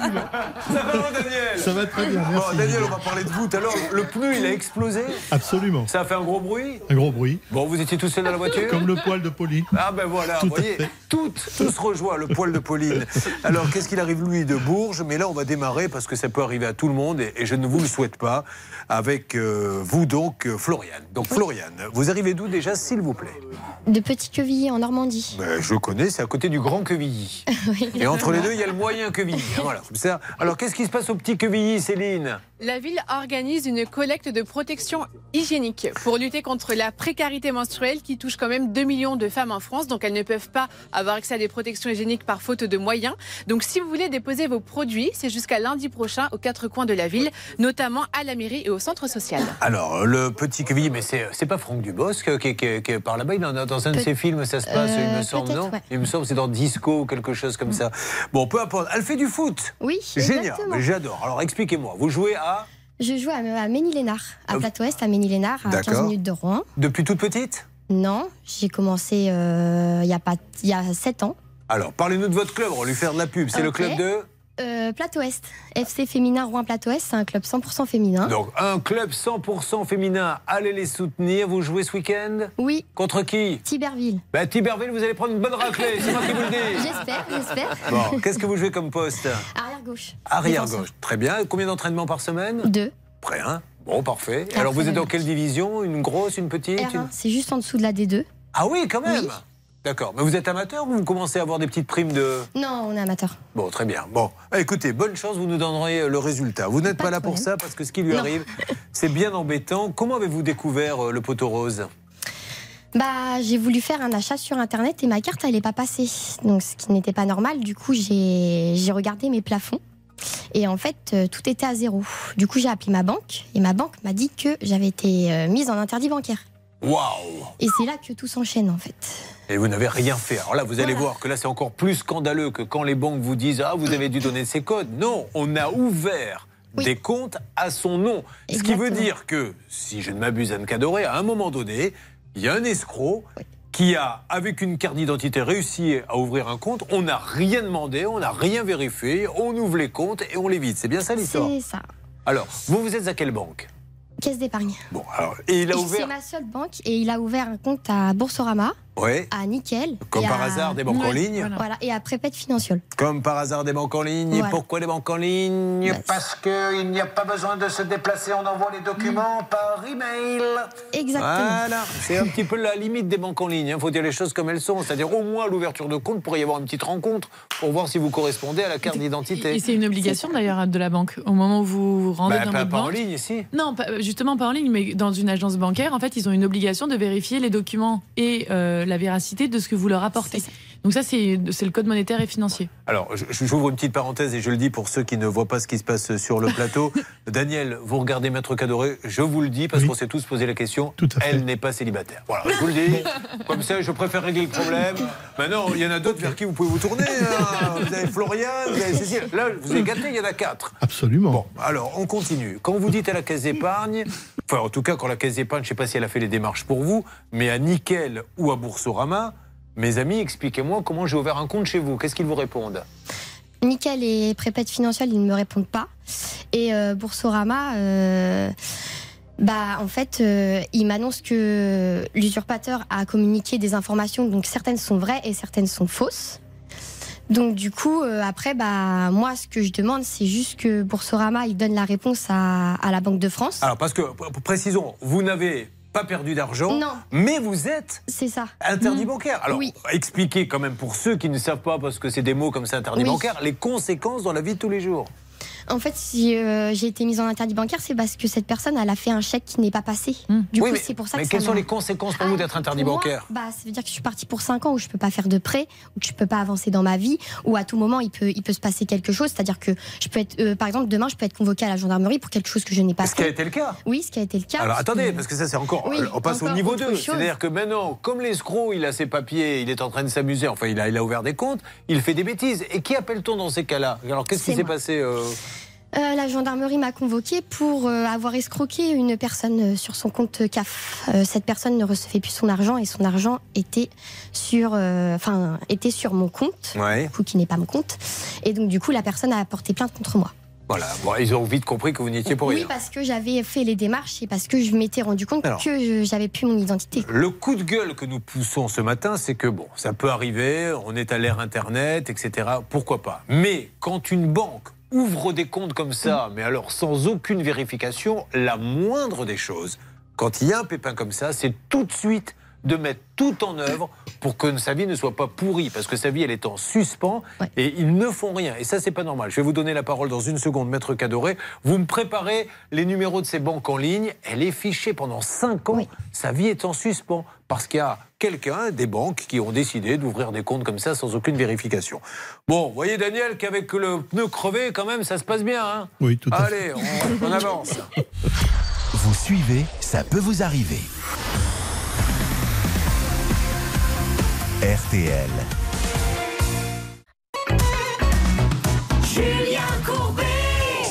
Ça va, Daniel Ça va très bien, merci. Bon, Daniel, on va parler de vous tout à l'heure. Le pneu, il a explosé. Absolument. Ça a fait un gros bruit. Un gros bruit. Bon, vous étiez tout seul dans la voiture Comme le poil de Polly. Ah ben voilà, Tout vous voyez, tout, tout se rejoint, le poil de Pauline. Alors, qu'est-ce qu'il arrive, lui, de Bourges? Mais là, on va démarrer parce que ça peut arriver à tout le monde et, et je ne vous le souhaite pas. Avec euh, vous, donc, euh, Floriane. Donc, Floriane, vous arrivez d'où déjà, s'il vous plaît? De Petit Quevilly en Normandie. Ben, Je connais, c'est à côté du Grand Quevilly. Oui. Et entre les deux, il y a le moyen Quevilly. Voilà, Alors, qu'est-ce qui se passe au petit Quevilly, Céline? La ville organise une collecte de protection hygiénique pour lutter contre la précarité menstruelle qui touche quand même 2 millions de femmes en France. Donc elles ne peuvent pas avoir accès à des protections hygiéniques par faute de moyens. Donc si vous voulez déposer vos produits, c'est jusqu'à lundi prochain aux quatre coins de la ville, notamment à la mairie et au centre social. Alors, le petit Quevilly, mais c'est pas Franck Dubosc qui, qui- qui est par là-bas. Il en a- Dans un de ses films, ça se passe, il me Euh, semble, non? ouais. Il me semble, c'est dans Disco ou quelque chose comme ça. Bon, peu importe. Elle fait du foot. Oui, Génial, j'adore. Alors, expliquez-moi. Vous jouez à Je joue à, à Ménil-Lénard, à Plateau Est, à Ménil-Lénard, à 15 D'accord. minutes de Rouen. depuis toute petite? Non, j'ai commencé euh, il y a pas il y a 7 ans. Alors, parlez-nous de votre club. On va lui faire de la pub. C'est le club de Euh, Plateau Est, FC féminin Rouen Plateau Est, c'est un club 100% féminin. Donc, un club 100% féminin. Allez les soutenir. Vous jouez ce week-end? Oui. Contre qui? Tiberville. ben, Tiberville, vous allez prendre une bonne raclée. C'est moi qui vous le dis. J'espère, j'espère. Bon, qu'est-ce que vous jouez comme poste? Arrière gauche. Arrière Défenseur. gauche. Très bien. Combien d'entraînements par semaine? Deux. Prêt, hein? Bon, parfait. Alors, vous êtes dans le quelle division? Une grosse, une petite R1, une- c'est juste en dessous de la D2. Ah oui, quand même Oui. D'accord. Mais vous êtes amateur ou vous commencez à avoir des petites primes de. Non, on est amateur. Bon, très bien. Bon, écoutez, bonne chance, vous nous donnerez le résultat. Vous n'êtes pas, là pour ça parce que ce qui lui Non. arrive, c'est bien embêtant. Comment avez-vous découvert euh, le poteau rose? Bah, j'ai voulu faire un achat sur internet et ma carte elle est pas passée. Donc ce qui n'était pas normal. Du coup, j'ai j'ai regardé mes plafonds et en fait euh, tout était à zéro. Du coup, j'ai appelé ma banque et ma banque m'a dit que j'avais été euh, mise en interdit bancaire. Waouh Et c'est là que tout s'enchaîne en fait. Et vous n'avez rien fait. Alors là, vous allez Voilà. voir que là, c'est encore plus scandaleux que quand les banques vous disent Ah, vous avez dû donner ces codes. Non, on a ouvert des comptes à son nom. Ce qui veut dire que, si je ne m'abuse, Anne Cadoré, à un moment donné, il y a un escroc qui a, avec une carte d'identité, réussi à ouvrir un compte. On n'a rien demandé, on n'a rien vérifié, on ouvre les comptes et on les vide. C'est bien ça l'histoire C'est ça. Alors, vous, vous êtes à quelle banque? Caisse d'épargne. Bon, alors, et il a ouvert. C'est ma seule banque et il a ouvert un compte à Boursorama, Ouais. à Nickel. Comme par à- hasard, des banques en ligne Voilà, et à Prépète Financial. Comme par hasard des banques en ligne. Et Voilà. pourquoi des banques en ligne Parce qu'il n'y a pas besoin de se déplacer, on envoie les documents par email. Exactement. Voilà, c'est un petit peu la limite des banques en ligne. Il faut dire les choses comme elles sont. C'est-à-dire au moins à l'ouverture de compte, pourrait y avoir une petite rencontre pour voir si vous correspondez à la carte d'identité. Et c'est une obligation d'ailleurs de la banque. Au moment où vous vous rendez Bah, dans pas, votre pas en banque. ligne ici. Non, pas- justement pas en ligne, mais dans une agence bancaire, en fait, ils ont une obligation de vérifier les documents et euh, la véracité de ce que vous leur apportez. Donc ça, c'est le code monétaire et financier. Alors, j'ouvre une petite parenthèse et je le dis pour ceux qui ne voient pas ce qui se passe sur le plateau. Daniel, vous regardez Maître Cadoré, je vous le dis parce qu'on s'est tous posé la question. Elle n'est pas célibataire. Voilà, je vous le dis. Comme ça, je préfère régler le problème. Maintenant, il y en a d'autres vers qui vous pouvez vous tourner. hein. Vous avez Florian, vous avez Cécile. Là, vous êtes gâtés, il y en a quatre. Absolument. Bon, alors, on continue. Quand vous dites à la caisse d'épargne, enfin, en tout cas, quand la caisse d'épargne, je ne sais pas si elle a fait les démarches pour vous, mais à Nickel ou à Boursorama, mes amis, expliquez-moi comment j'ai ouvert un compte chez vous. Qu'est-ce qu'ils vous répondent Nickel et Prépète Financial, ils ne me répondent pas. Et euh, Boursorama, euh, bah, en fait, euh, ils m'annoncent que l'usurpateur a communiqué des informations, donc certaines sont vraies et certaines sont fausses. Donc du coup, après, bah, moi, ce que je demande, c'est juste que Boursorama, il donne la réponse à, à la Banque de France. Alors, parce que, précisons, vous n'avez pas perdu d'argent, mais vous êtes ça. interdit Mm. bancaire. Alors, Oui. expliquez quand même pour ceux qui ne savent pas, parce que c'est des mots comme ça, interdit Oui. bancaire, les conséquences dans la vie de tous les jours. En fait, si euh, j'ai été mise en interdit bancaire, c'est parce que cette personne, elle a fait un chèque qui n'est pas passé. Du Oui, coup, mais, c'est pour ça mais que quelles ça sont les conséquences pour vous d'être interdit moi, bancaire bah, Ça veut dire que je suis partie pour 5 ans où je peux pas faire de prêt, où je peux pas avancer dans ma vie, où à tout moment il peut, il peut se passer quelque chose. C'est-à-dire que je peux être, euh, par exemple, demain, je peux être convoquée à la gendarmerie pour quelque chose que je n'ai pas Ce qui a fait. été le cas? Oui, ce qui a été le cas. Alors parce que- attendez, parce que ça c'est encore. Oui, on passe au niveau autre 2. chose. C'est-à-dire que maintenant, comme l'escroc, il a ses papiers, il est en train de s'amuser, enfin il a, il a ouvert des comptes, il fait des bêtises. Et qui appelle-t-on dans ces cas-là? Alors qu'est-ce qui s'est passé euh, Euh, la gendarmerie m'a convoquée pour euh, avoir escroqué une personne euh, sur son compte CAF. Cette personne ne recevait plus son argent et son argent était sur, enfin, était sur mon compte, Ouais. du coup, qui n'est pas mon compte. Et donc, du coup, la personne a porté plainte contre moi. Voilà, bon, ils ont vite compris que vous n'étiez pour Oui, rien. parce que j'avais fait les démarches et parce que je m'étais rendu compte Alors. que j'avais plus mon identité. Le coup de gueule que nous poussons ce matin, c'est que bon, ça peut arriver, on est à l'ère Internet, etc. Pourquoi pas? Mais quand une banque ouvre des comptes comme ça, mais alors sans aucune vérification, la moindre des choses, quand il y a un pépin comme ça, c'est tout de suite de mettre tout en œuvre pour que sa vie ne soit pas pourrie, parce que sa vie, elle est en suspens et ils ne font rien. Et ça, c'est pas normal. Je vais vous donner la parole dans une seconde, Maître Cadoré. Vous me préparez les numéros de ces banques en ligne. Elle est fichée pendant 5 ans. Sa vie est en suspens parce qu'il y a quelqu'un, des banques, qui ont décidé d'ouvrir des comptes comme ça sans aucune vérification. Bon, vous voyez, Daniel, qu'avec le pneu crevé, quand même, ça se passe bien. Hein? Oui, tout à Allez, on, on avance. Vous suivez, ça peut vous arriver. RTL. Julien Courbet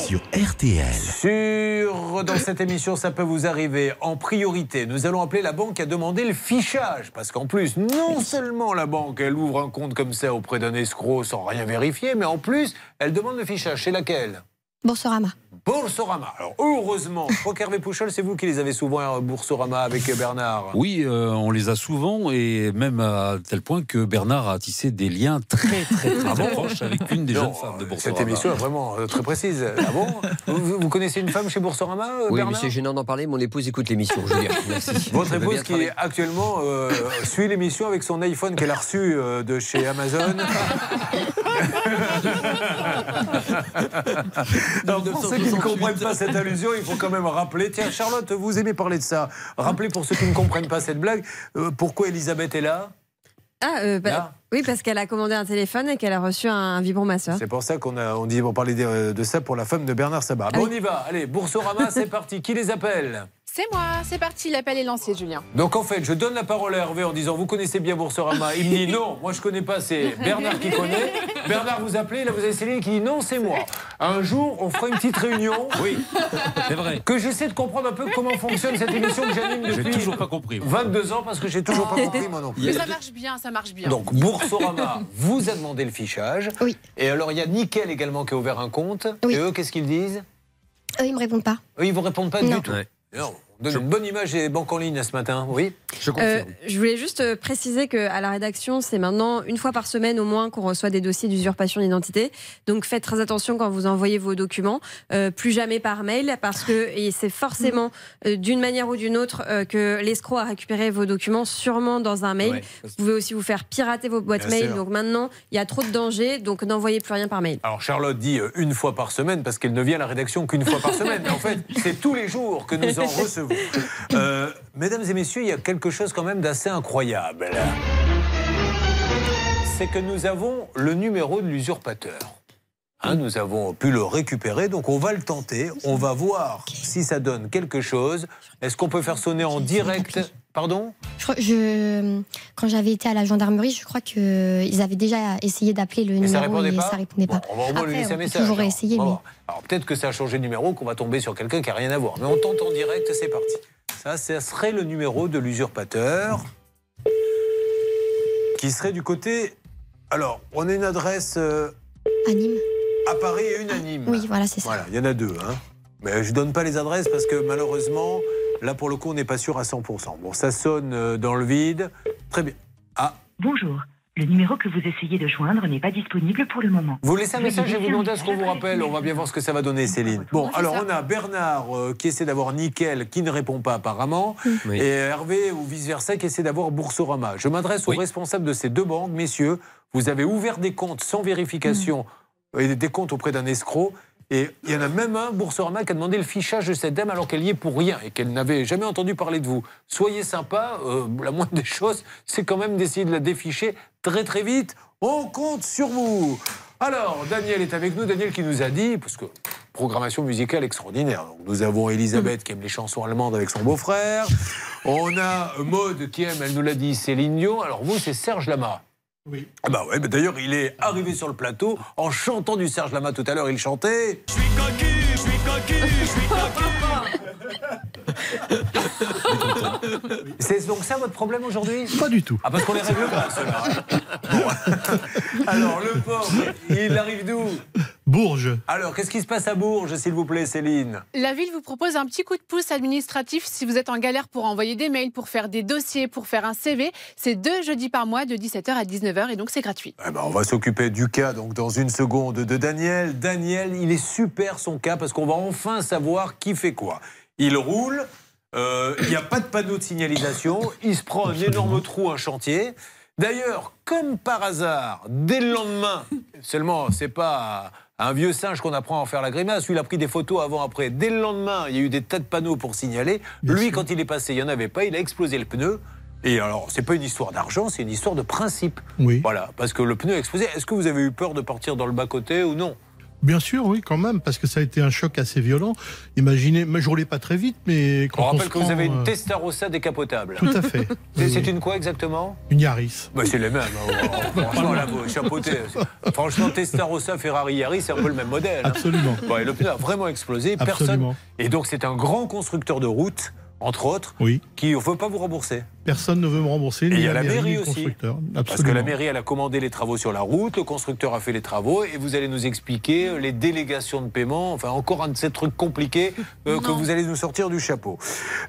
Sur RTL. Sur, dans cette émission, ça peut vous arriver. En priorité, nous allons appeler la banque à demander le fichage. Parce qu'en plus, non seulement la banque, elle ouvre un compte comme ça auprès d'un escroc sans rien vérifier, mais en plus, elle demande le fichage. C'est laquelle? Boursorama. Boursorama. Alors, heureusement, je crois qu'Hervé Pouchol, c'est vous qui les avez souvent à Boursorama avec Bernard. Oui, euh, on les a souvent et même à tel point que Bernard a tissé des liens très très très, Ah bon proches avec une des Non, jeunes femmes de Boursorama. Cette émission est vraiment euh, très précise. Ah bon vous, vous connaissez une femme chez Boursorama, euh, Oui, mais c'est gênant d'en parler. Mon épouse écoute l'émission. Votre épouse qui actuellement euh, suit l'émission avec son iPhone qu'elle a reçu euh, de chez Amazon. Qui ne comprennent pas cette allusion, il faut quand même rappeler. Tiens, Charlotte, vous aimez parler de ça. Rappelez pour ceux qui ne comprennent pas cette blague, euh, pourquoi Elisabeth est là Ah, euh, bah, Là oui, parce qu'elle a commandé un téléphone et qu'elle a reçu un vibromasseur. C'est pour ça qu'on a, on dit, on parlait de, de ça pour la femme de Bernard Sabat. Bon, on y va. Allez, Boursorama, c'est parti. Qui les appelle? C'est moi, c'est parti, l'appel est lancé, Julien. Donc en fait, je donne la parole à Hervé en disant vous connaissez bien Boursorama. Il me dit non, moi je connais pas, c'est Bernard qui connaît. Bernard vous appelez, là vous avez Céline qui dit non, c'est moi. Un jour, on fera une petite réunion. Oui, c'est vrai. Que j'essaie de comprendre un peu comment fonctionne cette émission que j'anime J'ai depuis toujours pas compris. 22 ans parce que j'ai toujours pas compris moi non plus. Mais ça marche bien, ça marche bien. Donc Boursorama vous a demandé le fichage. Oui. Et alors il y a Nickel également qui a ouvert un compte. Oui. Et eux, qu'est-ce qu'ils disent? Eux, ils me répondent pas. Eux, ils vous répondent pas Non. du tout. On donne une bonne image des banques en ligne ce matin. Oui. Je Euh, je voulais juste euh, préciser qu'à la rédaction, c'est maintenant une fois par semaine au moins qu'on reçoit des dossiers d'usurpation d'identité. Donc faites très attention quand vous envoyez vos documents, euh, plus jamais par mail, parce que et c'est forcément euh, d'une manière ou d'une autre euh, que l'escroc a récupéré vos documents, sûrement dans un mail. Ouais. Vous pouvez aussi vous faire pirater vos boîtes Bien mail. sûr. Donc maintenant, il y a trop de dangers, donc n'envoyez plus rien par mail. Alors Charlotte dit euh, une fois par semaine parce qu'elle ne vient à la rédaction qu'une fois par semaine. Mais en fait, c'est tous les jours que nous en recevons. Euh, mesdames et messieurs, il y a quelque chose quand même d'assez incroyable. C'est que nous avons le numéro de l'usurpateur. Hein, nous avons pu le récupérer, donc on va le tenter. On va voir si ça donne quelque chose. Est-ce qu'on peut faire sonner en direct Pardon Je, crois- je- quand j'avais été à la gendarmerie, je crois qu'ils avaient déjà essayé d'appeler le Et ça numéro répondait et pas ça répondait pas. On va au moins lui laisser un message. toujours va mais. Alors peut-être que ça a changé de numéro, qu'on va tomber sur quelqu'un qui n'a rien à voir. Mais on tente en direct, c'est parti. Ça, ça serait le numéro de l'usurpateur qui serait du côté. Alors, on a une adresse euh, à Nîmes. À Paris Nîmes. Oui, voilà, c'est ça. Voilà, il y en a deux. Hein. Mais je donne pas les adresses parce que malheureusement, là pour le coup, on n'est pas sûr à 100%. Bon, ça sonne euh, dans le vide. Très bien. Ah, Bonjour. Le numéro que vous essayez de joindre n'est pas disponible pour le moment. Vous laissez un message et vous demandez à ce qu'on vous rappelle. On va bien voir ce que ça va donner, Céline. Bon, alors on a Bernard euh, qui essaie d'avoir Nickel, qui ne répond pas apparemment, Oui. et Hervé ou vice-versa qui essaie d'avoir Boursorama. Je m'adresse aux responsables de ces deux banques. Messieurs, vous avez ouvert des comptes sans vérification et des comptes auprès d'un escroc. Et il y en a même un, Boursorama, qui a demandé le fichage de cette dame alors qu'elle y est pour rien et qu'elle n'avait jamais entendu parler de vous. Soyez sympa, euh, la moindre des choses, c'est quand même d'essayer de la déficher très très vite. On compte sur vous. Alors, Daniel est avec nous. Daniel qui nous a dit, parce que programmation musicale extraordinaire. Donc, nous avons Elisabeth qui aime les chansons allemandes avec son beau-frère. On a Maude qui aime, elle nous l'a dit, Céline Dion. Alors vous, c'est Serge Lama. Oui. Ah bah ouais, bah d'ailleurs, il est arrivé sur le plateau en chantant du Serge Lama tout à l'heure. Il chantait. Je suis cocu, je suis cocu, je suis C'est donc ça votre problème aujourd'hui? Pas du tout. Ah parce qu'on les règle pas ceux-là. Bon. Alors le pauvre, il arrive d'où? Bourges. Alors qu'est-ce qui se passe à Bourges, s'il vous plaît, Céline? La ville vous propose un petit coup de pouce administratif si vous êtes en galère pour envoyer des mails, pour faire des dossiers, pour faire un CV. C'est deux jeudis par mois de 17h à 19h et donc c'est gratuit. Eh ben, on va s'occuper du cas donc dans une seconde de Daniel. Daniel, il est super son cas parce qu'on va enfin savoir qui fait quoi. Il roule, euh, il n'y a pas de panneau de signalisation, il se prend un énorme trou, un chantier. D'ailleurs, comme par hasard, dès le lendemain, seulement c'est pas un vieux singe qu'on apprend à en faire la grimace, lui il a pris des photos avant-après. Dès le lendemain, il y a eu des tas de panneaux pour signaler. Lui, quand il est passé, il n'y en avait pas, il a explosé le pneu. Et alors, c'est pas une histoire d'argent, c'est une histoire de principe. Oui. Voilà, parce que le pneu a explosé. Est-ce que vous avez eu peur de partir dans le bas-côté ou non? Bien sûr, oui, quand même, parce que ça a été un choc assez violent. Imaginez, mais je roulais pas très vite, mais quand On on, rappelle se que vous avez une euh, Testarossa décapotable. Tout à fait. C'est Oui, c'est oui. une quoi exactement? Une Yaris. bah, C'est les mêmes. hein. Franchement, là, vous chapeautez. Franchement, Testarossa, Ferrari, Yaris, c'est un peu le même modèle. hein. Absolument. Ouais, le pneu a vraiment explosé. Personne. Absolument. Et donc, c'est un grand constructeur de route, entre autres, Oui. qui ne veut pas vous rembourser. Personne ne veut me rembourser. Et il y a la mairie, aussi. Parce que la mairie, elle a commandé les travaux sur la route, le constructeur a fait les travaux, et vous allez nous expliquer euh, les délégations de paiement, enfin encore un de ces trucs compliqués euh, que vous allez nous sortir du chapeau.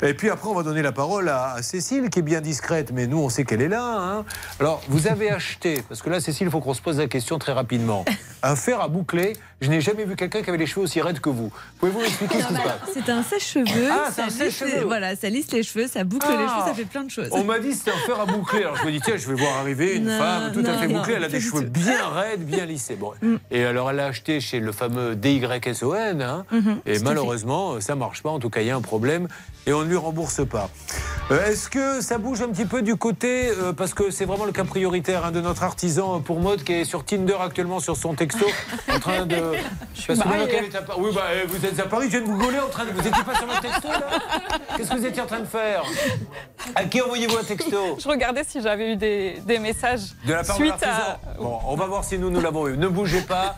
Et puis après, on va donner la parole à à Cécile, qui est bien discrète, mais nous, on sait qu'elle est là. hein. Alors, vous avez acheté, parce que là, Cécile, il faut qu'on se pose la question très rapidement, un fer à boucler. Je n'ai jamais vu quelqu'un qui avait les cheveux aussi raides que vous. Pouvez-vous m'expliquer ce qui se passe? C'est un sèche-cheveux. Ah, c'est ça un lisse sèche-cheveux. les- Voilà, ça lisse les cheveux, ça boucle les Ah. cheveux, ça fait plein de choses. On m'a dit que c'était un fer à boucler. Alors je me dis, tiens, je vais voir arriver une Non, femme tout à fait bouclée. Elle a des cheveux bien raides, bien lissés. Bon. Et alors elle a acheté chez le fameux DYSON. hein. Mhm, et tout à malheureusement, ça marche pas. En tout cas, il y a un problème. Et on ne lui rembourse pas. Euh, Est-ce que ça bouge un petit peu du côté, euh, parce que c'est vraiment le cas prioritaire hein, de notre artisan pour mode qui est sur Tinder actuellement sur son texto, en train de. Parce que maintenant qu'elle est à Paris- Oui, bah, euh, vous êtes à Paris, je viens de vous gauler en train de. Vous n'étiez pas sur votre texto là? Qu'est-ce que vous étiez en train de faire? À qui envoyez-vous un texto? Je regardais si j'avais eu des, des messages De la part de suite l'artisan à. Bon, on va voir si nous, nous l'avons eu. Ne bougez pas.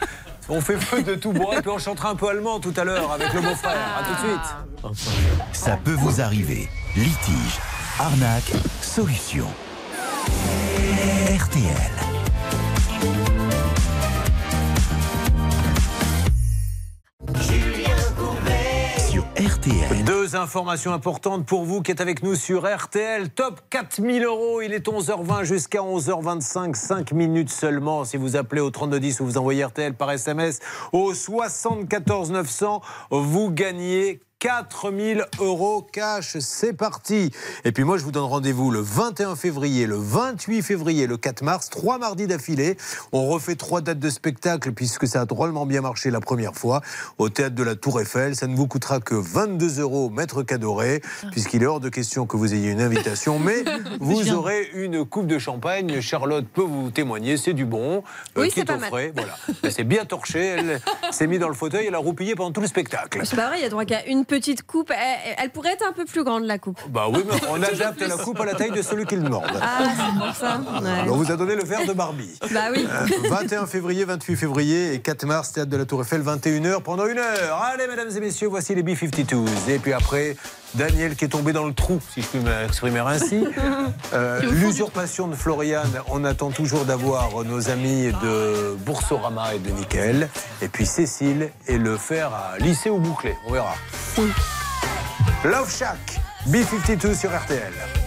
On fait feu de tout bois et puis on chantera un peu allemand tout à l'heure avec le beau-frère. A tout de suite. Ça peut vous arriver. Litige, arnaque, solution. RTL. Deux informations importantes pour vous qui êtes avec nous sur RTL. Top 4000 euros. Il est 11h20 jusqu'à 11h25. 5 minutes seulement. Si vous appelez au 3210 ou vous envoyez RTL par SMS au 74 900, vous gagnez 4000 euros cash, c'est parti. Et puis moi, je vous donne rendez-vous le 21 février, le 28 février, le 4 mars, trois mardis d'affilée. On refait trois dates de spectacle puisque ça a drôlement bien marché la première fois au théâtre de la Tour Eiffel. Ça ne vous coûtera que 22 euros mètre cadoré puisqu'il est hors de question que vous ayez une invitation, mais vous aurez une coupe de champagne. Charlotte peut vous témoigner, c'est du bon. Oui, qui c'est pas mal. Voilà. Elle s'est bien torchée, elle s'est mise dans le fauteuil, elle a roupillé pendant tout le spectacle. C'est pas vrai, il y a droit qu'à une petite coupe. Elle, elle pourrait être un peu plus grande, la coupe. Bah oui, mais on adapte la coupe à la taille de celui qui le demande. Ah, c'est pour ça. Ouais. On vous a donné le verre de Barbie. Bah oui. Euh, 21 février, 28 février et 4 mars, théâtre de la Tour Eiffel, 21h pendant une heure. Allez, mesdames et messieurs, voici les B-52s. Et puis après, Daniel qui est tombé dans le trou, si je puis m'exprimer ainsi. Euh, L'usurpation de Floriane, on attend toujours d'avoir nos amis de Boursorama et de Nickel. Et puis Cécile et le fer à lycée ou bouclé. On verra. Love Shack, B-52 sur RTL.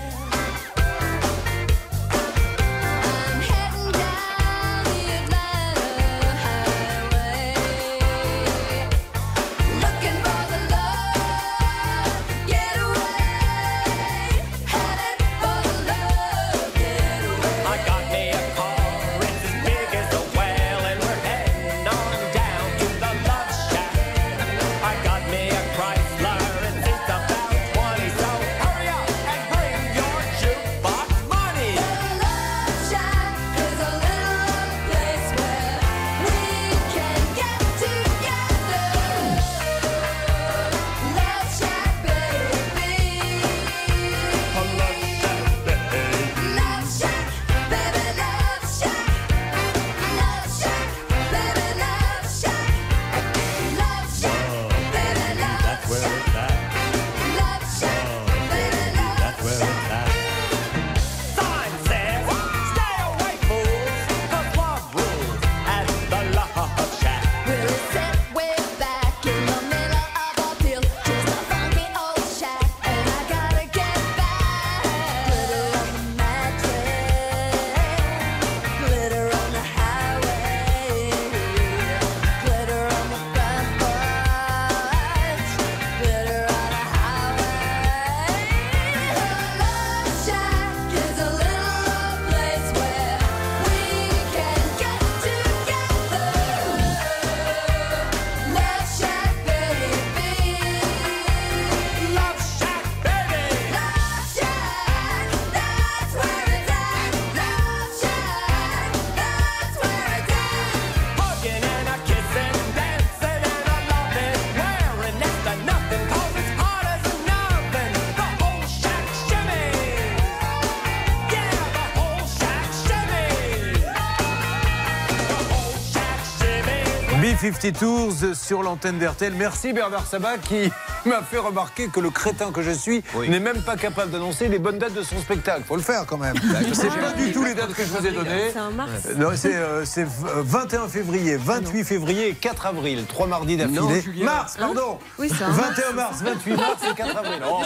B50 Tours sur l'antenne d'RTL. Merci Bernard Sabat qui m'a fait remarquer que le crétin que je suis n'est même pas capable d'annoncer les bonnes dates de son spectacle. Faut le faire quand même. C'est pas du tout les dates que je vous ai données. C'est en mars. Non, c'est euh, c'est, euh, 21 février, 28 février et 4 avril. Trois mardis Non, d'affilée. Mars, pardon. Oui, c'est en 21 mars, 28 mars et 4 avril. Oh,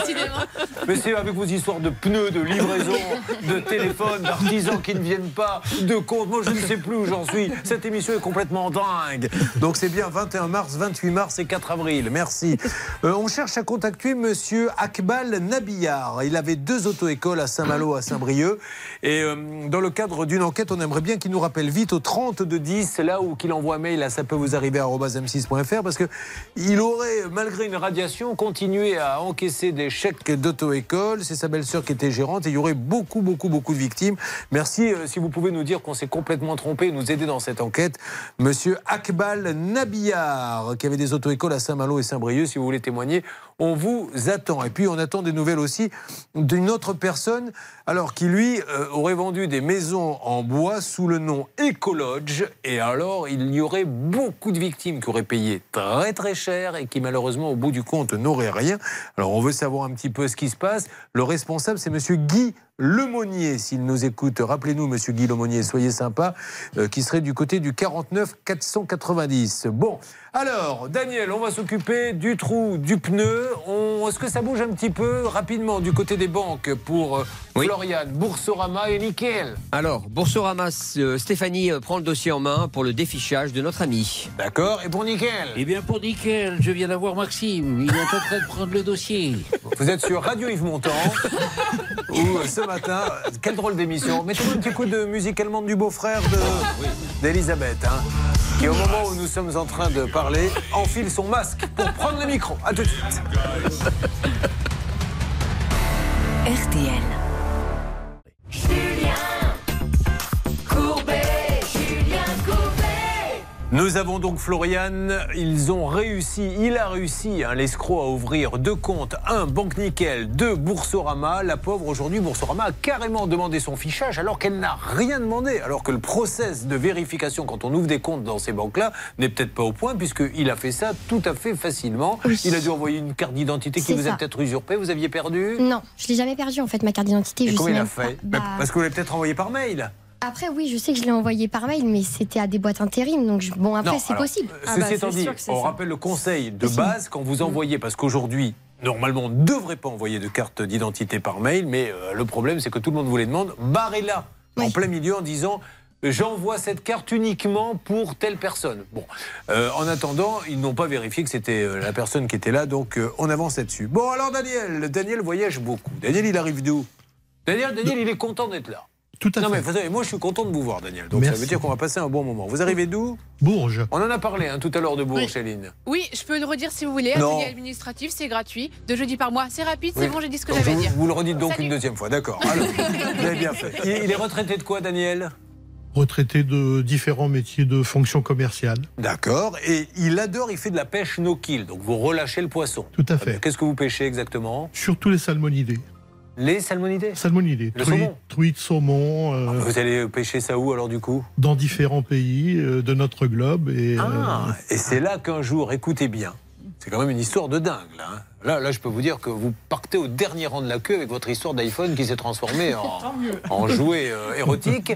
mais c'est avec vos histoires de pneus, de livraison, de téléphone, d'artisans qui ne viennent pas, de comptes. Moi, je ne sais plus où j'en suis. Cette émission est complètement dingue. Donc, c'est bien 21 mars, 28 mars et 4 avril. Merci. Euh, on cherche à contacter monsieur Akbal Nabillard. Il avait deux auto-écoles à Saint-Malo, à Saint-Brieuc. Et euh, dans le cadre d'une enquête, on aimerait bien qu'il nous rappelle vite au 30 de 10, c'est là où qu'il envoie mail ça peut vous arriver à m6.fr parce que il aurait, malgré une radiation, continué à encaisser des chèques d'auto-école. C'est sa belle-sœur qui était gérante et il y aurait beaucoup, beaucoup, beaucoup de victimes. Merci euh, si vous pouvez nous dire qu'on s'est complètement trompé et nous aider dans cette enquête. Monsieur Akbal Nabillard, qui avait des auto-écoles à Saint-Malo et Saint-Brieuc, si vous voulez témoigner, on vous attend. Et puis on attend des nouvelles aussi d'une autre personne, alors qui lui euh, aurait vendu des maisons en bois sous le nom Ecolodge. Et alors il y aurait beaucoup de victimes qui auraient payé très très cher et qui malheureusement au bout du compte n'auraient rien. Alors on veut savoir un petit peu ce qui se passe. Le responsable c'est Monsieur Guy Lemonnier, s'il nous écoute. Rappelez-nous, Monsieur Guy Lemonnier, soyez sympa, euh, qui serait du côté du 49 490. Bon, alors, Daniel, on va s'occuper du trou, du pneu. Est-ce que ça bouge un petit peu rapidement du côté des banques pour Floriane, Boursorama et Nickel Alors, Boursorama, euh, Stéphanie euh, prend le dossier en main pour le défichage de notre ami. D'accord, et pour Nickel? Eh bien, pour Nickel, je viens d'avoir Maxime. Il est en train de prendre le dossier. Vous êtes sur Radio Yves Montand, où euh, ce matin, quelle drôle d'émission. Mettez-moi un petit coup de musique allemande du beau-frère de- d'Elisabeth, hein, qui au moment où nous sommes en train de parler, enfile son masque pour prendre le micro. À tout de suite. RTL. Nous avons donc Floriane, ils ont réussi, il a réussi, hein, l'escroc, à ouvrir deux comptes, un Banque Nickel, deux Boursorama. La pauvre, aujourd'hui, Boursorama a carrément demandé son fichage alors qu'elle n'a rien demandé. Alors que le process de vérification quand on ouvre des comptes dans ces banques-là n'est peut-être pas au point puisqu'il a fait ça tout à fait facilement. Il a dû envoyer une carte d'identité qui vous a peut-être usurpé, vous aviez perdu? Non, je l'ai jamais perdu en fait, ma carte d'identité. Comment il a fait? Bah, Bah, Parce que vous l'avez peut-être envoyé par mail. Après, oui, je sais que je l'ai envoyé par mail, mais c'était à des boîtes intérim. Donc, je- bon, après, c'est possible. euh, Ceci étant dit, on rappelle le conseil de base quand vous envoyez, parce qu'aujourd'hui, normalement, on ne devrait pas envoyer de carte d'identité par mail, mais euh, le problème, c'est que tout le monde vous les demande. Barrez-la en plein milieu en disant. J'envoie cette carte uniquement pour telle personne. Bon, Euh, en attendant, ils n'ont pas vérifié que c'était euh, la personne qui était là, donc euh, on avance là-dessus. Bon, alors Daniel, Daniel voyage beaucoup. Daniel, il arrive d'où? Daniel, Daniel, il est content d'être là. Tout à non, fait. mais vous savez, moi, je suis content de vous voir, Daniel. Donc ça Merci. veut dire qu'on va passer un bon moment. Vous arrivez d'où? Bourges. On en a parlé hein, tout à l'heure de Bourges, Oui. Céline. Oui, je peux le redire si vous voulez. Non. Atelier administratif, c'est gratuit. Deux jeudis par mois, c'est rapide, c'est Oui. bon, j'ai dit ce que j'avais à vous, dire. vous le redites donc Salut. une deuxième fois, d'accord. Alors, vous avez bien fait. Il, il est retraité de quoi, Daniel? Retraité de différents métiers de fonction commerciale. D'accord. Et il adore, il fait de la pêche no-kill. Donc vous relâchez le poisson. Tout à fait. Qu'est-ce que vous pêchez exactement? Surtout les salmonidés. Les salmonidés Salmonidés. Le truites, saumon saumon, euh, Vous allez pêcher ça où alors du coup? dans différents pays euh, de notre globe. Et, euh, Ah, et c'est là qu'un jour, écoutez bien, c'est quand même une histoire de dingue là. hein. Là, là, je peux vous dire que vous partez au dernier rang de la queue avec votre histoire d'iPhone qui s'est transformée en, en jouet euh, érotique.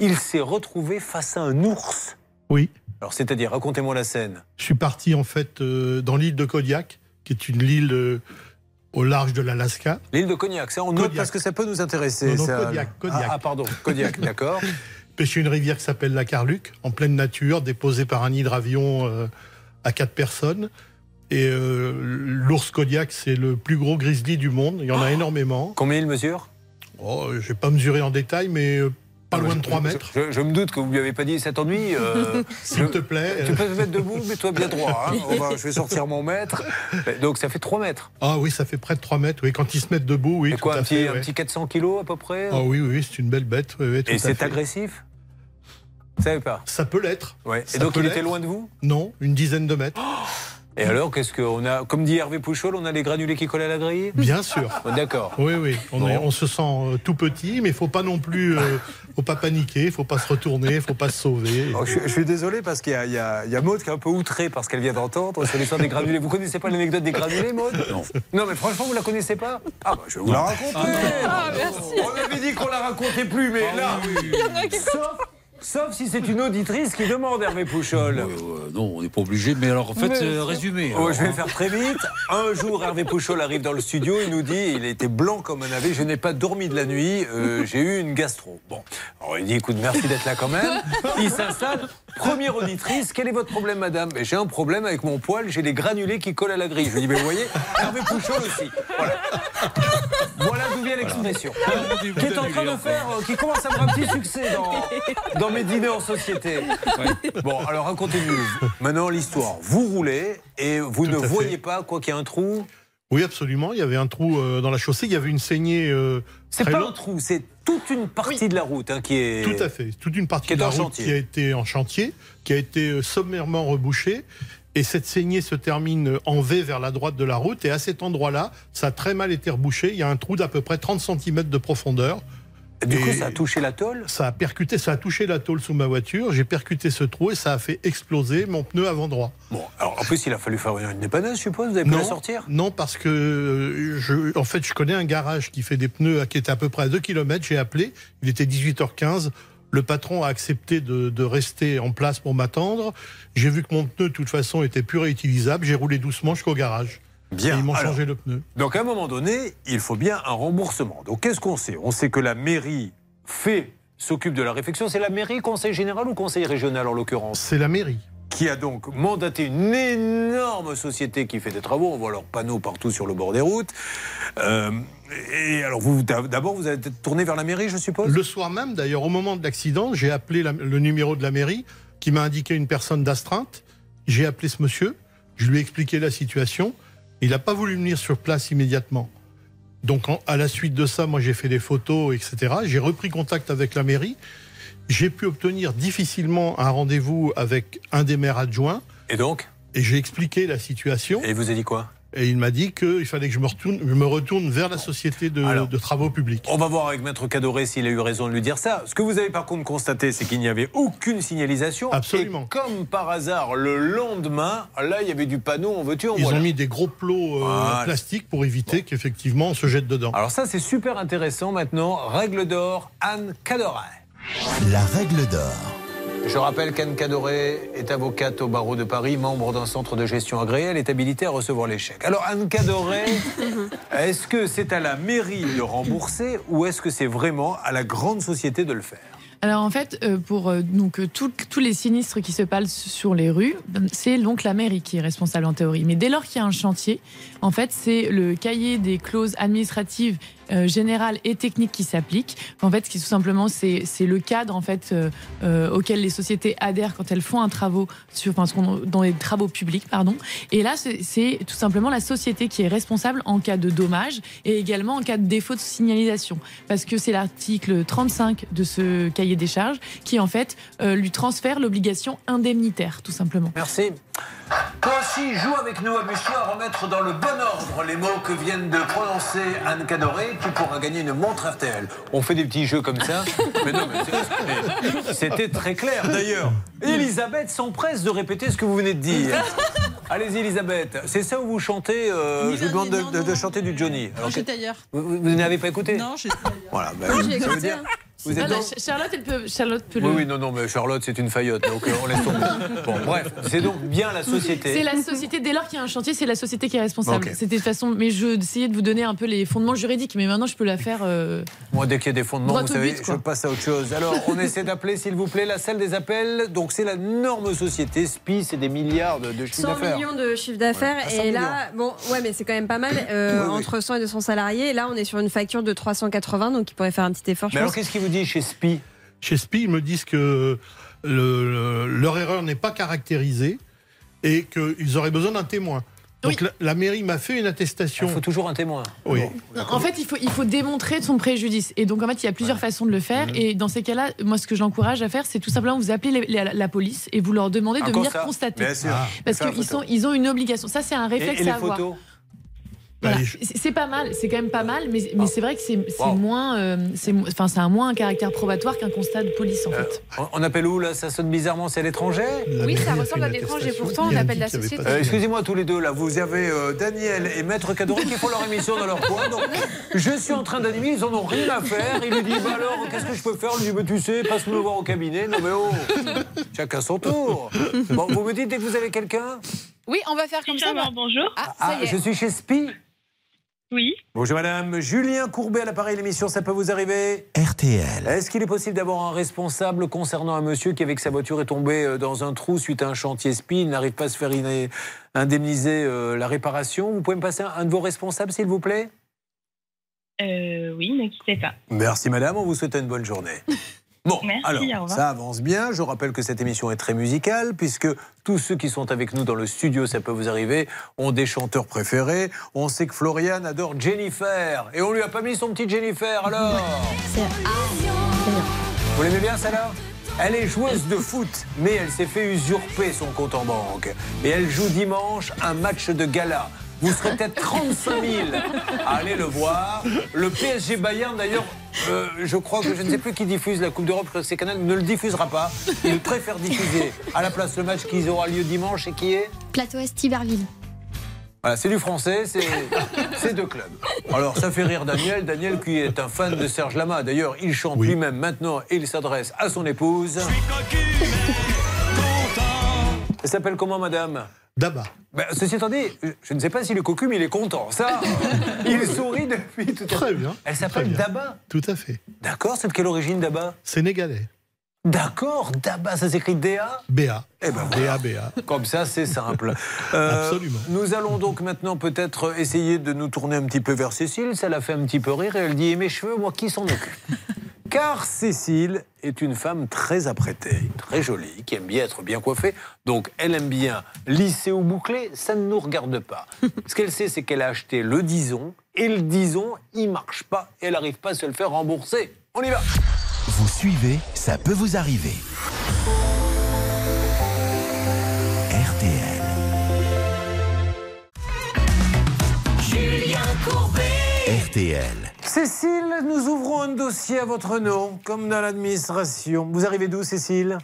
Il s'est retrouvé face à un ours. Oui. Alors, c'est-à-dire, racontez-moi la scène. Je suis parti en fait euh, dans l'île de Kodiak, qui est une île euh, au large de l'Alaska. L'île de Cognac, ça on note Kodiak. parce que ça peut nous intéresser. Non, non, ça. Kodiak, Kodiak. Ah, ah, pardon, Kodiak, d'accord. Pêcher une rivière qui s'appelle la Carluc, en pleine nature, déposée par un hydravion euh, à quatre personnes. Et euh, l'ours Kodiak, c'est le plus gros grizzly du monde. Il y en a énormément. Combien il mesure? Oh, Je vais pas mesurer en détail, mais euh, pas loin de 3 mètres. Je, je me doute que vous lui avez pas dit cet ennui. euh, S'il te plaît. Tu peux te mettre debout, mets-toi bien droit. hein. On va- je vais sortir mon mètre. Donc ça fait 3 mètres. Ah oui, ça fait près de 3 mètres. Oui, quand ils se mettent debout, oui. C'est quoi, tout un à petit, fait, un ouais. petit 400 kilos à peu près Ah oui, oui, c'est une belle bête. oui, oui, tout Et c'est agressif Vous savez pas Ça peut l'être. Ouais. Et Ça donc il était loin de vous? Non, une dizaine de mètres. Et alors, qu'est-ce qu'on a Comme dit Hervé Pouchol, on a les granulés qui collent à la grille Bien sûr. Oh, D'accord. Oui, oui. On, est- Bon. on se sent euh, tout petit, mais il faut pas non plus, euh, faut pas paniquer, il faut pas se retourner, il faut pas se sauver. Oh, je, je suis désolé parce qu'il y a, il y, a, il y a Maud qui est un peu outrée parce qu'elle vient d'entendre sur l'histoire des granulés. Vous connaissez pas l'anecdote des granulés, Maud Non. Non, mais franchement, vous la connaissez pas? Ah, bah, je vais vous la raconter. Ah, merci. On avait dit qu'on la racontait plus, mais là. Sauf, sauf si c'est une auditrice qui demande, Hervé Pouchol. Euh, non, on n'est pas obligé, mais alors en fait, Mais- euh, résumé. Oh, alors, je vais hein. faire très vite. Un jour, Hervé Pouchol arrive dans le studio, il nous dit il était blanc comme un navet, je n'ai pas dormi de la nuit, euh, j'ai eu une gastro. Bon, alors il dit écoute, merci d'être là quand même. Il s'installe. Première auditrice, quel est votre problème, madame? Ben, J'ai un problème avec mon poil, j'ai les granulés qui collent à la grille. Je lui dis mais vous voyez, Hervé Pouchol aussi. Voilà, voilà d'où vient l'expression. Qui est en train de faire, euh, qui commence à avoir un petit succès dans, dans mes dîners en société. Bon, alors racontez-nous. Maintenant l'histoire. Vous roulez et vous Tout ne à fait. voyez pas quoi qu'il y a un trou? Oui, absolument. Il y avait un trou euh, dans la chaussée, il y avait une saignée. euh, C'est très pas longue. un trou, c'est toute une partie de la route hein, qui est. Tout à fait. Toute une partie de la en route chantier. qui a été en chantier, qui a été euh, sommairement rebouchée. Et cette saignée se termine en V vers la droite de la route. Et à cet endroit-là, ça a très mal été rebouché. Il y a un trou d'à peu près 30 cm de profondeur. Du coup, ça a touché la tôle Ça a percuté, ça a touché la tôle sous ma voiture. J'ai percuté ce trou et ça a fait exploser mon pneu avant droit. Bon, alors en plus, il a fallu faire une dépanneuse, je suppose. Vous avez pu la sortir Non, parce que euh, je, en fait, je connais un garage qui fait des pneus qui était à peu près à 2 km. J'ai appelé, il était 18h15. Le patron a accepté de, de rester en place pour m'attendre. J'ai vu que mon pneu, de toute façon, était plus réutilisable. J'ai roulé doucement jusqu'au garage. Bien. Et ils m'ont changé le pneu. Donc à un moment donné, il faut bien un remboursement. Donc qu'est-ce qu'on sait? On sait que la mairie fait, s'occupe de la réflexion. C'est la mairie, conseil général ou conseil régional en l'occurrence? C'est la mairie. Qui a donc mandaté une énorme société qui fait des travaux. On voit leurs panneaux partout sur le bord des routes. Euh, et alors vous, d'abord, vous avez tourné vers la mairie, je suppose? Le soir même, d'ailleurs, au moment de l'accident, j'ai appelé la- le numéro de la mairie qui m'a indiqué une personne d'astreinte. J'ai appelé ce monsieur, je lui ai expliqué la situation. Il n'a pas voulu venir sur place immédiatement. Donc, en- à la suite de ça, moi, j'ai fait des photos, etc. J'ai repris contact avec la mairie. J'ai pu obtenir difficilement un rendez-vous avec un des maires adjoints. Et donc? Et j'ai expliqué la situation. Et il vous a dit quoi? Et il m'a dit qu'il fallait que je me retourne, je me retourne vers la société de, Alors, de travaux publics. On va voir avec Maître Cadoré s'il a eu raison de lui dire ça. Ce que vous avez par contre constaté, c'est qu'il n'y avait aucune signalisation. Absolument. Et comme par hasard, le lendemain, là, il y avait du panneau en voiture. Ils ont mis des gros plots euh, Voilà. plastiques pour éviter qu'effectivement on se jette dedans. Alors ça, c'est super intéressant maintenant. Règle d'or, Anne Cadoré. La règle d'or. Je rappelle qu'Anne Cadoré est avocate au barreau de Paris, membre d'un centre de gestion agréé. Elle est habilitée à recevoir les chèques. Alors Anne Cadoré, est-ce que c'est à la mairie de rembourser ou est-ce que c'est vraiment à la grande société de le faire? Alors en fait, euh, pour euh, donc euh, tout- tous les sinistres qui se passent sur les rues, c'est donc la mairie qui est responsable en théorie. Mais dès lors qu'il y a un chantier, en fait, c'est le cahier des clauses administratives générales et techniques qui s'applique. En fait, ce qui tout simplement c'est le cadre en fait euh, euh, auquel les sociétés adhèrent quand elles font un travaux sur enfin, dans les travaux publics, pardon. Et là, c'est- tout simplement la société qui est responsable en cas de dommage et également en cas de défaut de signalisation, parce que c'est l'article 35 de ce cahier des charges qui en fait euh, lui transfère l'obligation indemnitaire, tout simplement. Merci. Toi aussi, joue avec nous, amuse-toi à remettre dans le bon ordre les mots que viennent de prononcer Anne Cadoré. Tu pourras gagner une montre RTL. On fait des petits jeux comme ça. Mais non, mais c'était très clair. D'ailleurs, Elisabeth s'empresse de répéter ce que vous venez de dire. Allez-y, Elisabeth. C'est ça où vous chantez euh, Je vous demande de, non, de non. chanter du Johnny. Alors, J'étais ailleurs. vous, n'avez pas écouté Non, j'ai. Voilà. bah, Oui, j'ai ça veut écouté, dire. hein. Vous êtes Ah, dans- Ch- Charlotte, elle peut, Charlotte peut Oui, le. oui, non, non, mais Charlotte, c'est une faillotte, donc euh, on laisse tomber. Bon, bref, c'est donc bien la société. C'est la société, dès lors qu'il y a un chantier, c'est la société qui est responsable. C'était de façon, mais je essayais de vous donner un peu les fondements juridiques, mais maintenant je peux la faire. euh, Moi, dès qu'il y a des fondements, Droit vous savez, but, je passe à autre chose. Alors, on essaie d'appeler, s'il vous plaît, la salle des appels. Donc, c'est la norme société. SPI, c'est des milliards de, de chiffre 100 d'affaires. millions de chiffre d'affaires Ouais, 100 et là bon ouais mais c'est quand même pas mal euh, Oui, oui. entre 100 et 200 salariés et là on est sur une facture de 380 donc il pourrait faire un petit effort je Mais alors, pense. Dit chez SPI Chez SPI, ils me disent que le- le- leur erreur n'est pas caractérisée et qu'ils auraient besoin d'un témoin. Donc la, la mairie m'a fait une attestation. Il faut toujours un témoin. Oui. Non, En fait, il faut, il faut démontrer son préjudice. Et donc, en fait, il y a plusieurs façons de le faire. Et dans ces cas-là, moi, ce que j'encourage à faire, c'est tout simplement vous appelez les- les- la, la police et vous leur demandez Un de venir constat. constater. Ah. Parce qu'ils ils ont une obligation. Ça, c'est un réflexe Et, et les à avoir. Voilà. C'est pas mal, c'est quand même pas mal, mais, mais c'est vrai que c'est Wow. moins, euh, c'est enfin, ça a moins un caractère probatoire qu'un constat de police en fait. On- On appelle où là? Ça sonne bizarrement, c'est à l'étranger? Oui, ça ressemble à l'étranger, pourtant on appelle la société. Euh, Excusez-moi tous les deux, là, vous avez euh, Daniel et Maître Cadoré qui font leur émission dans leur coin. Donc, je suis en train d'animer, ils en ont rien à faire. Il lui dit, bah alors, qu'est-ce que je peux faire? Il lui dit, bah, tu sais, passe-nous le voir au cabinet. Non mais oh, chacun son tour. Bon, vous me dites dès que vous avez quelqu'un? Oui, on va faire comme ça. bah- bonjour. Ah, ça Ah, y est. je suis chez SPI. Oui. Bonjour madame, Julien Courbet à l'appareil l'émission, ça peut vous arriver RTL. Est-ce qu'il est possible d'avoir un responsable concernant un monsieur qui, avec sa voiture, est tombé euh, dans un trou suite à un chantier SPI, il n'arrive pas à se faire indemniser euh, la réparation? Vous pouvez me passer un, un de vos responsables, s'il vous plaît? Euh, oui, ne quittez pas. Merci madame, on vous souhaite une bonne journée. Bon, Merci, alors, ça avance bien. Je rappelle que cette émission est très musicale, puisque tous ceux qui sont avec nous dans le studio, ça peut vous arriver, ont des chanteurs préférés. On sait que Florian adore Jennifer. Et on lui a pas mis son petit Jennifer, alors Vous l'aimez bien, celle-là? Elle est joueuse de foot, mais elle s'est fait usurper son compte en banque. Et elle joue dimanche un match de gala. Vous serez peut-être 35 000 à aller le voir. Le PSG Bayern, d'ailleurs, euh, je crois que je ne sais plus qui diffuse la Coupe d'Europe, je c'est Canal, ne le diffusera pas. Il préfère diffuser à la place le match qui aura lieu dimanche et qui est Plateau Est Iberville. voilà, c'est du français, c'est c'est deux clubs. Alors, ça fait rire Daniel. Daniel, qui est un fan de Serge Lama. D'ailleurs, il chante lui-même maintenant et il s'adresse à son épouse. Elle s'appelle comment, madame? Daba. Ben, ceci étant dit, je ne sais pas s'il est cocu, mais il est content. Ça, il sourit depuis tout à l'heure. Très bien. Elle s'appelle. Daba. Tout à fait. D'accord, c'est de quelle origine Daba? Sénégalais. D'accord, Daba, ça s'écrit D-A BA. Eh ben voilà. BA, BA. Comme ça, c'est simple. Euh, Absolument. Nous allons donc maintenant peut-être essayer de nous tourner un petit peu vers Cécile. Ça l'a fait un petit peu rire et elle dit Et mes cheveux, moi, qui s'en occupe? Car Cécile est une femme très apprêtée, très jolie, qui aime bien être bien coiffée. Donc, elle aime bien lisser ou boucler. Ça ne nous regarde pas. Ce qu'elle sait, c'est qu'elle a acheté le Dison et le Dison, il marche pas et elle n'arrive pas à se le faire rembourser. On y va Vous suivez, ça peut vous arriver. RTL. Julien Courbet. RTL. Cécile, nous ouvrons un dossier à votre nom, comme dans l'administration. Vous arrivez d'où, Cécile?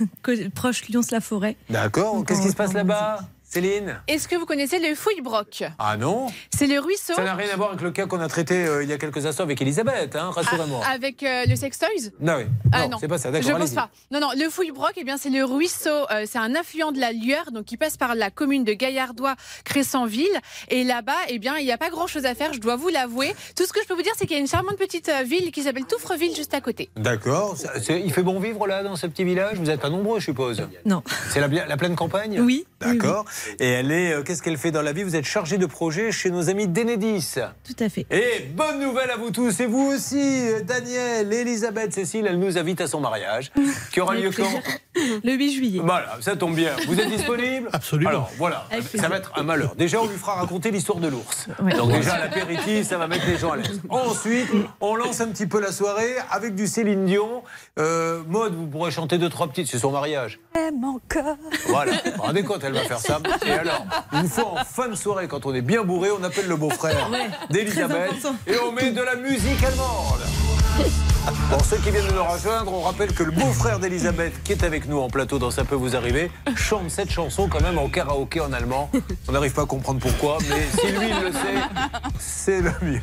Co- proche Lyons-la-Forêt. D'accord. Qu'est-ce qui se passe là-bas? Céline Est-ce que vous connaissez le fouille-broc Ah non? C'est le ruisseau Ça n'a rien à voir avec le cas qu'on a traité euh, il y a quelques instants avec Elisabeth, hein, rassurez-moi. avec euh, le sextoys Non, oui. Ah non, non, c'est pas ça, Je pense pas. Non, non, le Fouille-Broc, eh bien, c'est le ruisseau. euh, c'est un affluent de la Lieure, donc qui passe par la commune de Gaillardois, Crescenville. Et là-bas, eh bien, il n'y a pas grand-chose à faire, je dois vous l'avouer. Tout ce que je peux vous dire, c'est qu'il y a une charmante petite euh, ville qui s'appelle Touffreville juste à côté. D'accord. Il fait bon vivre là, dans ce petit village? Vous n'êtes pas nombreux, je suppose? Non. C'est la, la pleine campagne? Oui. D'accord. Et elle est. euh, Qu'est-ce qu'elle fait dans la vie? Vous êtes chargé de projet chez nos amis d'Enedis. Tout à fait. Et bonne nouvelle à vous tous, et vous aussi, euh, Daniel, Elisabeth, Cécile, elle nous invite à son mariage, qui aura lieu quand? Le 8 juillet. Voilà, ça tombe bien. Vous êtes disponible? Absolument. Alors voilà, Avec ça plaisir. va être un malheur. Déjà, on lui fera raconter l'histoire de l'ours. Ouais. Donc déjà, l'apéritif, ça va mettre les gens à l'aise. Ensuite, on lance un petit peu la soirée avec du Céline Dion. Euh, Maude, vous pourrez chanter deux, trois petites, c'est son mariage. Aime encore. Voilà, vous vous rendez compte, elle va faire ça. Et alors, une fois en fin de soirée, quand on est bien bourré, on appelle le beau-frère d'Elisabeth et on met de la musique allemande. Pour ceux qui viennent de nous rejoindre, on rappelle que le beau-frère d'Elisabeth, qui est avec nous en plateau dans Ça peut vous arriver, chante cette chanson quand même en karaoké en allemand. On n'arrive pas à comprendre pourquoi, mais si lui il le sait, c'est le mieux.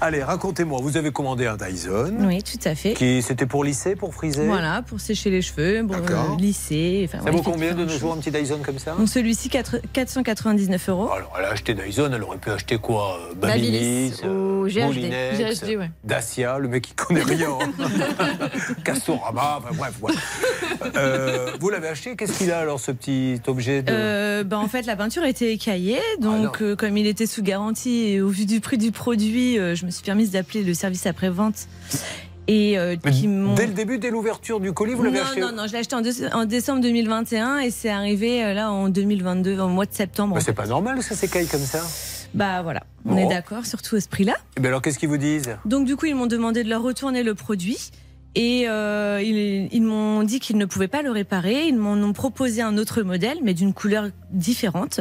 Allez, racontez-moi, vous avez commandé un Dyson. Oui, tout à fait. Qui c'était pour lisser, pour friser Voilà, pour sécher les cheveux, pour euh, lisser. Enfin, Ça ouais, vaut combien de nos jours un petit Dyson comme ça Donc celui-ci, quatre- 499 euros. Alors, elle a acheté Dyson, elle aurait pu acheter quoi euh, Babyliss, euh, ou GHD. Moulinex, GHD, ouais. Dacia, le mec qui connaît rien. Castorama, enfin bref. voilà. Euh, vous l'avez acheté, qu'est-ce qu'il a alors ce petit objet de... Euh, bah, en fait, la peinture était écaillée, donc Ah euh, comme il était sous garantie et au vu du prix du produit, euh, je me suis permise d'appeler le service après-vente. Et euh, Mais qui dès le début, dès l'ouverture du colis, vous l'avez non, acheté non, non, je l'ai acheté en, déce- en décembre 2021 et c'est arrivé euh, là en 2022, au mois de septembre. Bah, c'est pas normal que ça s'écaille comme ça. Bah voilà, on Bon. est d'accord, surtout à ce prix-là. Et bien alors, qu'est-ce qu'ils vous disent? Donc du coup, ils m'ont demandé de leur retourner le produit. Et euh, ils, ils m'ont dit qu'ils ne pouvaient pas le réparer. Ils m'en ont proposé un autre modèle, mais d'une couleur différente,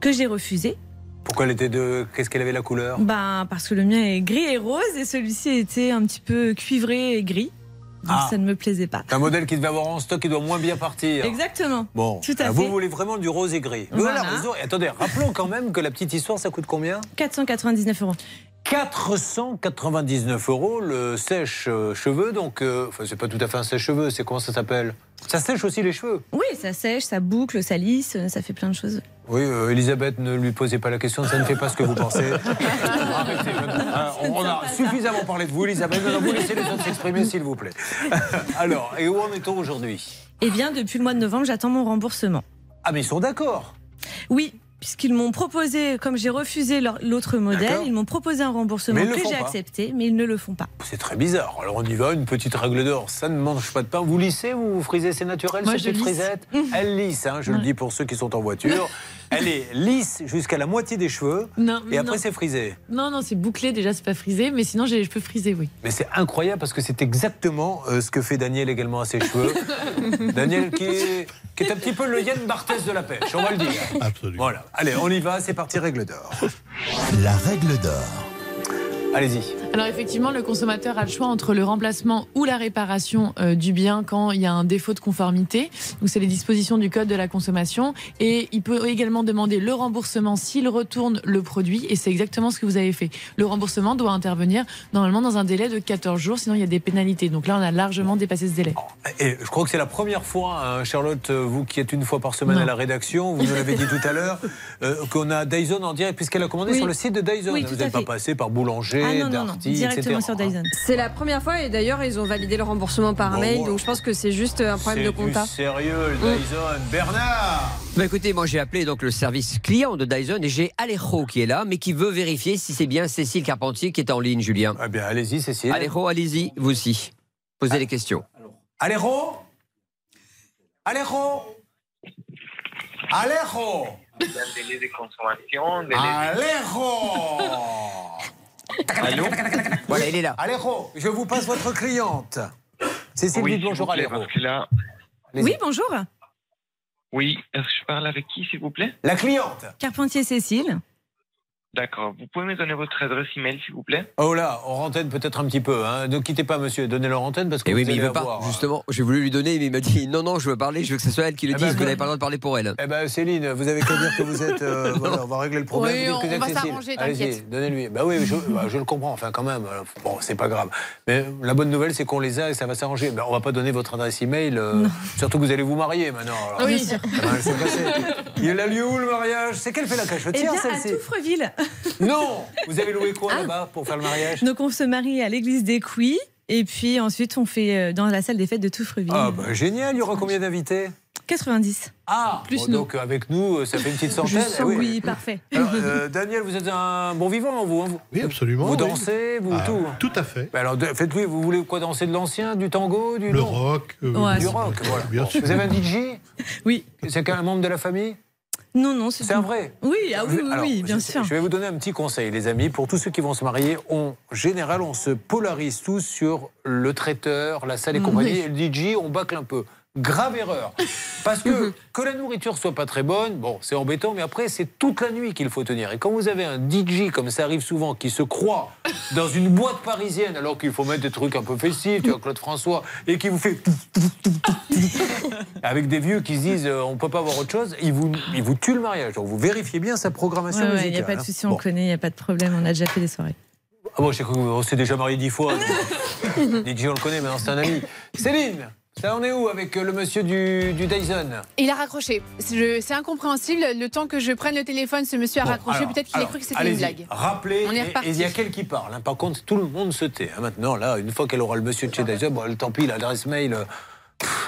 que j'ai refusé. Pourquoi elle était de. Qu'est-ce qu'elle avait la couleur? Bah, parce que le mien est gris et rose, et celui-ci était un petit peu cuivré et gris. Donc Ah. ça ne me plaisait pas. C'est un modèle qui devait avoir en stock qui doit moins bien partir. Exactement. Bon, Tout à alors vous fait. voulez vraiment du rose et gris. Voilà. Et attendez, rappelons quand même que la petite histoire, ça coûte combien 499 euros. 499 euros le sèche-cheveux. Donc, euh, enfin, c'est pas tout à fait un sèche-cheveux, c'est comment ça s'appelle? Ça sèche aussi les cheveux. Oui, ça sèche, ça boucle, ça lisse, ça fait plein de choses. Oui, euh, Elisabeth, ne lui posez pas la question, ça ne fait pas ce que vous pensez. Arrêtez. Ah, on, on a suffisamment parlé de vous, Elisabeth. Maintenant, vous laissez les autres s'exprimer, s'il vous plaît. Alors, et où en est-on aujourd'hui? Eh bien, depuis le mois de novembre, j'attends mon remboursement. Ah, mais ils sont d'accord Oui, puisqu'ils m'ont proposé, comme j'ai refusé l'autre modèle, ils m'ont proposé un remboursement que j'ai accepté, mais ils ne le font pas. C'est très bizarre. Alors on y va, une petite règle d'or, ça ne mange pas de pain. Vous lissez ou vous frisez C'est naturel, Moi, cette je petite lisse. frisette? Elle lisse, hein, je le dis pour ceux qui sont en voiture. Elle est lisse jusqu'à la moitié des cheveux. Non, Et après, c'est frisé. Non, non, c'est bouclé déjà, c'est pas frisé, mais sinon j'ai les cheveux frisés, oui. Mais c'est incroyable parce que c'est exactement euh, ce que fait Daniel également à ses cheveux. Daniel qui est, qui est un petit peu le Yann Barthès de la pêche, on va le dire. Absolument. Voilà. Allez, on y va, c'est parti, règle d'or. La règle d'or. Allez-y. Alors effectivement, le consommateur a le choix entre le remplacement ou la réparation euh, du bien quand il y a un défaut de conformité. Donc c'est les dispositions du code de la consommation et il peut également demander le remboursement s'il retourne le produit et c'est exactement ce que vous avez fait. Le remboursement doit intervenir normalement dans un délai de 14 jours, sinon il y a des pénalités. Donc là, on a largement dépassé ce délai. Et je crois que c'est la première fois, hein, Charlotte, euh, vous qui êtes une fois par semaine Non. à la rédaction, vous nous l'avez dit tout à l'heure, euh, qu'on a Dyson en direct, puisqu'elle a commandé Oui. sur le site de Dyson. Oui, vous n'êtes pas passé par Boulanger, Ah non, non, directement etc. sur Dyson. C'est la première fois et d'ailleurs ils ont validé le remboursement par Bon, mail, voilà. donc je pense que c'est juste un problème de C'est compta. du sérieux, le Dyson. Bernard Bah écoutez, moi j'ai appelé donc le service client de Dyson et j'ai Alejo qui est là, mais qui veut vérifier si c'est bien Cécile Carpentier qui est en ligne, Julien. Eh bien, allez-y, Cécile. Alejo, allez-y, vous aussi. Posez les questions. Alejo Alejo Alejo délai de consommation, délai Alejo Allô Voilà, il est là. Alejo, je vous passe votre cliente. Cécile, Oui, bonjour que là... Oui, bonjour. Oui, est-ce que je parle avec qui, s'il vous plaît? La cliente Carpentier Cécile. D'accord. Vous pouvez me donner votre adresse email, s'il vous plaît? Oh là, on rantenne peut-être un petit peu. Hein. Ne quittez pas, monsieur. Donnez leur antenne parce que Et vous oui, mais il veut pas. avoir, euh, Justement, j'ai voulu lui donner, mais il m'a dit non, non, je veux parler, je veux que ce soit elle qui le Eh dise, ben, vous n'avez pas le droit de parler pour elle. Eh ben Céline, vous avez qu'à dire que vous êtes. euh, voilà, on va régler le problème. Oui, on- que on êtes va s'arranger, Allez-y, donnez-lui. Bah oui, je, bah, je le comprends. Enfin, quand même. Bon, c'est pas grave. Mais la bonne nouvelle, c'est qu'on les a et ça va s'arranger. Ben, on va pas donner votre adresse email. euh, surtout que vous allez vous marier maintenant. alors. Oui. Ça va se passer. Il a lieu où le mariage C'est qu'elle fait la Eh cachotière, bien, à Touffreville. Non Vous avez loué Ah. quoi là-bas pour faire le mariage? Donc on se marie à l'église des Couilles. Et puis ensuite, on fait euh, dans la salle des fêtes de Touffreville. Ah, bah génial. Il y aura combien d'invités? 90. Ah Plus bon, nous. Donc avec nous, euh, ça fait une petite centaine. Eh oui, parfait. Alors, euh, Daniel, vous êtes un bon vivant, vous, hein, vous? Oui, absolument. Vous oui. dansez, vous Ah, tout Tout à fait. Bah alors, faites-lui, vous voulez quoi danser de l'ancien, du tango, du Le rock. euh, Ouais, Du rock, voilà. Bien Bon. sûr. Vous avez un DJ Oui. C'est qu'un membre de la famille? Non, non, c'est C'est un vrai Oui, ah oui, oui, Alors, oui, bien je, sûr. Je vais vous donner un petit conseil, les amis. Pour tous ceux qui vont se marier, on, en général, on se polarise tous sur le traiteur, la salle et Mm, compagnie. oui. Et le DJ, on bâcle un peu. Grave erreur. Parce que que la nourriture soit pas très bonne, bon, c'est embêtant, mais après, c'est toute la nuit qu'il faut tenir. Et quand vous avez un DJ, comme ça arrive souvent, qui se croit dans une boîte parisienne, alors qu'il faut mettre des trucs un peu festifs, tu vois, Claude François, et qui vous fait avec des vieux qui se disent euh, on peut pas avoir autre chose, il vous, il vous tue le mariage. Donc vous vérifiez bien sa programmation Ouais, Il n'y a pas de hein. souci, on Bon. connaît, il n'y a pas de problème, on a déjà fait des soirées. Ah bon, je sais qu'on s'est déjà marié dix fois. DJ, on le connaît, maintenant c'est un ami. Céline, ça en est où avec euh, le monsieur du, du Dyson? Il a raccroché. C'est incompréhensible. Le temps que je prenne le téléphone, ce monsieur a Bon, raccroché. Peut-être qu'il a cru que c'était une blague. Rappelez, On est et- reparti. et il y a quelqu'un qui parle. hein. Par contre, tout le monde se tait. hein. Maintenant, là, une fois qu'elle aura le monsieur de chez Dyson, bon, tant pis, l'adresse mail.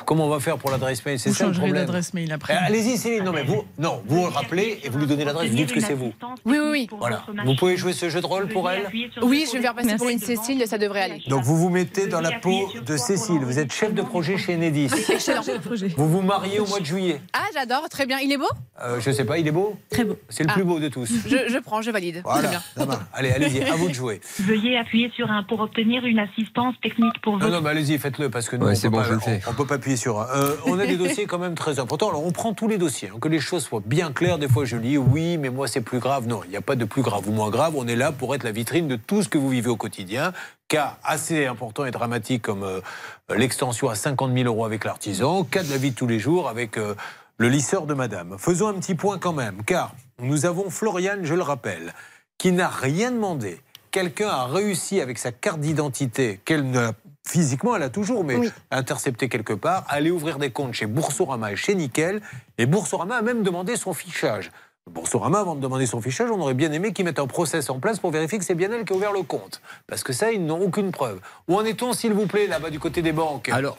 Comment on va faire pour l'adresse mail C'est Vous ça le problème. l'adresse mail après. Eh, Allez-y, Céline. Non, mais vous, non, vous rappelez et vous lui donnez l'adresse. Vous dites que c'est vous. Oui, oui, oui. Voilà. Vous pouvez jouer ce jeu de rôle pour elle Oui, je vais faire passer pour une Cécile, ça devrait aller. Donc vous vous mettez dans la peau de Cécile. Vous êtes chef de projet chez Enedis. Vous vous mariez au mois de juillet. Ah, j'adore, très bien. Il est beau Euh, je sais pas, il est beau Très beau. C'est le Ah. plus beau de tous. je, je prends, je valide. Très Voilà. bien. ça va. Allez, allez-y, à vous de jouer. Veuillez appuyer sur un pour obtenir une assistance technique pour Non, votre... non, mais allez-y, faites-le parce que nous, Ouais, on c'est peut bon, pas- le on, on peut pas appuyer sur un. Euh, on a des dossiers quand même très importants. Alors, on prend tous les dossiers, hein, que les choses soient bien claires. Des fois, je lis oui, mais moi, c'est plus grave. Non, il n'y a pas de plus grave ou moins grave. On est là pour être la vitrine de tout ce que vous vivez au quotidien. Cas assez important et dramatique comme euh, l'extension à 50 000 euros avec l'artisan. Cas de la vie de tous les jours avec euh, le lisseur de madame. Faisons un petit point quand même, car nous avons Floriane, je le rappelle, qui n'a rien demandé. Quelqu'un a réussi avec sa carte d'identité, qu'elle ne physiquement elle a toujours, mais intercepté quelque part, aller ouvrir des comptes chez Boursorama et chez Nickel. Et Boursorama a même demandé son fichage. Boursorama, avant de demander son fichage, on aurait bien aimé qu'ils mettent un process en place pour vérifier que c'est bien elle qui a ouvert le compte. Parce que ça, ils n'ont aucune preuve. Où en est-on, s'il vous plaît, là-bas du côté des banques? Alors,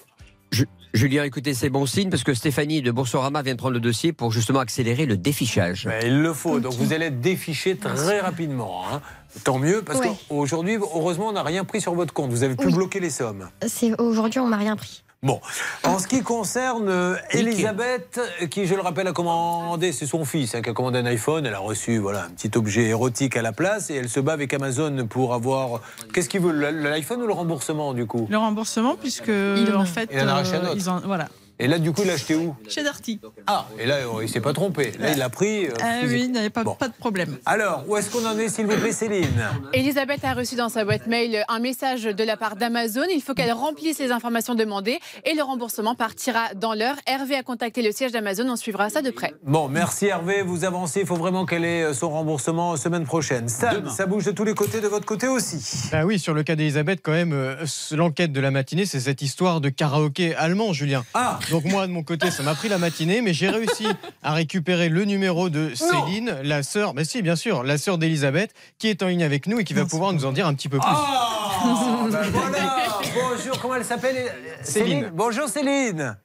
Julien, écoutez, c'est bon signe parce que Stéphanie de Boursorama vient de prendre le dossier pour justement accélérer le défichage. Mais il le faut. Donc vous allez être défiché très rapidement. hein. Tant mieux, parce Oui. qu'aujourd'hui, heureusement, on n'a rien pris sur votre compte. Vous avez pu Oui. bloquer les sommes. C'est aujourd'hui, on m'a rien pris. Bon, en ce qui concerne euh, Elisabeth, qui, je le rappelle, a commandé, c'est son fils hein, qui a commandé un iPhone. Elle a reçu voilà, un petit objet érotique à la place et elle se bat avec Amazon pour avoir. Qu'est-ce qu'il veut, l'iPhone ou le remboursement du coup? Le remboursement, puisque en en fait, Il en a euh, autre. ils en- voilà. Et là, du coup, il a acheté où Chez Darty. Ah, et là, il s'est pas trompé. Là, il a pris. euh, Ah oui, il n'avait pas, Bon. pas de problème. Alors, où est-ce qu'on en est, s'il vous plaît, Céline Elisabeth a reçu dans sa boîte mail un message de la part d'Amazon. Il faut qu'elle remplisse les informations demandées et le remboursement partira dans l'heure. Hervé a contacté le siège d'Amazon. On suivra ça de près. Bon, merci Hervé, vous avancez. Il faut vraiment qu'elle ait euh, son remboursement semaine prochaine. Ça bouge de tous les côtés, de votre côté aussi. Bah oui, sur le cas d'Elisabeth, quand même, euh, l'enquête de la matinée, c'est cette histoire de karaoké allemand, Julien. Ah Donc moi, de mon côté, ça m'a pris la matinée, mais j'ai réussi à récupérer le numéro de Céline, la sœur, mais si, bien sûr, la sœur d'Elisabeth, qui est en ligne avec nous et qui va pouvoir nous en dire un petit peu plus. Ah, ben voilà Bonjour, comment elle s'appelle Céline? Bonjour Céline.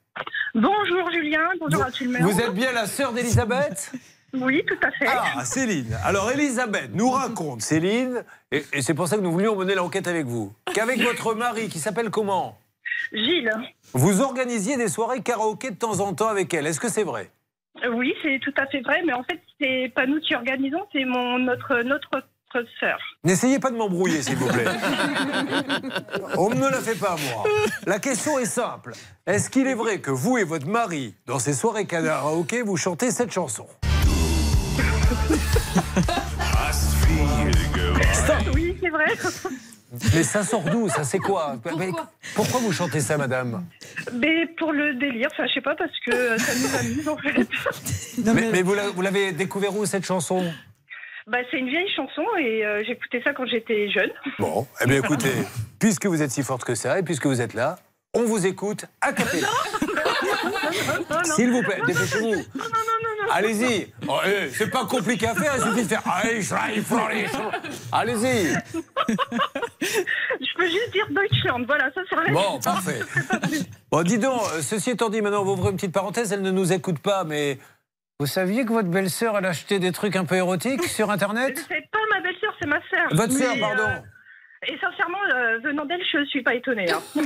Bonjour Julien, bonjour à tout le monde. Vous êtes bien la sœur d'Elisabeth? Oui, tout à fait. Ah, Céline. Alors, Elisabeth nous raconte, Céline, et, et c'est pour ça que nous voulions mener l'enquête avec vous, qu'avec votre mari, qui s'appelle comment? Gilles. Vous organisiez des soirées karaoké de temps en temps avec elle. Est-ce que c'est vrai? Euh, Oui, c'est tout à fait vrai, mais en fait, c'est pas nous qui organisons, c'est mon notre notre sœur. N'essayez pas de m'embrouiller, s'il vous plaît. On ne me la fait pas, moi. La question est simple. Est-ce qu'il est vrai que vous et votre mari, dans ces soirées karaoké, vous chantez cette chanson? Oui, c'est vrai. Mais ça sort d'où Ça, c'est quoi Mais Pourquoi vous chantez ça, madame Mais pour le délire, enfin, je sais pas, parce que ça nous amuse en fait. Mais, mais vous la- vous l'avez découvert où, cette chanson Bah, c'est une vieille chanson et euh, j'écoutais ça quand j'étais jeune. Bon, eh bien écoutez, puisque vous êtes si forte que ça et puisque vous êtes là, on vous écoute à capella. S'il vous plaît, dépêchez-vous. Allez-y. Oh, eh, c'est pas compliqué à faire, il suffit de faire. Florisch. Allez-y. Je peux juste dire Deutschland, voilà, ça c'est Bon, parfait. Bon, dis donc, euh, ceci étant dit, maintenant on va ouvrir une petite parenthèse, elle ne nous écoute pas, mais vous saviez que votre belle-sœur, elle a acheté des trucs un peu érotiques sur Internet? C'est pas ma belle-sœur, c'est ma sœur. Votre sœur, pardon. euh, et sincèrement, euh, venant d'elle, je suis pas étonnée. hein.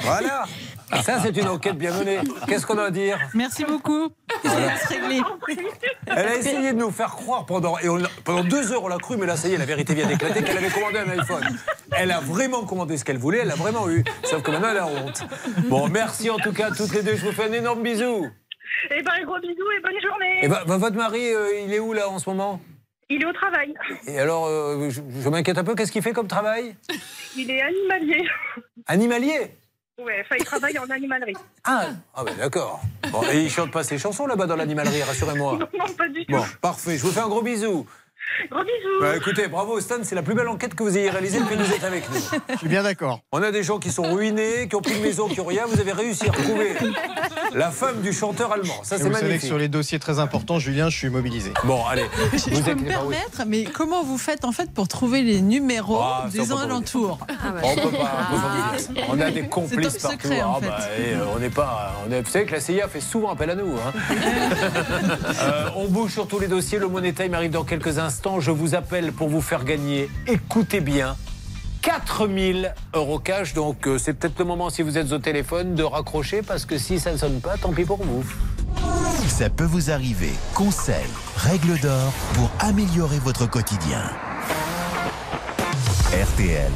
Voilà. Ah, Ça, c'est une enquête bien menée. Qu'est-ce qu'on a à dire Merci beaucoup. Voilà. C'est réglé. Elle a essayé de nous faire croire pendant, et on l'a- pendant deux heures, on l'a cru, mais là, ça y est, la vérité vient d'éclater, qu'elle avait commandé un iPhone. Elle a vraiment commandé ce qu'elle voulait, elle a vraiment eu. Sauf que maintenant, elle a honte. Bon, merci en tout cas, toutes les deux. Je vous fais un énorme bisou. Eh ben, gros bisous et bonne journée. Et ben, ben, votre mari, euh, il est où là en ce moment? Il est au travail. Et alors, euh, je, je m'inquiète un peu, qu'est-ce qu'il fait comme travail? Il est animalier. Animalier? Ouais, enfin, il travaille en animalerie. Ah, ah ben d'accord. Bon, et il chante pas ses chansons là-bas dans l'animalerie, rassurez-moi. Non, non, pas du tout. Bon, parfait. Je vous fais un gros bisou. Gros bisous. Bah, écoutez, bravo Stan, c'est la plus belle enquête que vous ayez réalisée depuis que vous êtes avec nous. Je suis bien d'accord. On a des gens qui sont ruinés, qui ont plus de maison, qui ont rien. Vous avez réussi à retrouver la femme du chanteur allemand. Ça, c'est vous savez que magnifique. sur les dossiers très importants, Julien, je suis mobilisé. Bon, allez. Je Vous peux êtes- me permettre, mais comment vous faites en fait pour trouver les numéros Ah, des peut pas vous alentours On peut pas, on peut pas vous dire. On a des complices partout. secret, en Ah, fait. bah, et, euh, on n'est pas. On est, vous savez que la CIA fait souvent appel à nous. hein. Euh, on bouge sur tous les dossiers. Le Money Time arrive dans quelques instants. Je vous appelle pour vous faire gagner. Écoutez bien. 4000 euros cash, donc euh, c'est peut-être le moment si vous êtes au téléphone de raccrocher parce que si ça ne sonne pas, tant pis pour vous. Ça peut vous arriver. Conseils, règles d'or pour améliorer votre quotidien. RTL.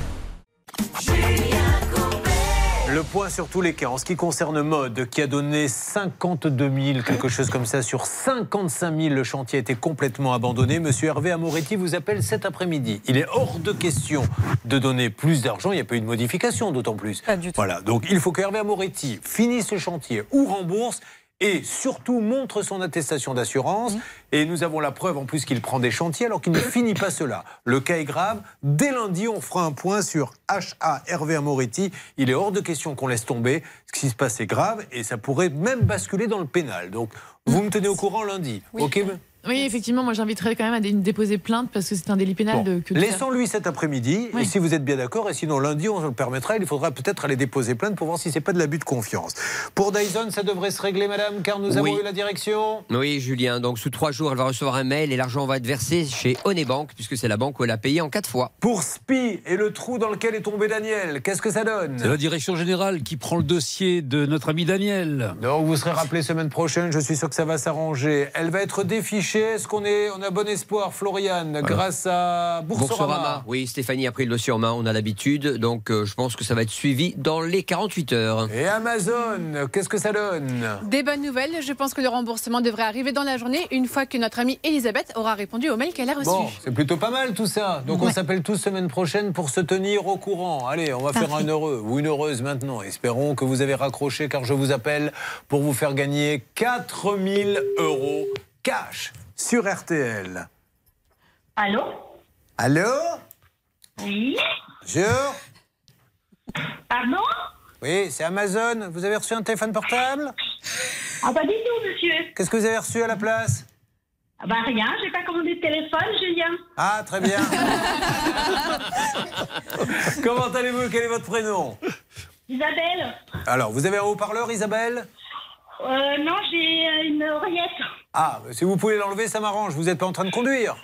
Le point sur tous les cas. En ce qui concerne Mode, qui a donné 52 000, quelque chose comme ça, sur 55 000, le chantier a été complètement abandonné. Monsieur Hervé Amoretti vous appelle cet après-midi. Il est hors de question de donner plus d'argent. Il n'y a pas eu de modification, d'autant plus. Voilà. Donc il faut que Hervé Amoretti finisse le chantier ou rembourse. Et surtout montre son attestation d'assurance. Et nous avons la preuve en plus qu'il prend des chantiers alors qu'il ne finit pas cela. Le cas est grave. Dès lundi, on fera un point sur HA Hervé Amoretti. Il est hors de question qu'on laisse tomber. Ce qui se passe est grave et ça pourrait même basculer dans le pénal. Donc vous me tenez au courant lundi. Ok Oui, effectivement, moi j'inviterais quand même à dé- déposer plainte parce que c'est un délit pénal Bon. de que Laissons-lui cet après-midi. Et si vous êtes bien d'accord, et sinon lundi, on le permettra. Il faudra peut-être aller déposer plainte pour voir si c'est pas de l'abus de confiance. Pour Dyson, ça devrait se régler, madame, car nous avons Oui. eu la direction. Oui, Julien. Donc, sous trois jours, elle va recevoir un mail et l'argent va être versé chez Onebank, puisque c'est la banque où elle a payé en quatre fois. Pour SPI et le trou dans lequel est tombé Daniel, qu'est-ce que ça donne? C'est la direction générale qui prend le dossier de notre ami Daniel. Donc vous serez rappelé semaine prochaine, je suis sûr que ça va s'arranger. Elle va être défichée. Est-ce qu'on est, on a bon espoir, Floriane, grâce à Boursorama, Oui, Stéphanie a pris le dossier en main, on a l'habitude. Donc, euh, je pense que ça va être suivi dans les 48 heures. Et Amazon, qu'est-ce que ça donne? Des bonnes nouvelles. Je pense que le remboursement devrait arriver dans la journée une fois que notre amie Elisabeth aura répondu au mail qu'elle a reçu. Bon, c'est plutôt pas mal tout ça. Donc on s'appelle tous semaine prochaine pour se tenir au courant. Allez, on va faire un heureux ou une heureuse maintenant. Espérons que vous avez raccroché car je vous appelle pour vous faire gagner 4000 euros cash sur RTL. Allô? Allô? Oui? Bonjour. Pardon? Oui, c'est Amazon. Vous avez reçu un téléphone portable? Ah, pas du tout, monsieur. Qu'est-ce que vous avez reçu à la place? Ah, bah rien, j'ai pas commandé de téléphone, Julien. Ah, très bien. Comment allez-vous? Quel est votre prénom? Isabelle. Alors, vous avez un haut-parleur, Isabelle? Euh, Non, j'ai euh, une oreillette. Ah, si vous pouvez l'enlever, ça m'arrange. Vous n'êtes pas en train de conduire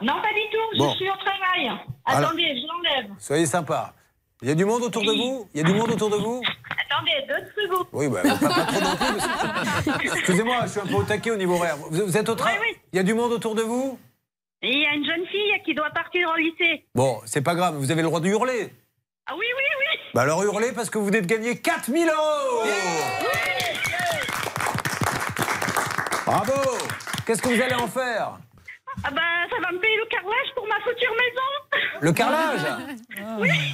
Non, pas du tout, Bon. je suis au travail. Attendez, je l'enlève. Soyez sympa. Il y a du monde autour de vous? Il y a du monde autour de vous? Attendez, deux secondes. Oui, bah, pas, pas trop non plus. Excusez-moi, je suis un peu au taquet au niveau horaire. Vous, vous êtes au travail Il y a du monde autour de vous? Et il y a une jeune fille qui doit partir au lycée. Bon, c'est pas grave, vous avez le droit de hurler. Ah oui, oui, oui. Bah alors hurlez parce que vous venez de gagner 4000 euros Bravo Qu'est-ce que vous allez en faire? Ah bah, ça va me payer le carrelage pour ma future maison. Le carrelage?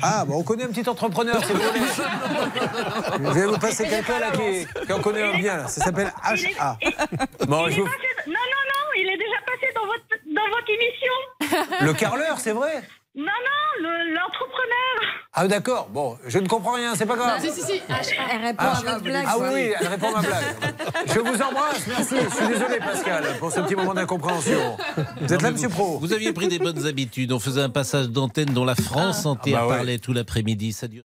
Ah, bon, on connaît un petit entrepreneur, si vous voulez. Je vais vous passer quelqu'un là qui, qui en connaît un bien, là. ça s'appelle HA. Bon, je vous- passé... Non, non, non, il est déjà passé dans votre, dans votre émission. Le carreleur, c'est vrai Non, non, le- l'entrepreneur. Ah d'accord, bon, je ne comprends rien, c'est pas grave. Si, si, si. Elle répond Ah, à votre blague. ah oui, oui, elle répond à ma blague. Je vous embrasse, merci. Je suis désolé, Pascal, pour ce petit moment d'incompréhension. Vous êtes là, monsieur Pro Vous aviez pris des bonnes habitudes. On faisait un passage d'antenne dont la France entière Ah bah ouais. parlait tout l'après-midi. Ça dure.